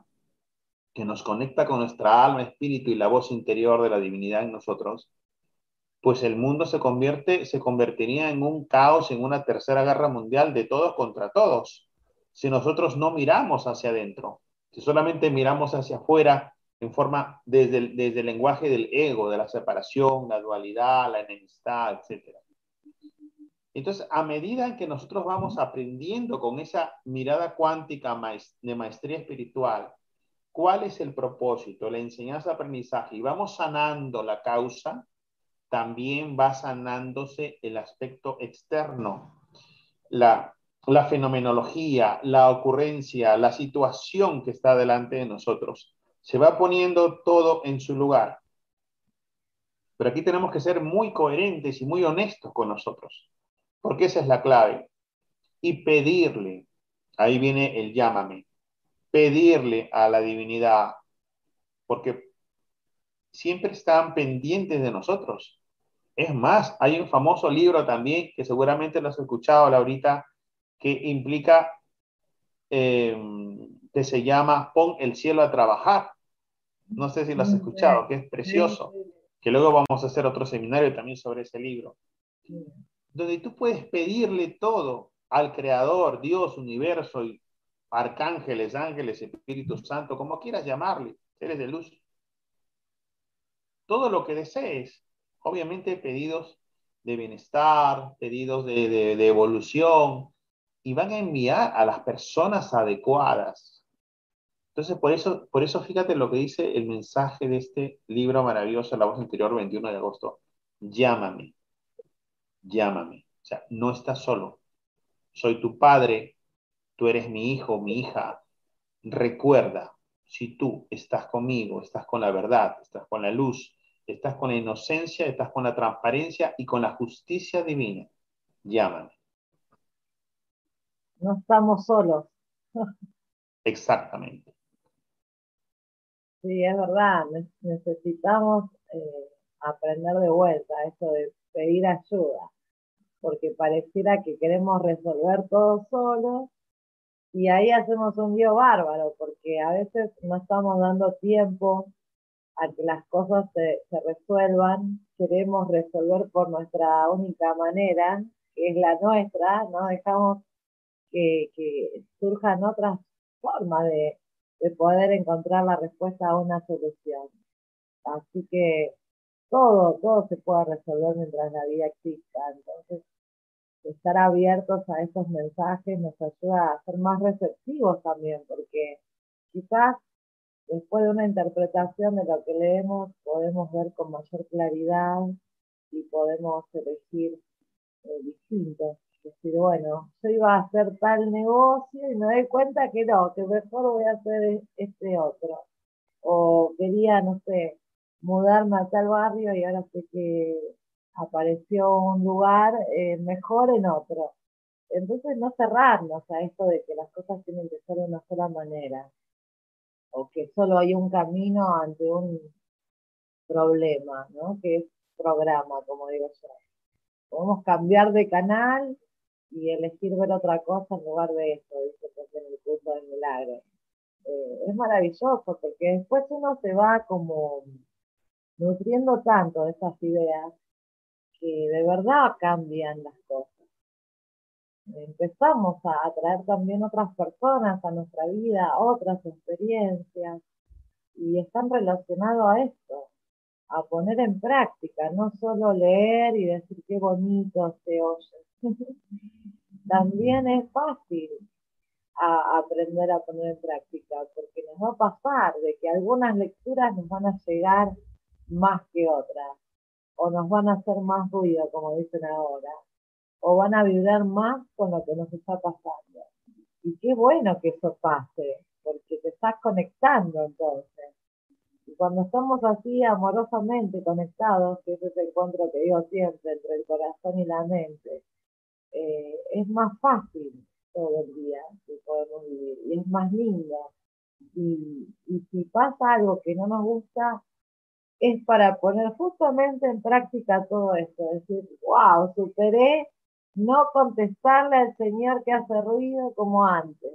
que nos conecta con nuestra alma, espíritu y la voz interior de la divinidad en nosotros, pues el mundo se convierte, se convertiría en un caos, en una tercera guerra mundial de todos contra todos, si nosotros no miramos hacia adentro, si solamente miramos hacia afuera en forma desde el, desde el lenguaje del ego, de la separación, la dualidad, la enemistad, etc. Entonces, a medida que nosotros vamos aprendiendo con esa mirada cuántica de maestría espiritual, cuál es el propósito, la enseñanza, aprendizaje, y vamos sanando la causa, también va sanándose el aspecto externo, la, la fenomenología, la ocurrencia, la situación que está delante de nosotros. Se va poniendo todo en su lugar. Pero aquí tenemos que ser muy coherentes y muy honestos con nosotros, porque esa es la clave. Y pedirle, ahí viene el llámame, pedirle a la divinidad, porque siempre están pendientes de nosotros. Es más, hay un famoso libro también que seguramente lo has escuchado, Laurita, que implica, em, que se llama Pon el cielo a trabajar. No sé si lo has escuchado, que es precioso, que luego vamos a hacer otro seminario también sobre ese libro, donde tú puedes pedirle todo al Creador, Dios, universo, y arcángeles, ángeles, Espíritu Santo, como quieras llamarle, seres de luz todo lo que desees. Obviamente pedidos de bienestar, pedidos de, evolución, y van a enviar a las personas adecuadas. Entonces, por eso, por eso fíjate lo que dice el mensaje de este libro maravilloso, La Voz Interior, 21 de agosto. Llámame, llámame. O sea, no estás solo. Soy tu padre, tú eres mi hijo, mi hija. Recuerda, si tú estás conmigo, estás con la verdad, estás con la luz, estás con la inocencia, estás con la transparencia y con la justicia divina. Llámame. No estamos solos. Exactamente. Sí, es verdad. Necesitamos eh, aprender de vuelta eso de pedir ayuda, porque pareciera que queremos resolver todo solos y ahí hacemos un lío bárbaro, porque a veces no estamos dando tiempo a que las cosas se, resuelvan, queremos resolver por nuestra única manera, que es la nuestra, no dejamos que, surjan otras formas de, de poder encontrar la respuesta a una solución. Así que todo, todo se puede resolver mientras la vida exista. Entonces, estar abiertos a esos mensajes nos ayuda a ser más receptivos también, porque quizás después de una interpretación de lo que leemos, podemos ver con mayor claridad y podemos elegir eh, distinto. Decir, bueno, yo iba a hacer tal negocio y me doy cuenta que no, que mejor voy a hacer este otro. O quería, no sé, mudarme a tal barrio y ahora sé que apareció un lugar eh, mejor en otro. Entonces no cerrarnos a esto de que las cosas tienen que ser de una sola manera o que solo hay un camino ante un problema, ¿no? Que es programa, como digo yo. Podemos cambiar de canal y elegir ver otra cosa en lugar de esto, dice pues, en el curso del milagro. Eh, es maravilloso porque después uno se va como nutriendo tanto de esas ideas que de verdad cambian las cosas empezamos a atraer también otras personas a nuestra vida, otras experiencias, y están relacionados a esto, a poner en práctica, no solo leer y decir qué bonito se oye. también es fácil aprender a poner en práctica, porque nos va a pasar de que algunas lecturas nos van a llegar más que otras, o nos van a hacer más ruido, como dicen ahora, o van a vibrar más con lo que nos está pasando. Y qué bueno que eso pase, porque te estás conectando entonces. Y cuando estamos así amorosamente conectados, que es ese encuentro que digo siempre entre el corazón y la mente, eh, es más fácil todo el día que podemos vivir y es más lindo. Y, y si pasa algo que no nos gusta, es para poner justamente en práctica todo esto, decir, wow, superé no contestarle al Señor que hace ruido como antes.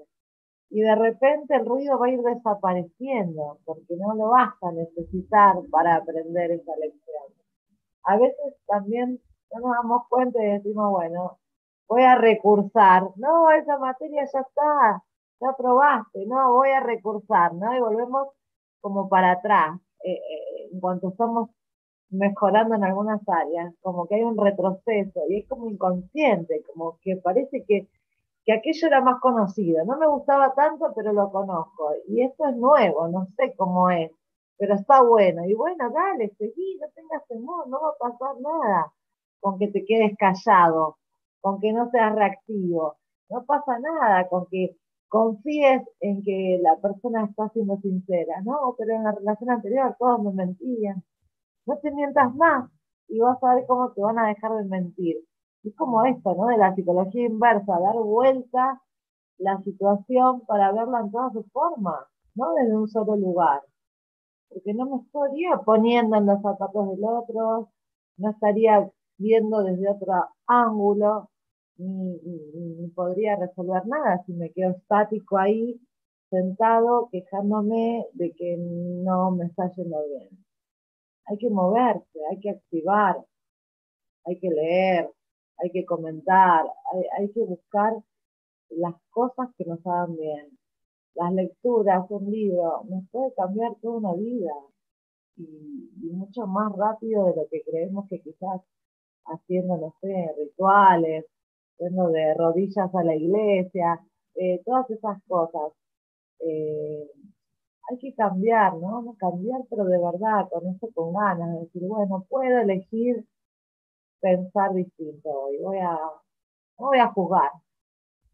Y de repente el ruido va a ir desapareciendo, porque no lo vas a necesitar para aprender esa lección. a veces también no nos damos cuenta y decimos, bueno, voy a recursar. No, esa materia ya está, ya probaste, no, voy a recursar, ¿no? Y volvemos como para atrás, eh, eh, en cuanto estamos mejorando en algunas áreas, como que hay un retroceso y es como inconsciente, como que parece que, que aquello era más conocido. No me gustaba tanto, pero lo conozco. Y esto es nuevo, no sé cómo es, pero está bueno. Y bueno, dale, seguí, no tengas temor, no va a pasar nada con que te quedes callado, con que no seas reactivo. No pasa nada con que confíes en que la persona está siendo sincera, ¿no? Pero en la relación anterior todos me mentían. No te mientas más y vas a ver cómo te van a dejar de mentir. Es como esto, ¿no? De la psicología inversa, dar vuelta la situación para verla en toda su forma, no desde un solo lugar. Porque no me estaría poniendo en los zapatos del otro, no estaría viendo desde otro ángulo, ni, podría resolver nada si me quedo estático ahí, sentado, quejándome de que no me está yendo bien. Hay que moverse, hay que activar, hay que leer, hay que comentar, hay, que buscar las cosas que nos hagan bien. Las lecturas, un libro, nos puede cambiar toda una vida y, y mucho más rápido de lo que creemos que quizás haciendo, no sé, rituales, yendo de rodillas a la iglesia, eh, todas esas cosas. Eh, hay que cambiar, ¿no? ¿no? Cambiar, pero de verdad, con eso con ganas, de decir, bueno, puedo elegir pensar distinto hoy, voy a, no voy a juzgar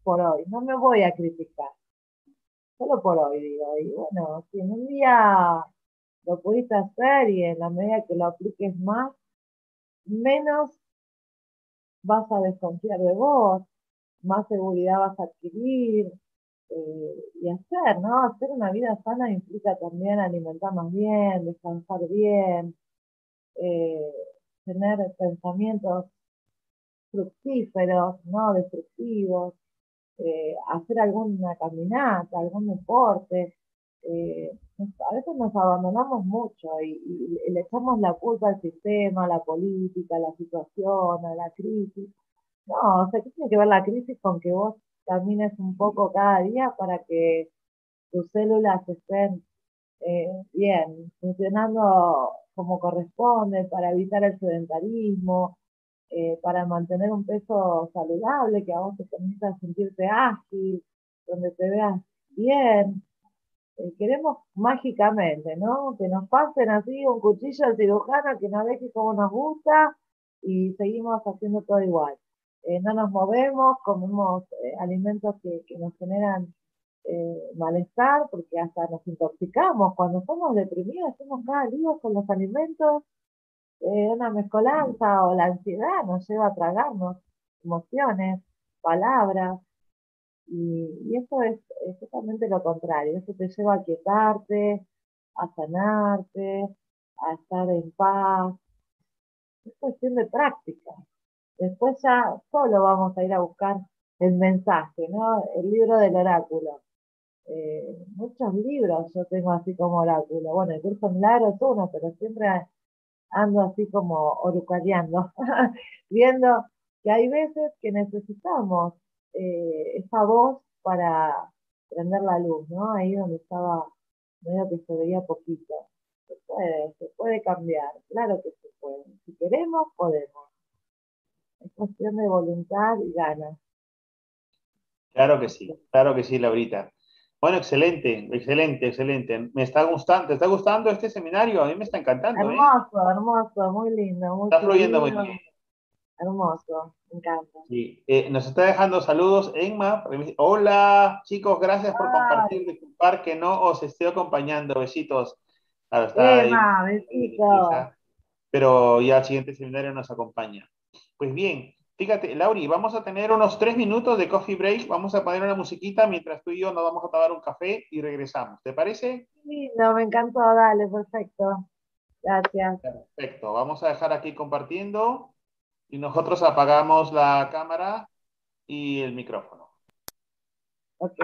por hoy, no me voy a criticar, solo por hoy digo, y bueno, si en un día lo pudiste hacer y en la medida que lo apliques más, menos vas a desconfiar de vos, más seguridad vas a adquirir eh, y hacer, ¿no? Hacer una vida sana implica también alimentarnos bien, descansar bien, eh, tener pensamientos fructíferos, no destructivos, eh, hacer alguna caminata, algún deporte, eh, a veces nos abandonamos mucho y, le echamos la culpa al sistema, a la política, a la situación, a la crisis. No, o sea, ¿qué tiene que ver la crisis con que vos camines un poco cada día para que tus células estén eh, bien, funcionando como corresponde, para evitar el sedentarismo, eh, para mantener un peso saludable, que a vos te permita sentirte ágil, donde te veas bien, eh, queremos mágicamente, ¿no? Que nos pasen así un cuchillo al cirujano que nos deje como nos gusta y seguimos haciendo todo igual. Eh, no nos movemos, comemos eh, alimentos que, nos generan malestar porque hasta nos intoxicamos. Cuando somos deprimidos, hacemos cada día con los alimentos, una mezcolanza o la ansiedad nos lleva a tragarnos emociones, palabras, y, eso es, exactamente lo contrario, eso te lleva a quietarte, a sanarte, a estar en paz. Es cuestión de práctica. Después ya solo vamos a ir a buscar el mensaje, ¿no? El libro del oráculo. Eh, muchos libros yo tengo así como oráculo. Bueno, el curso Milagro es uno, pero siempre ando así como orucariando, viendo que hay veces que necesitamos eh, esa voz para prender la luz, ¿no? Ahí donde estaba medio que se veía poquito. Se puede, se puede cambiar, claro que se puede. Si queremos, podemos. Es cuestión de voluntad y ganas. Claro que sí, claro que sí, Laurita. Bueno, excelente, excelente, excelente. Me está gustando, ¿te está gustando este seminario? A mí me está encantando. ¿eh? Hermoso, hermoso, muy lindo. Muy está fluyendo muy bien. Hermoso, me encanta. Sí. Eh, nos está dejando saludos Enma. Hola, chicos, gracias por compartir. Disculpar que no os esté acompañando. Besitos. Emma, besitos. Pero ya el siguiente seminario nos acompaña. Pues bien, fíjate, Lauri, vamos a tener unos tres minutos de coffee break. Vamos a poner una musiquita mientras tú y yo nos vamos a tomar un café y regresamos. ¿Te parece? Sí, no, me encantó. Dale, perfecto. Gracias. Perfecto. Vamos a dejar aquí compartiendo y nosotros apagamos la cámara y el micrófono. Ok.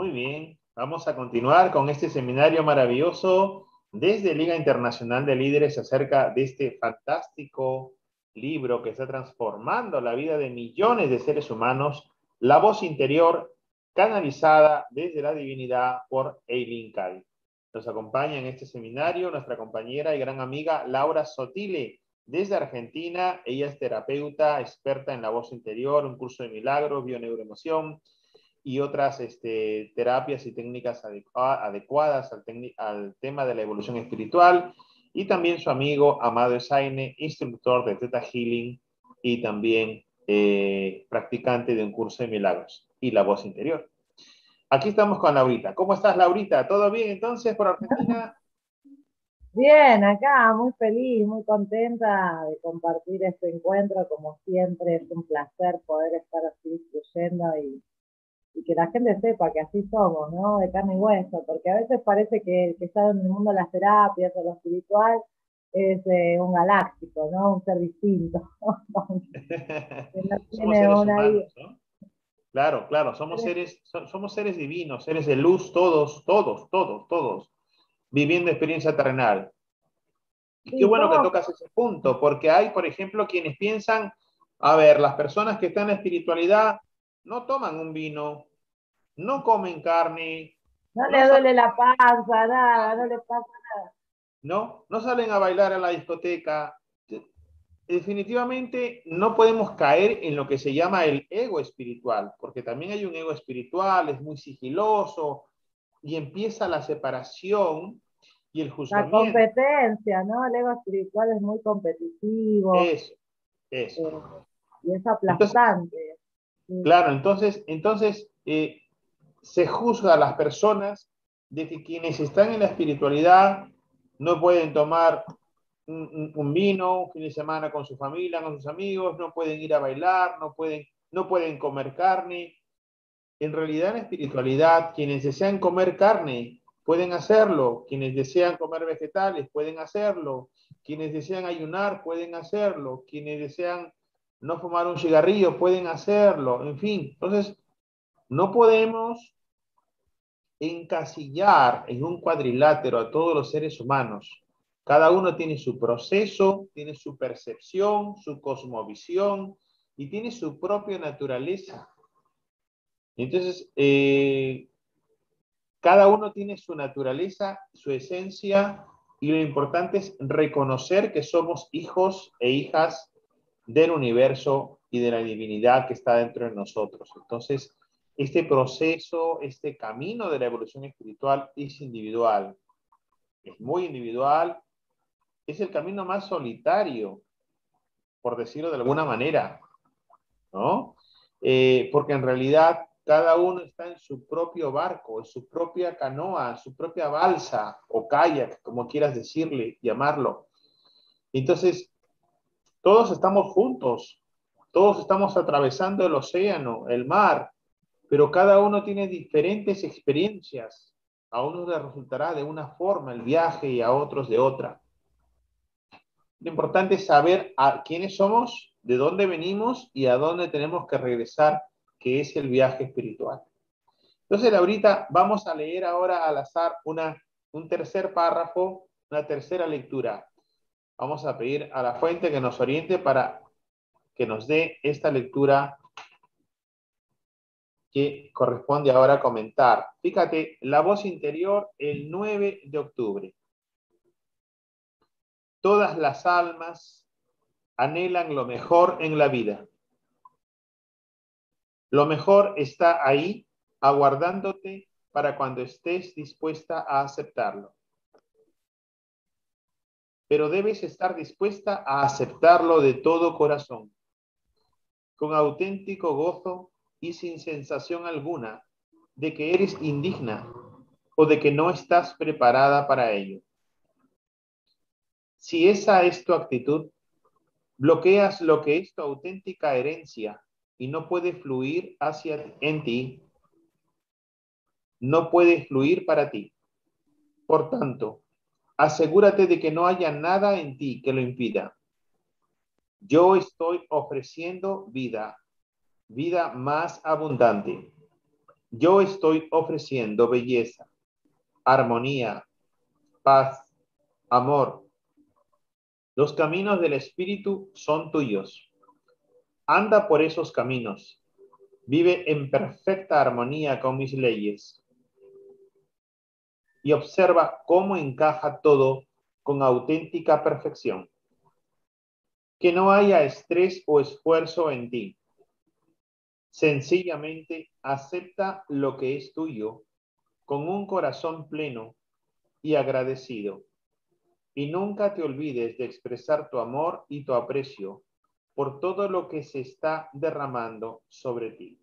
Muy bien, vamos a continuar con este seminario maravilloso desde Liga Internacional de Líderes acerca de este fantástico libro que está transformando la vida de millones de seres humanos, La voz interior canalizada desde la divinidad por Eileen Cady. Nos acompaña en este seminario nuestra compañera y gran amiga Laura Sotile, desde Argentina. Ella es terapeuta, experta en la voz interior, un curso de milagros, bioneuroemoción y otras este, terapias y técnicas adecuadas al, tema de la evolución espiritual. Y también su amigo Amado Esaine, instructor de Theta Healing y también eh, practicante de un curso de milagros y la voz interior. Aquí estamos con Laurita. ¿Cómo estás, Laurita? ¿Todo bien entonces por Argentina? Bien, acá muy feliz, muy contenta de compartir este encuentro. Como siempre, es un placer poder estar así discutiendo y, y que la gente sepa que así somos, ¿no? De carne y hueso, porque a veces parece que el que está en el mundo de las terapias o lo espiritual es eh, un galáctico, ¿no? Un ser distinto. Claro, claro, somos seres, somos seres divinos, seres de luz, todos, todos, todos, todos, viviendo experiencia terrenal. Y qué bueno que tocas ese punto, porque hay, por ejemplo, quienes piensan, a ver, las personas que están en la espiritualidad no toman un vino, no comen carne. No, le duele la panza, nada, no le pasa nada. No, no salen a bailar a la discoteca, definitivamente no podemos caer en lo que se llama el ego espiritual, porque también hay un ego espiritual, es muy sigiloso y empieza la separación y el juzgamiento. La competencia, ¿no? El ego espiritual es muy competitivo. Eso, eso. Eh, y es aplastante. Claro, entonces, entonces eh, se juzga a las personas de que quienes están en la espiritualidad no pueden tomar un, vino, un fin de semana con su familia, con sus amigos, no pueden ir a bailar, no pueden, no pueden comer carne. En realidad, en espiritualidad, quienes desean comer carne pueden hacerlo, quienes desean comer vegetales pueden hacerlo, quienes desean ayunar pueden hacerlo, quienes desean no fumar un cigarrillo pueden hacerlo, en fin. Entonces, no podemos encasillar en un cuadrilátero a todos los seres humanos cada uno tiene su proceso, tiene su percepción, su cosmovisión y tiene su propia naturaleza. Entonces, eh, cada uno tiene su naturaleza, su esencia, y lo importante es reconocer que somos hijos e hijas del universo y de la divinidad que está dentro de nosotros. Entonces, este proceso, este camino de la evolución espiritual es individual. Es muy individual es el camino más solitario, por decirlo de alguna manera, ¿no? Eh, porque en realidad cada uno está en su propio barco, en su propia canoa, en su propia balsa o kayak, como quieras decirle, llamarlo. Entonces, todos estamos juntos, todos estamos atravesando el océano, el mar, pero cada uno tiene diferentes experiencias. A unos les resultará de una forma el viaje y a otros de otra. Lo importante es saber a quiénes somos, de dónde venimos y a dónde tenemos que regresar, que es el viaje espiritual. Entonces, ahorita vamos a leer ahora al azar una, un tercer párrafo, una tercera lectura. Vamos a pedir a la fuente que nos oriente para que nos dé esta lectura que corresponde ahora comentar. Fíjate, la voz interior el 9 de octubre. Todas las almas anhelan lo mejor en la vida. Lo mejor está ahí, aguardándote para cuando estés dispuesta a aceptarlo. Pero debes estar dispuesta a aceptarlo de todo corazón, con auténtico gozo y sin sensación alguna de que eres indigna o de que no estás preparada para ello. Si esa es tu actitud, bloqueas lo que es tu auténtica herencia y no puede fluir hacia en ti. No puede fluir para ti. Por tanto, asegúrate de que no haya nada en ti que lo impida. Yo estoy ofreciendo vida, vida más abundante. yo estoy ofreciendo belleza, armonía, paz, amor. Los caminos del Espíritu son tuyos. Anda por esos caminos. Vive en perfecta armonía con mis leyes. Y observa cómo encaja todo con auténtica perfección. Que no haya estrés o esfuerzo en ti. Sencillamente acepta lo que es tuyo con un corazón pleno y agradecido. Y nunca te olvides de expresar tu amor y tu aprecio por todo lo que se está derramando sobre ti.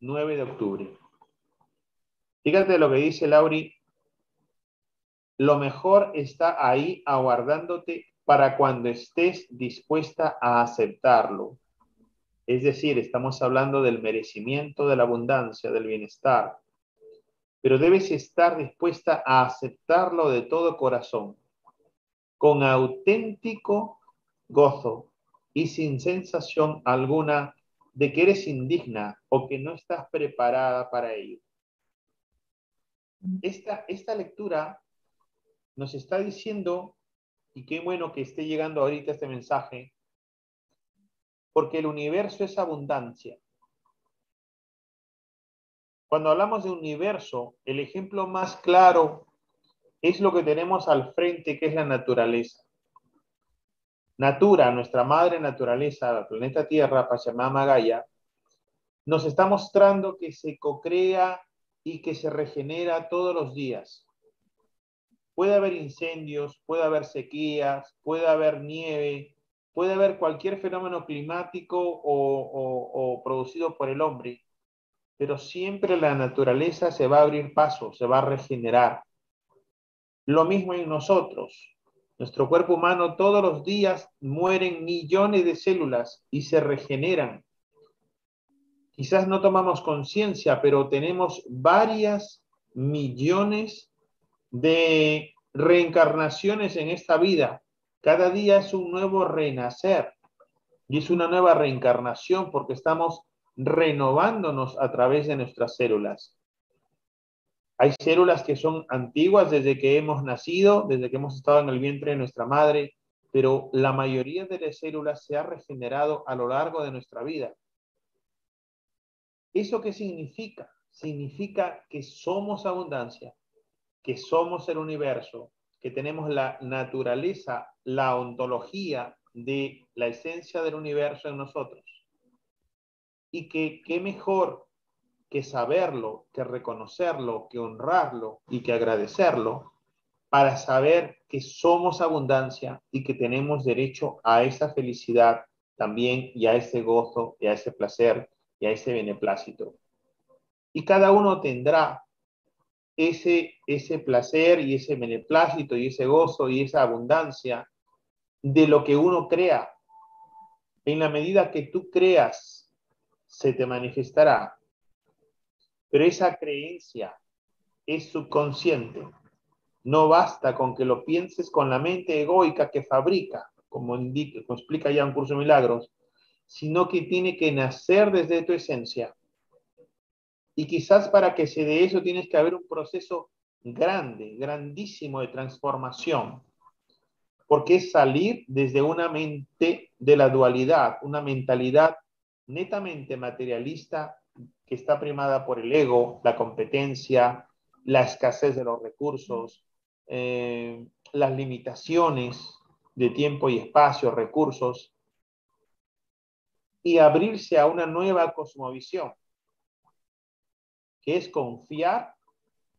9 de octubre. Fíjate lo que dice Lauri. Lo mejor está ahí aguardándote para cuando estés dispuesta a aceptarlo. Es decir, estamos hablando del merecimiento, de la abundancia, del bienestar, pero debes estar dispuesta a aceptarlo de todo corazón, con auténtico gozo y sin sensación alguna de que eres indigna o que no estás preparada para ello. Esta, esta lectura nos está diciendo, y qué bueno que esté llegando ahorita este mensaje, porque el universo es abundancia. Cuando hablamos de universo, el ejemplo más claro es lo que tenemos al frente, que es la naturaleza. Natura, nuestra madre naturaleza, la planeta Tierra, Pachamama Gaia, nos está mostrando que se cocrea y que se regenera todos los días. Puede haber incendios, puede haber sequías, puede haber nieve, puede haber cualquier fenómeno climático o, o producido por el hombre pero siempre la naturaleza se va a abrir paso, se va a regenerar. Lo mismo en nosotros. Nuestro cuerpo humano todos los días mueren millones de células y se regeneran. Quizás no tomamos conciencia, pero tenemos varias millones de reencarnaciones en esta vida. Cada día es un nuevo renacer y es una nueva reencarnación porque estamos renovándonos a través de nuestras células. Hay células que son antiguas desde que hemos nacido, desde que hemos estado en el vientre de nuestra madre, pero la mayoría de las células se ha regenerado a lo largo de nuestra vida. ¿Eso qué significa? Significa que somos abundancia, que somos el universo, que tenemos la naturaleza, la ontología de la esencia del universo en nosotros y que qué mejor que saberlo, que reconocerlo, que honrarlo y que agradecerlo para saber que somos abundancia y que tenemos derecho a esa felicidad también y a ese gozo y a ese placer y a ese beneplácito. Y cada uno tendrá ese, ese placer y ese beneplácito y ese gozo y esa abundancia de lo que uno crea. En la medida que tú creas se te manifestará. Pero esa creencia es subconsciente. No basta con que lo pienses con la mente egoica que fabrica, como, explica ya un curso de milagros, sino que tiene que nacer desde tu esencia. Y quizás para que se dé eso tienes que haber un proceso grande, grandísimo de transformación. Porque es salir desde una mente de la dualidad, una mentalidad netamente materialista que está primada por el ego, la competencia, la escasez de los recursos, eh, las limitaciones de tiempo y espacio, recursos, y abrirse a una nueva cosmovisión, que es confiar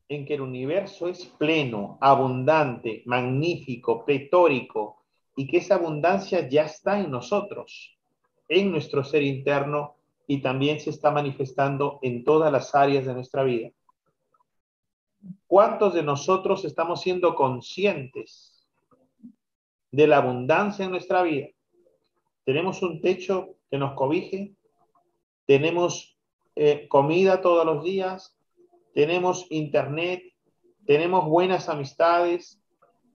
en que el universo es pleno, abundante, magnífico, pletórico, y que esa abundancia ya está en nosotros en nuestro ser interno y también se está manifestando en todas las áreas de nuestra vida. ¿Cuántos de nosotros estamos siendo conscientes de la abundancia en nuestra vida? Tenemos un techo que nos cobije, tenemos eh, comida todos los días, tenemos internet, tenemos buenas amistades,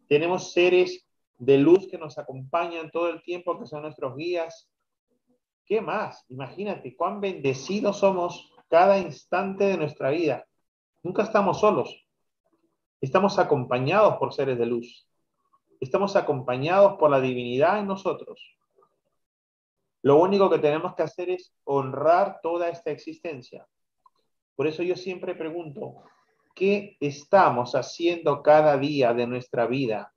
tenemos seres de luz que nos acompañan todo el tiempo, que son nuestros guías, ¿Qué más? Imagínate cuán bendecidos somos cada instante de nuestra vida. Nunca estamos solos. Estamos acompañados por seres de luz. Estamos acompañados por la divinidad en nosotros. Lo único que tenemos que hacer es honrar toda esta existencia. Por eso yo siempre pregunto, ¿qué estamos haciendo cada día de nuestra vida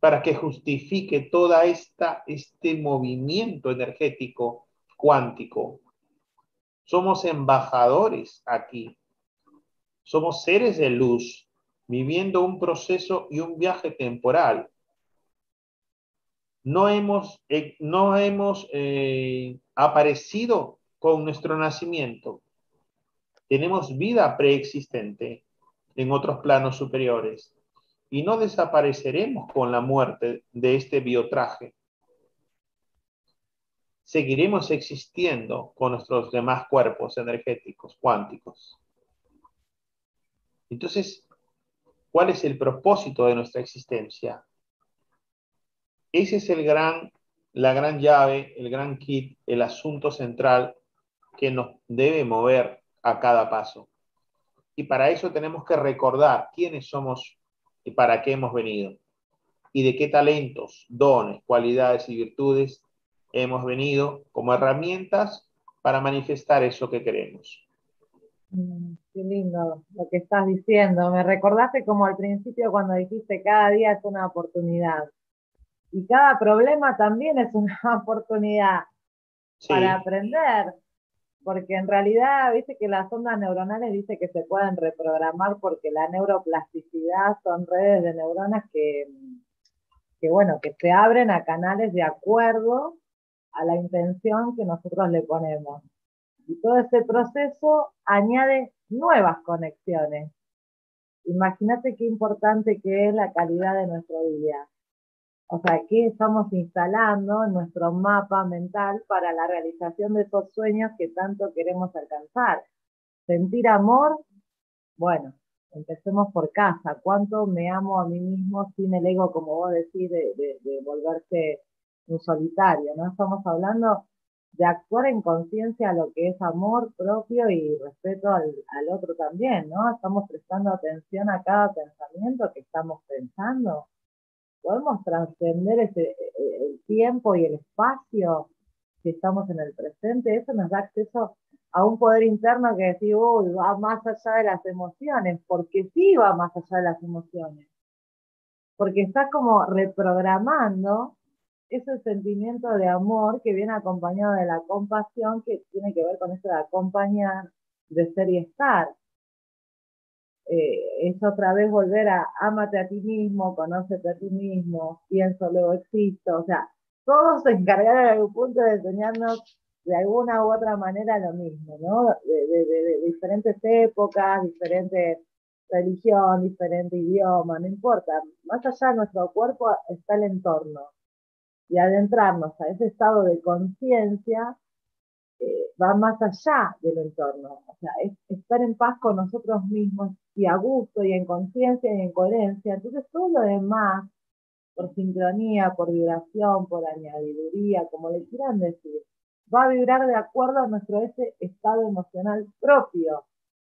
para que justifique toda esta este movimiento energético cuántico? Somos embajadores aquí. Somos seres de luz viviendo un proceso y un viaje temporal no hemos, eh, no hemos eh, aparecido con nuestro nacimiento. Tenemos vida preexistente en otros planos superiores y no desapareceremos con la muerte de este biotraje. Seguiremos existiendo con nuestros demás cuerpos energéticos, cuánticos. Entonces, ¿cuál es el propósito de nuestra existencia? Ese es el gran, la gran llave, el gran kit, el asunto central que nos debe mover a cada paso. Y para eso tenemos que recordar quiénes somos y para qué hemos venido. Y de qué talentos, dones, cualidades y virtudes hemos venido como herramientas para manifestar eso que queremos. Mm, qué lindo lo que estás diciendo. Me recordaste como al principio cuando dijiste cada día es una oportunidad. Y cada problema también es una oportunidad para aprender, porque en realidad, viste que las ondas neuronales dice que se pueden reprogramar porque la neuroplasticidad son redes de neuronas que, que, bueno, que se abren a canales de acuerdo a la intención que nosotros le ponemos. Y todo ese proceso añade nuevas conexiones. Imagínate qué importante que es la calidad de nuestro día. O sea, ¿qué estamos instalando en nuestro mapa mental para la realización de esos sueños que tanto queremos alcanzar? Sentir amor, bueno, empecemos por casa. ¿Cuánto me amo a mí mismo sin el ego, como vos decís, de, volverse un solitario? ¿no? Estamos hablando de actuar en conciencia a lo que es amor propio y respeto al, al, otro también, ¿no? Estamos prestando atención a cada pensamiento que estamos pensando podemos trascender ese, eh, el tiempo y el espacio que estamos en el presente, eso nos da acceso a un poder interno que decir, uy, va más allá de las emociones, porque sí va más allá de las emociones, porque está como reprogramando ese sentimiento de amor que viene acompañado de la compasión que tiene que ver con eso de acompañar, de ser y estar. Eh, es otra vez volver a amate a ti mismo, conócete a ti mismo, pienso, luego existo. O sea, todos se encargaron en algún punto de enseñarnos de alguna u otra manera lo mismo, ¿no? De, diferentes épocas, diferentes religión, diferente idioma, no importa. Más allá de nuestro cuerpo está el entorno. Y adentrarnos a ese estado de conciencia va más allá del entorno. O sea, es estar en paz con nosotros mismos y a gusto y en conciencia y en coherencia. Entonces todo lo demás, por sincronía, por vibración, por añadiduría, como le quieran decir, va a vibrar de acuerdo a nuestro ese estado emocional propio.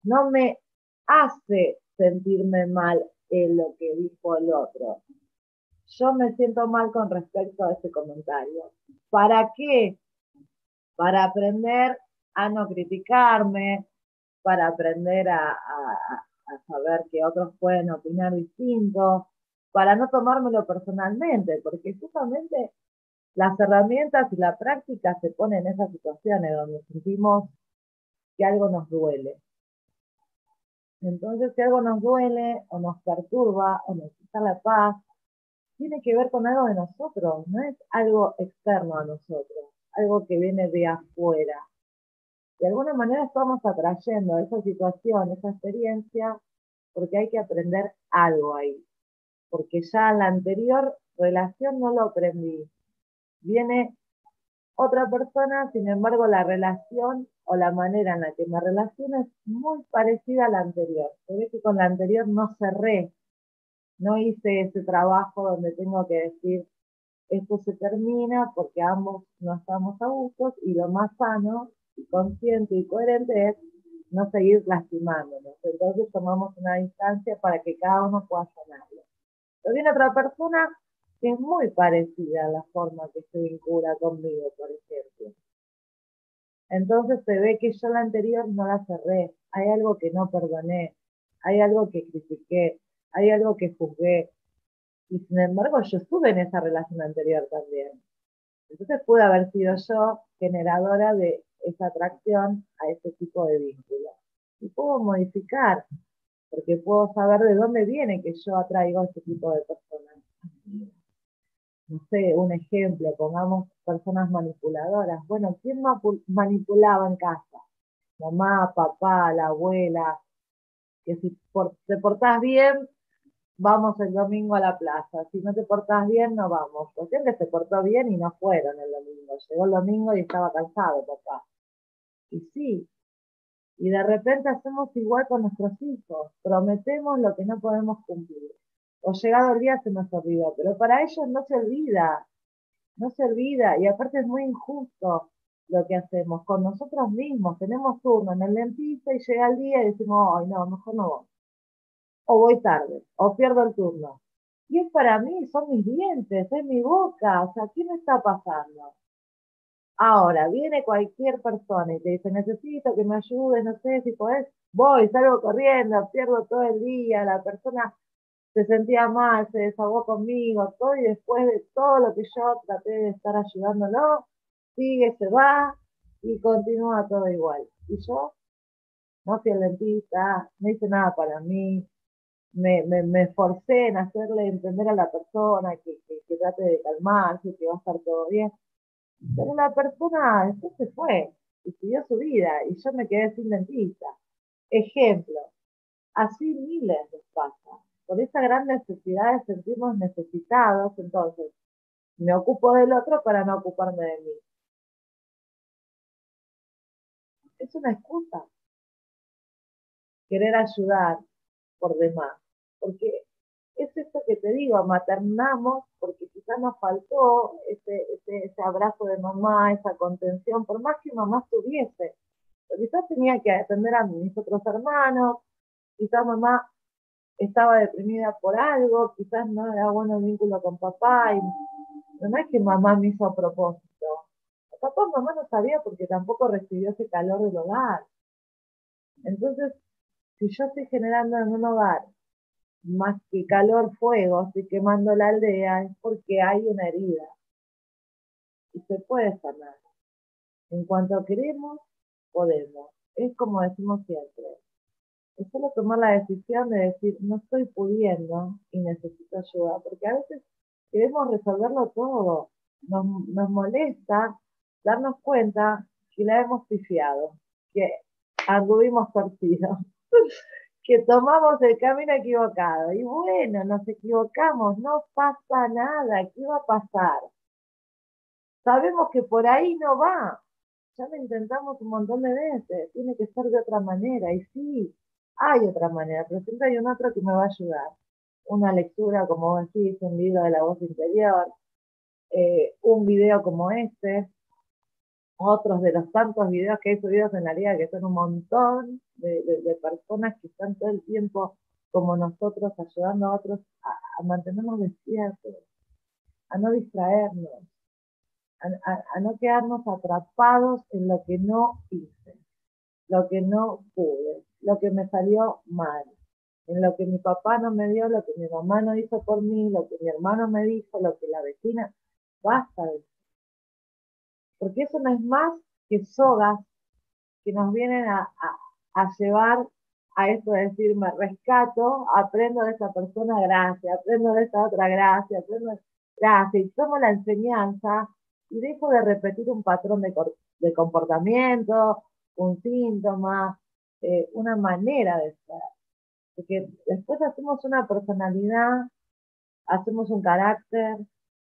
No me hace sentirme mal en lo que dijo el otro. Yo me siento mal con respecto a ese comentario. ¿Para qué? Para aprender a no criticarme, para aprender a, saber que otros pueden opinar distinto, para no tomármelo personalmente, porque justamente las herramientas y la práctica se ponen en esas situaciones donde sentimos que algo nos duele. Entonces, si algo nos duele o nos perturba o nos quita la paz, tiene que ver con algo de nosotros, no es algo externo a nosotros algo que viene de afuera. De alguna manera estamos atrayendo esa situación, esa experiencia, porque hay que aprender algo ahí. Porque ya en la anterior relación no lo aprendí. Viene otra persona, sin embargo, la relación o la manera en la que me relaciono es muy parecida a la anterior. Se ve que con la anterior no cerré, no hice ese trabajo donde tengo que decir, esto se termina porque ambos no estamos a gusto y lo más sano y consciente y coherente es no seguir lastimándonos. Entonces tomamos una distancia para que cada uno pueda sanarlo. Pero viene otra persona que es muy parecida a la forma que se vincula conmigo, por ejemplo. Entonces se ve que yo la anterior no la cerré, hay algo que no perdoné, hay algo que critiqué, hay algo que juzgué. Y sin embargo yo estuve en esa relación anterior también. Entonces pude haber sido yo generadora de esa atracción a ese tipo de vínculo. Y puedo modificar, porque puedo saber de dónde viene que yo atraigo a ese tipo de personas. No sé, un ejemplo, pongamos personas manipuladoras. Bueno, ¿quién manipulaba en casa? Mamá, papá, la abuela. Que si te portás bien, vamos el domingo a la plaza. Si no te portás bien, no vamos. Cuestión que se portó bien y no fueron el domingo. Llegó el domingo y estaba cansado, papá. Y sí. Y de repente hacemos igual con nuestros hijos. Prometemos lo que no podemos cumplir. O llegado el día se nos olvidó. Pero para ellos no se olvida. No se olvida. Y aparte es muy injusto lo que hacemos con nosotros mismos. Tenemos turno en el dentista y llega el día y decimos, ay, no, mejor no voy o voy tarde, o pierdo el turno. Y es para mí, son mis dientes, es mi boca, o sea, ¿qué me está pasando? Ahora, viene cualquier persona y te dice, necesito que me ayudes, no sé si podés, voy, salgo corriendo, pierdo todo el día, la persona se sentía mal, se desahogó conmigo, todo, y después de todo lo que yo traté de estar ayudándolo, sigue, se va y continúa todo igual. Y yo no fui al dentista, no hice nada para mí, me, me, en hacerle entender a la persona que, que, trate de calmarse, que va a estar todo bien. Pero la persona después se fue y siguió su vida y yo me quedé sin dentista. Ejemplo, así miles les pasa. Por esa gran necesidad de sentirnos necesitados, entonces me ocupo del otro para no ocuparme de mí. Es una excusa. Querer ayudar por demás porque es esto que te digo, maternamos porque quizás nos faltó ese, ese, abrazo de mamá, esa contención, por más que mamá estuviese. Pero quizás tenía que atender a mis otros hermanos, quizás mamá estaba deprimida por algo, quizás no era bueno el vínculo con papá, y no es que mamá me hizo a propósito. Papá mamá no sabía porque tampoco recibió ese calor del hogar. Entonces, si yo estoy generando en un hogar más que calor, fuego, estoy quemando la aldea, es porque hay una herida. Y se puede sanar. En cuanto queremos, podemos. Es como decimos siempre. Es solo tomar la decisión de decir, no estoy pudiendo y necesito ayuda, porque a veces queremos resolverlo todo. Nos, nos molesta darnos cuenta que la hemos pifiado, que anduvimos torcidos. que tomamos el camino equivocado. Y bueno, nos equivocamos, no pasa nada, ¿qué va a pasar? Sabemos que por ahí no va. Ya lo intentamos un montón de veces, tiene que ser de otra manera. Y sí, hay otra manera, pero siempre hay un otro que me va a ayudar. Una lectura, como vos decís, un libro de la voz interior, eh, un video como este, otros de los tantos videos que he subido en la liga, que son un montón de, personas que están todo el tiempo como nosotros ayudando a otros a, mantenernos despiertos, a no distraernos, a, no quedarnos atrapados en lo que no hice, lo que no pude, lo que me salió mal, en lo que mi papá no me dio, lo que mi mamá no hizo por mí, lo que mi hermano me dijo, lo que la vecina, basta de porque eso no es más que sogas que nos vienen a, llevar a esto de decir, me rescato, aprendo de esta persona, gracias, aprendo de esta otra, gracias, aprendo, gracias, y tomo la enseñanza y dejo de repetir un patrón de, comportamiento, un síntoma, eh, una manera de ser. Porque después hacemos una personalidad, hacemos un carácter,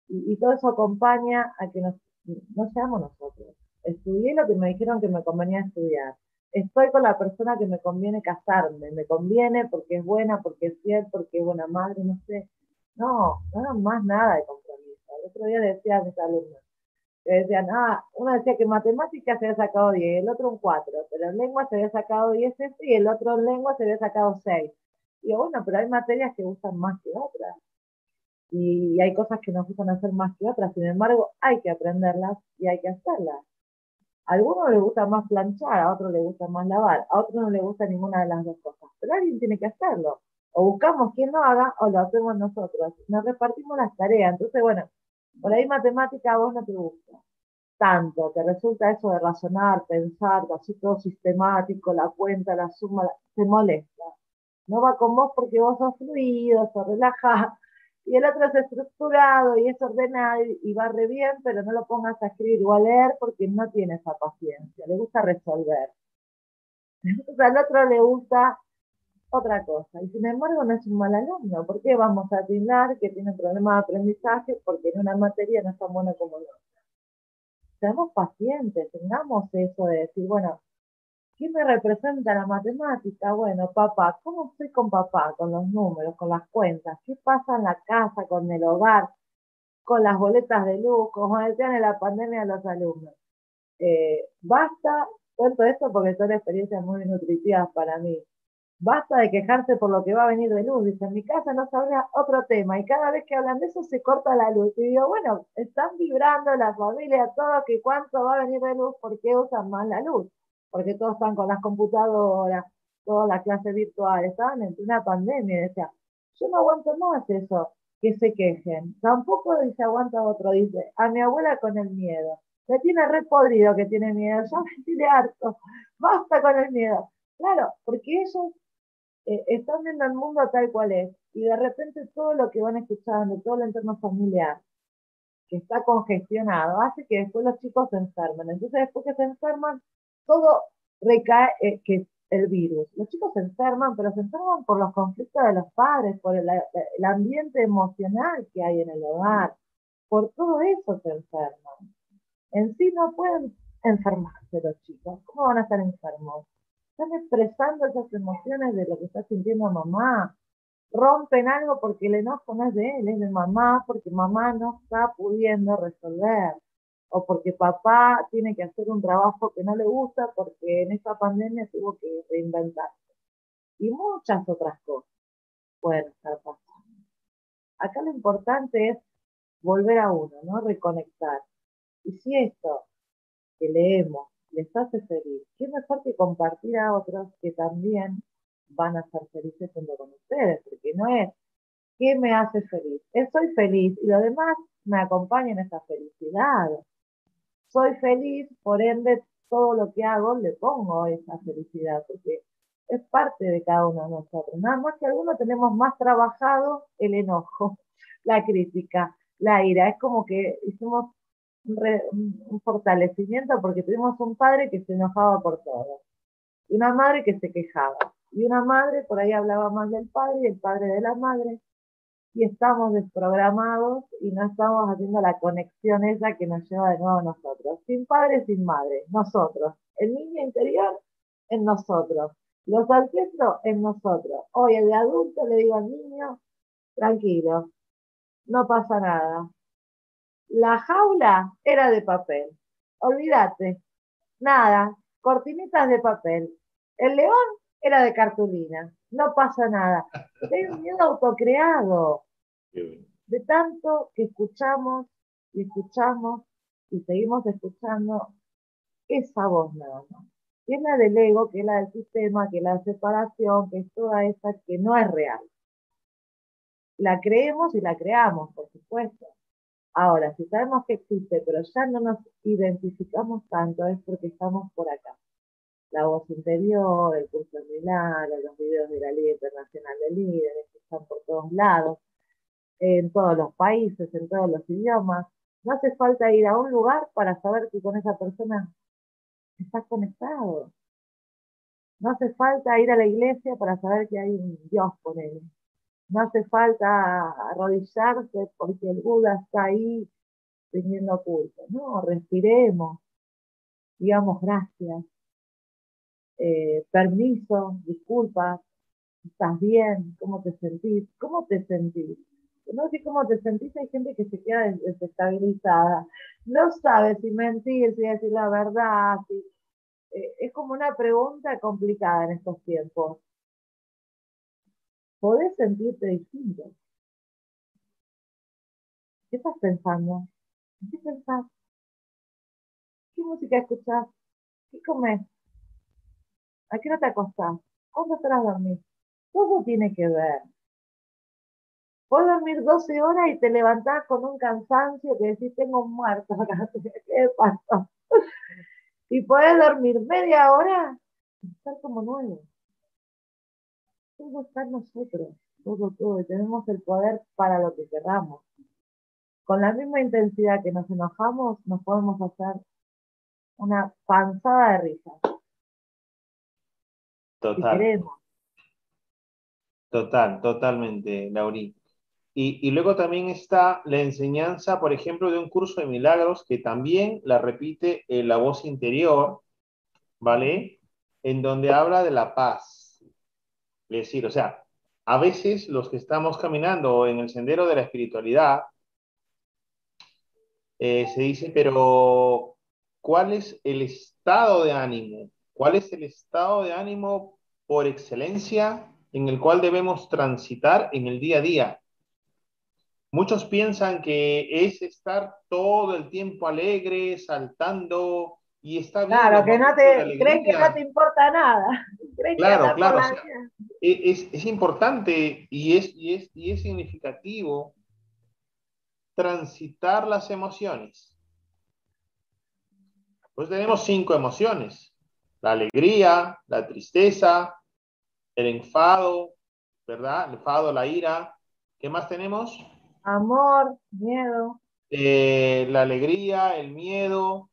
y todo eso acompaña a que nos no seamos nosotros. Estudié lo que me dijeron que me convenía estudiar. Estoy con la persona que me conviene casarme. Me conviene porque es buena, porque es fiel, porque es buena madre, no sé. No, no más nada de compromiso. El otro día decía a mis alumnos, decían, ah, uno decía que matemáticas se había sacado 10, el otro un 4, pero en lengua se había sacado 10 y el otro en lengua se había sacado 6. Y bueno, pero hay materias que gustan más que otras. Y hay cosas que nos gustan hacer más que otras, sin embargo, hay que aprenderlas y hay que hacerlas. A algunos les gusta más planchar, a otros les gusta más lavar, a otros no les gusta ninguna de las dos cosas, pero alguien tiene que hacerlo. O buscamos quien lo haga o lo hacemos nosotros. Nos repartimos las tareas. Entonces, bueno, por ahí matemática a vos no te gusta tanto, te resulta eso de razonar, pensar, así todo sistemático, la cuenta, la suma, te molesta. No va con vos porque vos sos fluido, sos relajado, y el otro es estructurado y es ordenado y va re bien, pero no lo pongas a escribir o a leer porque no tiene esa paciencia, le gusta resolver. Entonces al otro le gusta otra cosa. Y sin embargo no es un mal alumno. ¿Por qué vamos a atindar que tiene problemas de aprendizaje? Porque en una materia no es tan buena como en otra. Seamos pacientes, tengamos eso de decir, bueno, ¿qué me representa la matemática? Bueno, papá, ¿cómo estoy con papá? Con los números, con las cuentas. ¿Qué pasa en la casa, con el hogar, con las boletas de luz, como decían en la pandemia los alumnos? Eh, basta, cuento esto porque son experiencias muy nutritivas para mí Basta de quejarse por lo que va a venir de luz. Dice, en mi casa no se habla otro tema y cada vez que hablan de eso se corta la luz. Y digo, bueno, están vibrando la familia, todo, que cuánto va a venir de luz, ¿por qué usan más la luz? Porque todos están con las computadoras, todas las clases virtuales, estaban en una pandemia. Decía, yo no aguanto más eso, que se quejen. Tampoco dice, aguanta otro, dice, a mi abuela con el miedo. Me tiene re podrido que tiene miedo, ya me tiene harto. Basta con el miedo. Claro, porque ellos eh, están viendo el mundo tal cual es y de repente todo lo que van escuchando, todo el entorno familiar que está congestionado, hace que después los chicos se enfermen. Entonces después que se enferman, todo recae eh, que el virus. Los chicos se enferman, pero se enferman por los conflictos de los padres, por el, el ambiente emocional que hay en el hogar, por todo eso se enferman. En sí no pueden enfermarse los chicos. ¿Cómo van a estar enfermos? están expresando esas emociones de lo que está sintiendo mamá. Rompen algo porque el enojo no es de él, es de mamá, porque mamá no está pudiendo resolver. O porque papá tiene que hacer un trabajo que no le gusta porque en esta pandemia tuvo que reinventarse. Y muchas otras cosas pueden estar pasando. Acá lo importante es volver a uno, ¿no? Reconectar. Y si esto que leemos les hace feliz. ¿Qué mejor que compartir a otros que también van a ser felices junto con ustedes? Porque no es ¿qué me hace feliz? Es soy feliz y lo demás me acompaña en esa felicidad. Soy feliz, por ende todo lo que hago le pongo esa felicidad, porque es parte de cada uno de nosotros. Nada más que algunos tenemos más trabajado el enojo, la crítica, la ira. Es como que hicimos un, fortalecimiento porque tuvimos un padre que se enojaba por todo, y una madre que se quejaba, y una madre por ahí hablaba más del padre y el padre de la madre, y estamos desprogramados y no estamos haciendo la conexión esa que nos lleva de nuevo a nosotros. Sin padre, sin madre, nosotros. El niño interior en nosotros. Los ancestros en nosotros. Hoy de adulto le digo al niño, tranquilo, no pasa nada. La jaula era de papel. Olvídate. Nada. Cortinitas de papel. El león era de cartulina. No pasa nada. Hay un miedo autocreado. De tanto que escuchamos y escuchamos y seguimos escuchando esa voz nada más. Que es la del ego, que es la del sistema, que es la separación, que es toda esa que no es real. La creemos y la creamos, por supuesto. Ahora, si sabemos que existe, pero ya no nos identificamos tanto, es porque estamos por acá. La voz interior, el curso de milagro, los videos de la Liga Internacional de Líderes, que están por todos lados, en todos los países, en todos los idiomas. No hace falta ir a un lugar para saber que con esa persona estás conectado. No hace falta ir a la iglesia para saber que hay un Dios con él. No hace falta arrodillarse porque el Buda está ahí teniendo culto. No, respiremos, digamos gracias, eh, permiso, disculpas, estás bien, cómo te sentís, cómo te sentís. no sé cómo te sentís, hay gente que se queda desestabilizada, no sabe si mentir, si decir la verdad, eh, es como una pregunta complicada en estos tiempos. Podés sentirte distinto. ¿Qué estás pensando? ¿Qué pensás? ¿Qué música escuchás? ¿Qué comes? ¿A qué no te acostás? ¿Cuándo estarás dormir? Todo tiene que ver. Puedes dormir 12 horas y te levantás con un cansancio que decís, tengo un muerto ¿Qué pasó? Y puedes dormir media hora y estar como nuevo. Todo está en nosotros, todo, todo. Y tenemos el poder para lo que queramos. Con la misma intensidad que nos enojamos, nos podemos hacer una panzada de risa. Total. Total, totalmente, Laurí. Y, luego también está la enseñanza, por ejemplo, de un curso de milagros que también la repite en la voz interior, ¿vale? En donde habla de la paz. Es decir, o sea, a veces los que estamos caminando en el sendero de la espiritualidad, eh, se dice, pero ¿cuál es el estado de ánimo? ¿Cuál es el estado de ánimo por excelencia en el cual debemos transitar en el día a día? Muchos piensan que es estar todo el tiempo alegre, saltando y está bien. Claro, que no te, creen que no te importa nada. claro, claro. E, es, importante y es, y, es, y es significativo transitar las emociones. Pues tenemos cinco emociones. La alegría, la tristeza, el enfado, ¿verdad? El enfado, la ira. ¿Qué más tenemos? Amor, miedo. Eh, la alegría, el miedo,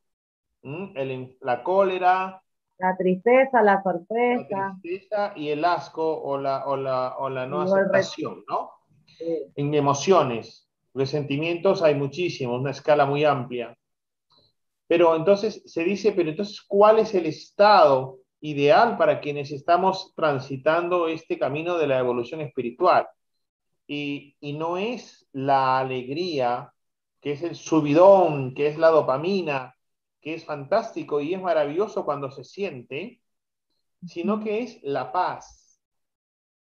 la cólera. La tristeza, la sorpresa. La tristeza y el asco o la, o la, o la no aceptación, ¿no? En emociones, de sentimientos hay muchísimos, una escala muy amplia. Pero entonces se dice, pero entonces, ¿cuál es el estado ideal para quienes estamos transitando este camino de la evolución espiritual? Y, y no es la alegría, que es el subidón, que es la dopamina, que es fantástico y es maravilloso cuando se siente, sino que es la paz.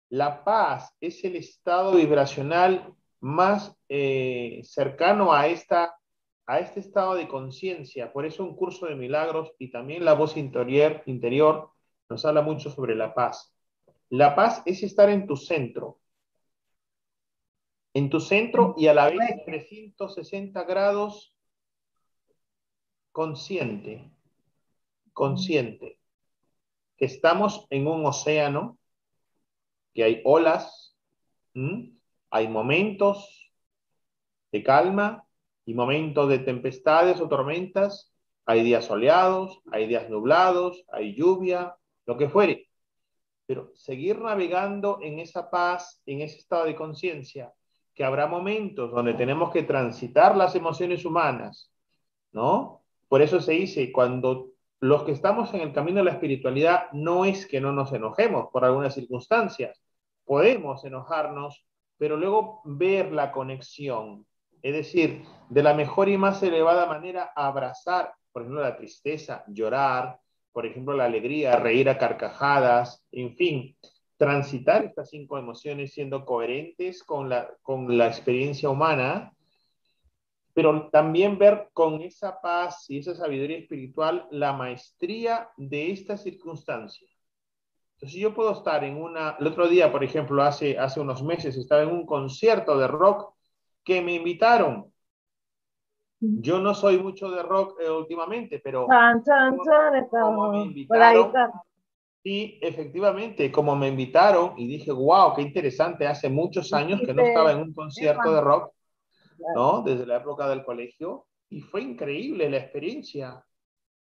La paz es el estado vibracional más eh, cercano a, esta, a este estado de conciencia. Por eso un curso de milagros y también la voz interior, interior nos habla mucho sobre la paz. La paz es estar en tu centro, en tu centro y a la vez 360 grados consciente, consciente, que estamos en un océano, que hay olas, hay momentos de calma y momentos de tempestades o tormentas, hay días soleados, hay días nublados, hay lluvia, lo que fuere. Pero seguir navegando en esa paz, en ese estado de conciencia, que habrá momentos donde tenemos que transitar las emociones humanas, ¿no? Por eso se dice, cuando los que estamos en el camino de la espiritualidad, no es que no nos enojemos por algunas circunstancias, podemos enojarnos, pero luego ver la conexión, es decir, de la mejor y más elevada manera abrazar, por ejemplo, la tristeza, llorar, por ejemplo, la alegría, reír a carcajadas, en fin, transitar estas cinco emociones siendo coherentes con la, con la experiencia humana, pero también ver con esa paz y esa sabiduría espiritual la maestría de esta circunstancia. Entonces yo puedo estar en una, el otro día, por ejemplo, hace, hace unos meses, estaba en un concierto de rock que me invitaron. Yo no soy mucho de rock eh, últimamente, pero me invitaron, y efectivamente, como me invitaron y dije, wow, qué interesante, hace muchos años que no estaba en un concierto de rock, ¿no? Desde la época del colegio, y fue increíble la experiencia.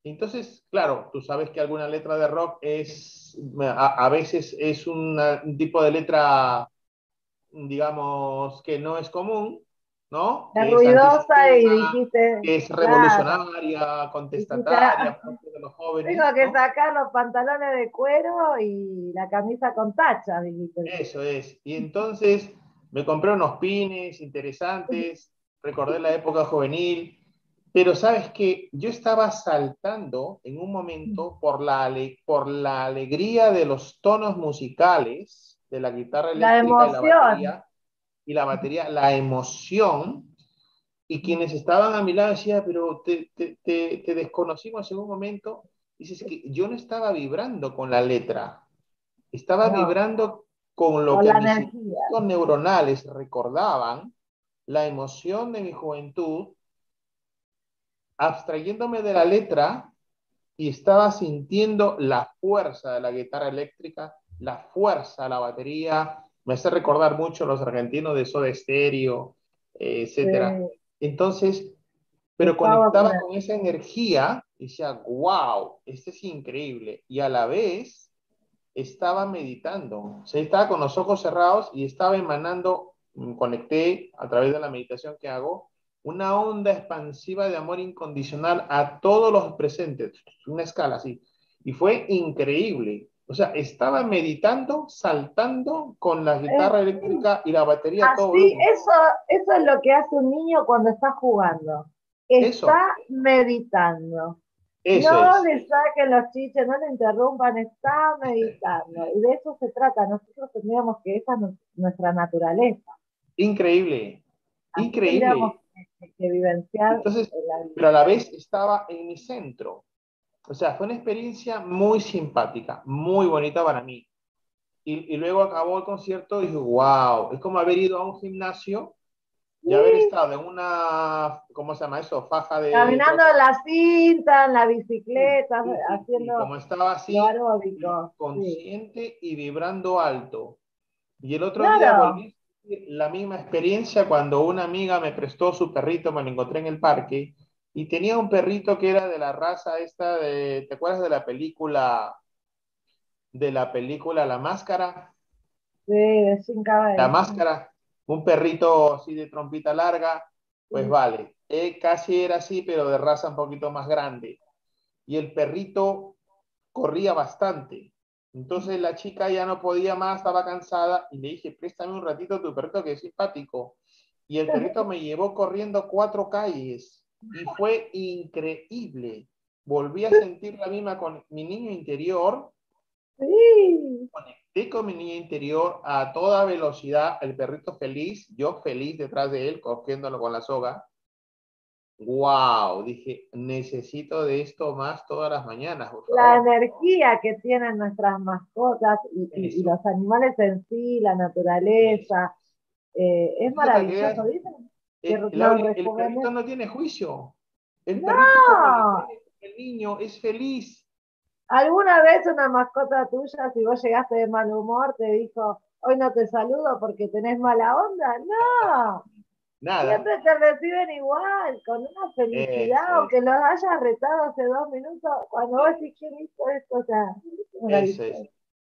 Entonces, claro, tú sabes que alguna letra de rock es, a, veces es un tipo de letra, digamos, que no es común, ¿no? Es ruidosa y dijiste. es revolucionaria, contestataria, de los jóvenes. Tengo que sacar los pantalones de cuero y la camisa con tachas, dijiste. Eso es. Y entonces, Me compré unos pines interesantes, recordé la época juvenil, pero sabes que yo estaba saltando en un momento por la, por la alegría de los tonos musicales de la guitarra eléctrica y la batería, y la batería, la emoción, y quienes estaban a mi lado decían, pero te, te, te, desconocimos en un momento, dices que yo no estaba vibrando con la letra, estaba vibrando con lo que mis neuronales recordaban, la emoción de mi juventud, abstrayéndome de la letra y estaba sintiendo la fuerza de la guitarra eléctrica, la fuerza de la batería. Me hace recordar mucho los argentinos de Soda Stereo, eh, etcétera. Entonces, pero conectaba con esa energía y decía, wow, este es increíble. Y a la vez estaba meditando, o sea, estaba con los ojos cerrados y estaba emanando, mm, conecté a través de la meditación que hago, una onda expansiva de amor incondicional a todos los presentes, una escala así. Y fue increíble. O sea, estaba meditando, saltando con la guitarra eléctrica y la batería. Así, todo eso, eso es lo que hace un niño cuando está jugando. Está meditando. no le saquen los chiches, no le interrumpan, está meditando. Y de eso se trata. Nosotros tendríamos que esa es nuestra naturaleza. Increíble. Increíble que, vivenciar. Entonces, pero a la vez estaba en mi centro. O sea, fue una experiencia muy simpática, muy bonita para mí. Y, y luego acabó el concierto y dije, wow, es como haber ido a un gimnasio y haber estado en una, ¿cómo se llama eso? Faja de... Caminando en la cinta, en la bicicleta, haciendo... como estaba así, consciente y vibrando alto. Y el otro día volví la misma experiencia cuando una amiga me prestó su perrito, me lo encontré en el parque, y tenía un perrito que era de la raza esta de, ¿te acuerdas de la película, de la película La Máscara? Sí, sin cabello. La Máscara, un perrito así de trompita larga, pues vale, él casi era así, pero de raza un poquito más grande. Y el perrito corría bastante. Entonces la chica ya no podía más, estaba cansada y le dije, préstame un ratito tu perrito que es simpático. Y el perrito me llevó corriendo cuatro calles y fue increíble. Volví a sentir la misma con mi niño interior. Sí. Conecté con mi niño interior a toda velocidad, el perrito feliz, yo feliz detrás de él, cogiéndolo con la soga wow, dije, necesito de esto más todas las mañanas. La energía que tienen nuestras mascotas y, los animales en sí, la naturaleza, eh, es maravilloso. ¿Dicen? El, el, perrito no tiene juicio. El perrito, el niño es feliz. ¿Alguna vez una mascota tuya, si vos llegaste de mal humor, te dijo, hoy no te saludo porque tenés mala onda? No. Nada. Siempre te reciben igual, con una felicidad, aunque los hayas retado hace dos minutos, cuando vos decís esto, o sea,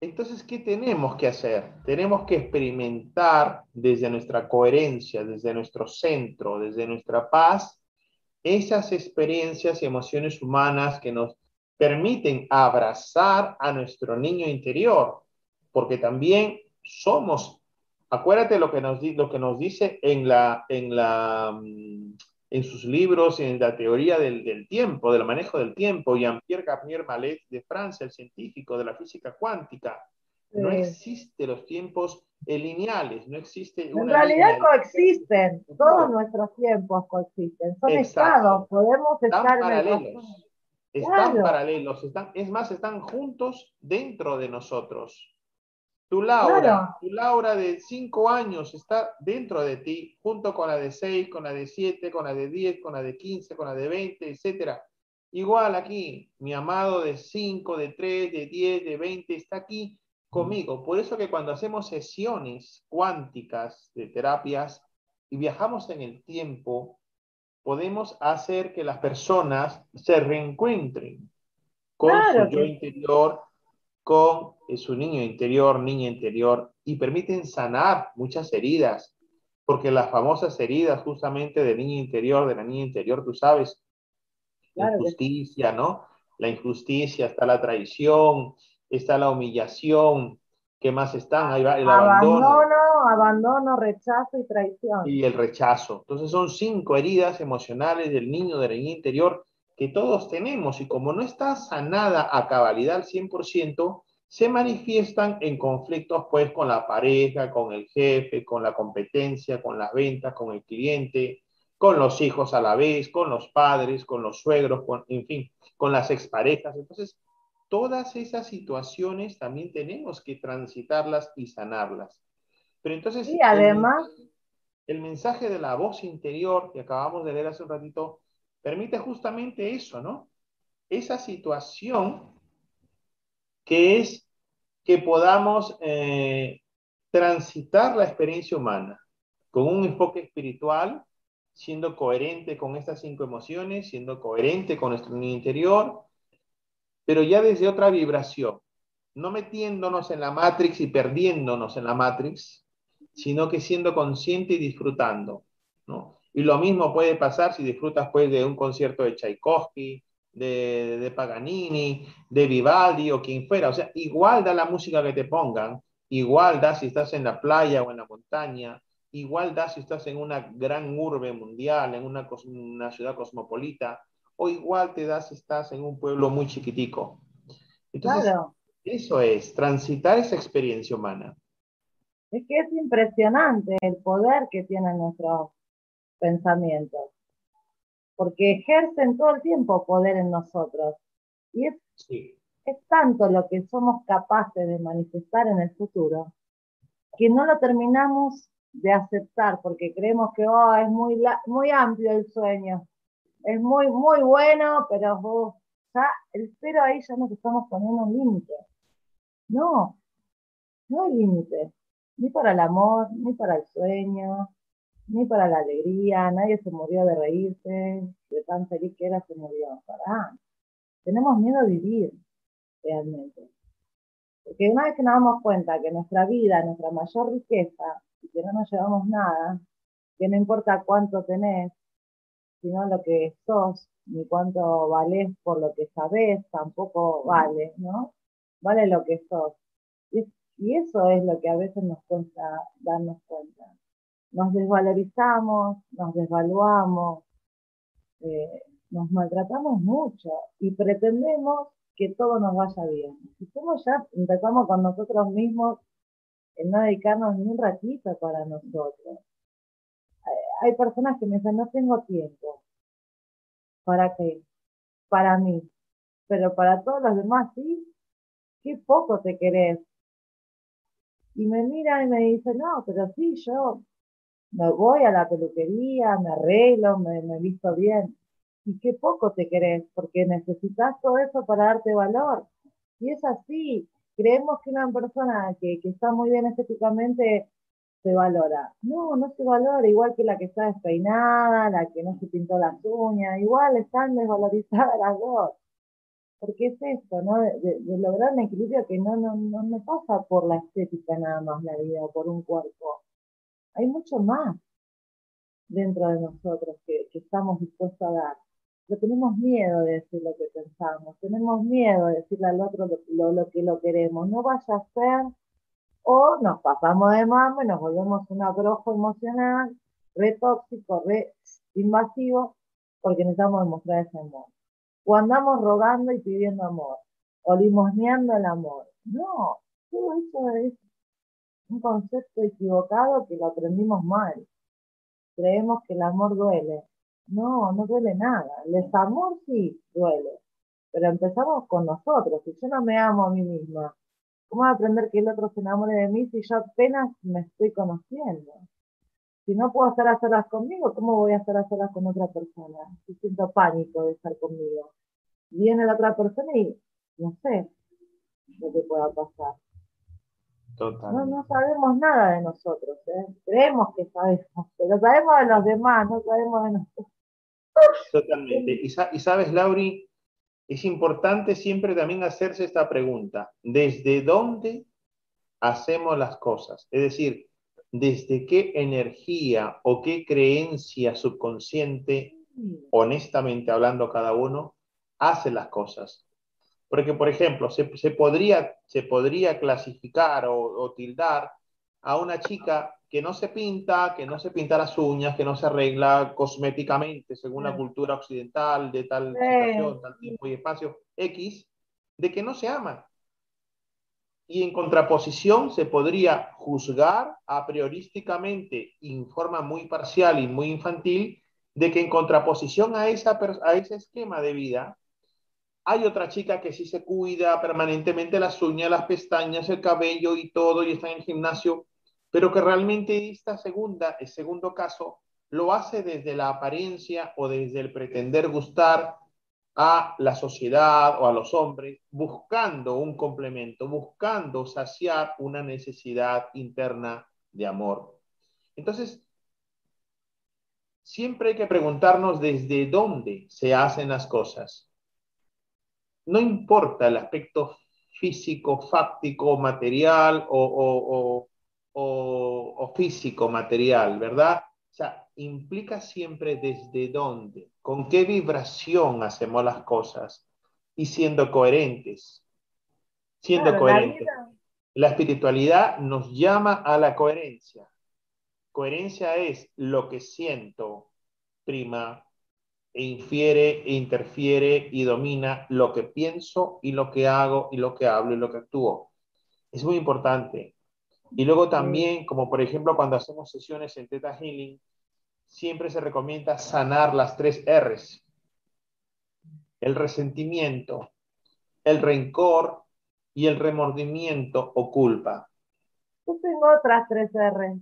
Entonces, ¿qué tenemos que hacer? Tenemos que experimentar desde nuestra coherencia, desde nuestro centro, desde nuestra paz, esas experiencias y emociones humanas que nos permiten abrazar a nuestro niño interior, porque también somos Acuérdate lo que nos, dice en, la, en, la, mm, en sus libros, en la teoría del, del tiempo, del manejo del tiempo, Jean-Pierre Garnier Mallet de Francia, el científico de la física cuántica. No existen los tiempos lineales, no existe En realidad coexisten, todos nuestros tiempos coexisten, son estados, podemos estar paralelos. Están paralelos, están, es más, están juntos dentro de nosotros. Tu Laura, tu Laura de 5 años está dentro de ti, junto con la de 6, con la de 7, con la de 10, con la de 15, con la de 20, etc. Igual aquí, mi amado de 5, de 3, de 10, de 20, está aquí conmigo. Por eso que cuando hacemos sesiones cuánticas de terapias y viajamos en el tiempo, podemos hacer que las personas se reencuentren con su yo interior, con su niño interior, niña interior, y permiten sanar muchas heridas, porque las famosas heridas justamente del niño interior, de la niña interior, tú sabes, la injusticia, ¿no? La injusticia, está la traición, está la humillación, ¿qué más están? Ahí va el abandono. Abandono, abandono, rechazo y traición. Y el rechazo. Entonces son cinco heridas emocionales del niño del niño interior que todos tenemos y como no está sanada a cabalidad al 100%, se manifiestan en conflictos pues con la pareja, con el jefe, con la competencia, con las ventas, con el cliente, con los hijos a la vez, con los padres, con los suegros, con, en fin, con las exparejas. Entonces, todas esas situaciones también tenemos que transitarlas y sanarlas. Pero entonces, y además, el, mensaje de la voz interior que acabamos de leer hace un ratito permite justamente eso, ¿no? Esa situación que es que podamos eh, transitar la experiencia humana con un enfoque espiritual, siendo coherente con estas cinco emociones, siendo coherente con nuestro interior, pero ya desde otra vibración, no metiéndonos en la Matrix y perdiéndonos en la Matrix, sino que siendo consciente y disfrutando, ¿no? Y lo mismo puede pasar si disfrutas pues de un concierto de Tchaikovsky, de, Paganini, de Vivaldi o quien fuera. O sea, igual da la música que te pongan, igual da si estás en la playa o en la montaña, igual da si estás en una gran urbe mundial, en una, una ciudad cosmopolita, o igual te da si estás en un pueblo muy chiquitico. Entonces, eso es, transitar esa experiencia humana. Es que es impresionante el poder que tienen nuestros pensamientos porque ejercen todo el tiempo poder en nosotros. Y es, es tanto lo que somos capaces de manifestar en el futuro que no lo terminamos de aceptar porque creemos que oh, es muy, muy amplio el sueño, es muy, muy bueno, pero oh, ya el pero ahí ya nos estamos poniendo un límite. No, no hay límite, ni para el amor, ni para el sueño, ni para la alegría, nadie se murió de reírse, de tan feliz que era se murió. Para. Tenemos miedo a vivir realmente. Porque una vez que nos damos cuenta que nuestra vida, nuestra mayor riqueza, y que no nos llevamos nada, que no importa cuánto tenés, sino lo que sos, ni cuánto valés por lo que sabés, tampoco vale, ¿no? Vale lo que sos. Y, y eso es lo que a veces nos cuesta darnos cuenta nos desvalorizamos, nos desvaluamos, eh, nos maltratamos mucho y pretendemos que todo nos vaya bien. Si somos ya empezamos con nosotros mismos en no dedicarnos ni un ratito para nosotros. Hay personas que me dicen, no tengo tiempo. ¿Para qué? Para mí. Pero para todos los demás, sí. Qué poco te querés. Y me miran y me dicen, no, pero sí, yo me voy a la peluquería, me arreglo, me, me visto bien. Y qué poco te querés, porque necesitas todo eso para darte valor. Y es así, creemos que una persona que, que está muy bien estéticamente se valora. No, no se valora, igual que la que está despeinada, la que no se pintó las uñas, igual están desvalorizadas las dos. Porque es esto, ¿no? De, lograr un equilibrio que no, no, no, no pasa por la estética nada más la vida, por un cuerpo hay mucho más dentro de nosotros que, estamos dispuestos a dar. Pero tenemos miedo de decir lo que pensamos, tenemos miedo de decirle al otro lo, que lo queremos. No vaya a ser, o nos pasamos de mamá y nos volvemos un abrojo emocional, re tóxico, re invasivo, porque necesitamos demostrar ese amor. O andamos rogando y pidiendo amor, o limosneando el amor. No, todo eso es un concepto equivocado que lo aprendimos mal. Creemos que el amor duele. No, no duele nada. El desamor sí duele. Pero empezamos con nosotros. Si yo no me amo a mí misma, ¿cómo voy a aprender que el otro se enamore de mí si yo apenas me estoy conociendo? Si no puedo estar a solas conmigo, ¿cómo voy a estar a solas con otra persona? Si siento pánico de estar conmigo. Viene la otra persona y no sé lo que pueda pasar. No, no sabemos nada de nosotros, ¿eh? creemos que sabemos, pero sabemos de los demás, no sabemos de nosotros. Totalmente. Y, y sabes, Lauri, es importante siempre también hacerse esta pregunta, ¿desde dónde hacemos las cosas? Es decir, ¿desde qué energía o qué creencia subconsciente, honestamente hablando cada uno, hace las cosas? Porque, por ejemplo, se, podría, se podría clasificar o, tildar a una chica que que no se pinta, que no se pinta las uñas, que no se arregla cosméticamente según la cultura occidental de tal situación, tal tiempo y espacio X, de que no se ama. Y en contraposición se podría juzgar a priorísticamente, en forma muy parcial y muy infantil, de que en contraposición a, esa, a ese esquema de vida, hay otra chica que sí se cuida permanentemente las uñas, las pestañas, el cabello y todo, y está en el gimnasio, pero que realmente esta segunda, el segundo caso, lo hace desde la apariencia o desde el pretender gustar a la sociedad o a los hombres, buscando un complemento, buscando saciar una necesidad interna de amor. Entonces, siempre hay que preguntarnos desde dónde se hacen las cosas. No importa el aspecto físico, fáctico, material o, o, físico, material, ¿verdad? O sea, implica siempre desde dónde, con qué vibración hacemos las cosas y siendo coherentes. Siendo coherentes. la espiritualidad nos llama a la coherencia. Coherencia es lo que siento, prima, infiere, e interfiere y domina lo que pienso y lo que hago y lo que hablo y lo que actúo. Es muy importante. Y luego también, como por ejemplo cuando hacemos sesiones en Theta Healing, siempre se recomienda sanar las tres R's. El resentimiento, el rencor y el remordimiento o culpa. Yo tengo otras tres R's.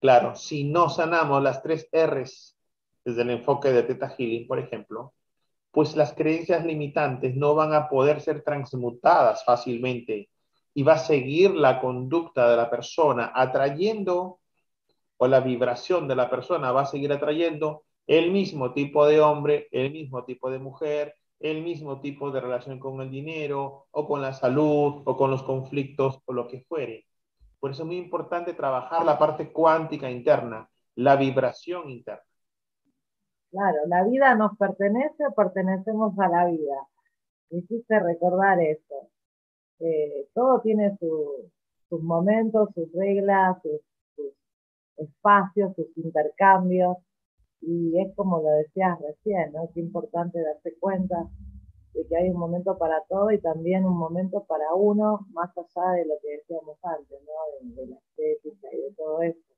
Claro, si no sanamos las tres R's desde el enfoque de Theta Healing, por ejemplo, pues las creencias limitantes no van a poder ser transmutadas fácilmente y va a seguir la conducta de la persona atrayendo o la vibración de la persona va a seguir atrayendo el mismo tipo de hombre, el mismo tipo de mujer, el mismo tipo de relación con el dinero o con la salud o con los conflictos o lo que fuere. Por eso es muy importante trabajar la parte cuántica interna, la vibración interna. Claro, la vida nos pertenece o pertenecemos a la vida. Hiciste recordar eso. Eh, todo tiene sus momentos, sus reglas, sus, espacios, sus intercambios. Y es como lo decías recién, ¿no? Es importante darse cuenta de que hay un momento para todo y también un momento para uno, más allá de lo que decíamos antes, ¿no? De, la estética y de todo eso.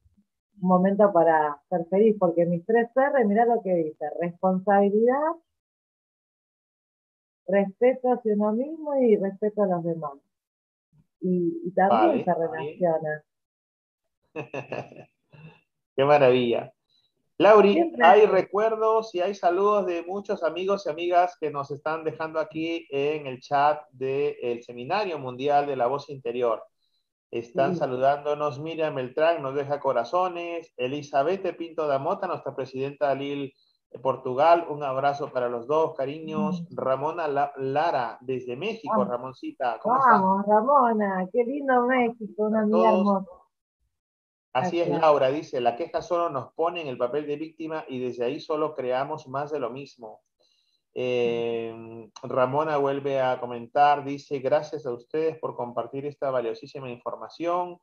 Un momento para ser feliz, porque mis tres R, mira lo que dice, responsabilidad, respeto hacia uno mismo y respeto a los demás. Y, también se relaciona. Qué maravilla. Lauri, hay recuerdos y hay saludos de muchos amigos y amigas que nos están dejando aquí en el chat del Seminario Mundial de la Voz Interior. Están saludándonos Miriam Beltrán, nos deja corazones. Elizabeth Pinto da Mota, nuestra presidenta de de Portugal, un abrazo para los dos, cariños. Ramona Lara, desde México, Ramoncita. ¿cómo Vamos, Ramona, qué lindo México, una amiga hermosa. Así es, Laura, dice, la queja solo nos pone en el papel de víctima y desde ahí solo creamos más de lo mismo. Eh, Ramona vuelve a comentar, dice, gracias a ustedes por compartir esta valiosísima información.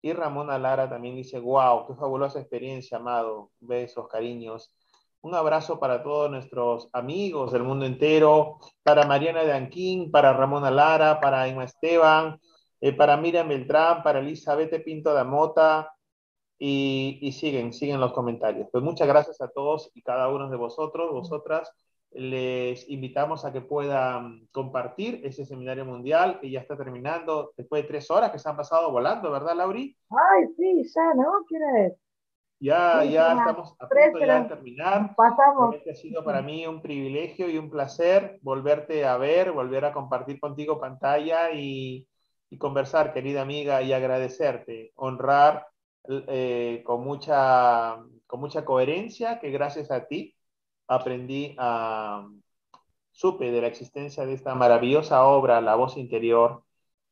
Y Ramona Lara también dice, wow, qué fabulosa experiencia, amado. Besos, cariños. Un abrazo para todos nuestros amigos del mundo entero, para Mariana de Anquín, para Ramona Lara, para Emma Esteban, eh, para Miriam Beltrán, para Elizabeth Pinto da Mota, y, siguen, siguen los comentarios. Pues muchas gracias a todos y cada uno de vosotros, vosotras. Les invitamos a que puedan compartir ese seminario mundial que ya está terminando después de tres horas que se han pasado volando, ¿verdad, Lauri? Ay, sí, ya, ¿no? ¿Quieres? Ya, ya estamos a punto ya de terminar. Pasamos. ha sido para mí un privilegio y un placer volverte a ver, volver a compartir contigo pantalla y, y conversar, querida amiga, y agradecerte, honrar eh, con, mucha, con mucha coherencia que gracias a ti aprendí a, supe de la existencia de esta maravillosa obra, La voz interior,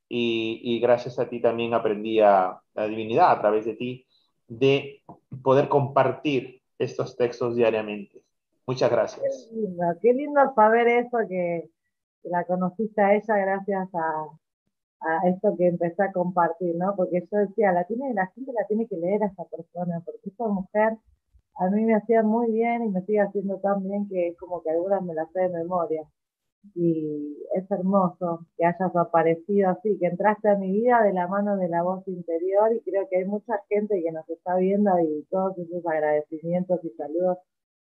y, gracias a ti también aprendí a la divinidad a través de ti, de poder compartir estos textos diariamente. Muchas gracias. Qué lindo, qué lindo saber eso, que la conociste a ella gracias a, a esto que empecé a compartir, ¿no? Porque yo decía, la, tiene, la gente la tiene que leer a esa persona, porque esa mujer a mí me hacía muy bien y me sigue haciendo tan bien que es como que algunas me las sé de memoria. Y es hermoso que hayas aparecido así, que entraste a mi vida de la mano de la voz interior y creo que hay mucha gente que nos está viendo y todos esos agradecimientos y saludos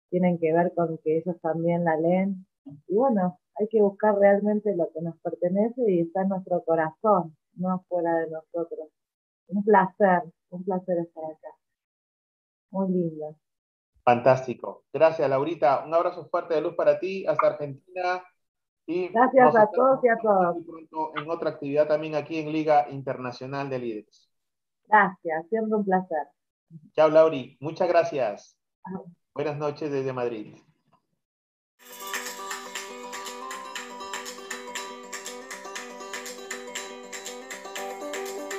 tienen que ver con que ellos también la leen. Y bueno, hay que buscar realmente lo que nos pertenece y está en nuestro corazón, no fuera de nosotros. Un placer, un placer estar acá. Muy lindo. Fantástico. Gracias, Laurita. Un abrazo fuerte de luz para ti, hasta Argentina. Y Gracias a todos y a todos. en otra actividad también aquí en Liga Internacional de Líderes. Gracias, siempre un placer. Chao, Lauri. Muchas gracias. Buenas noches desde Madrid.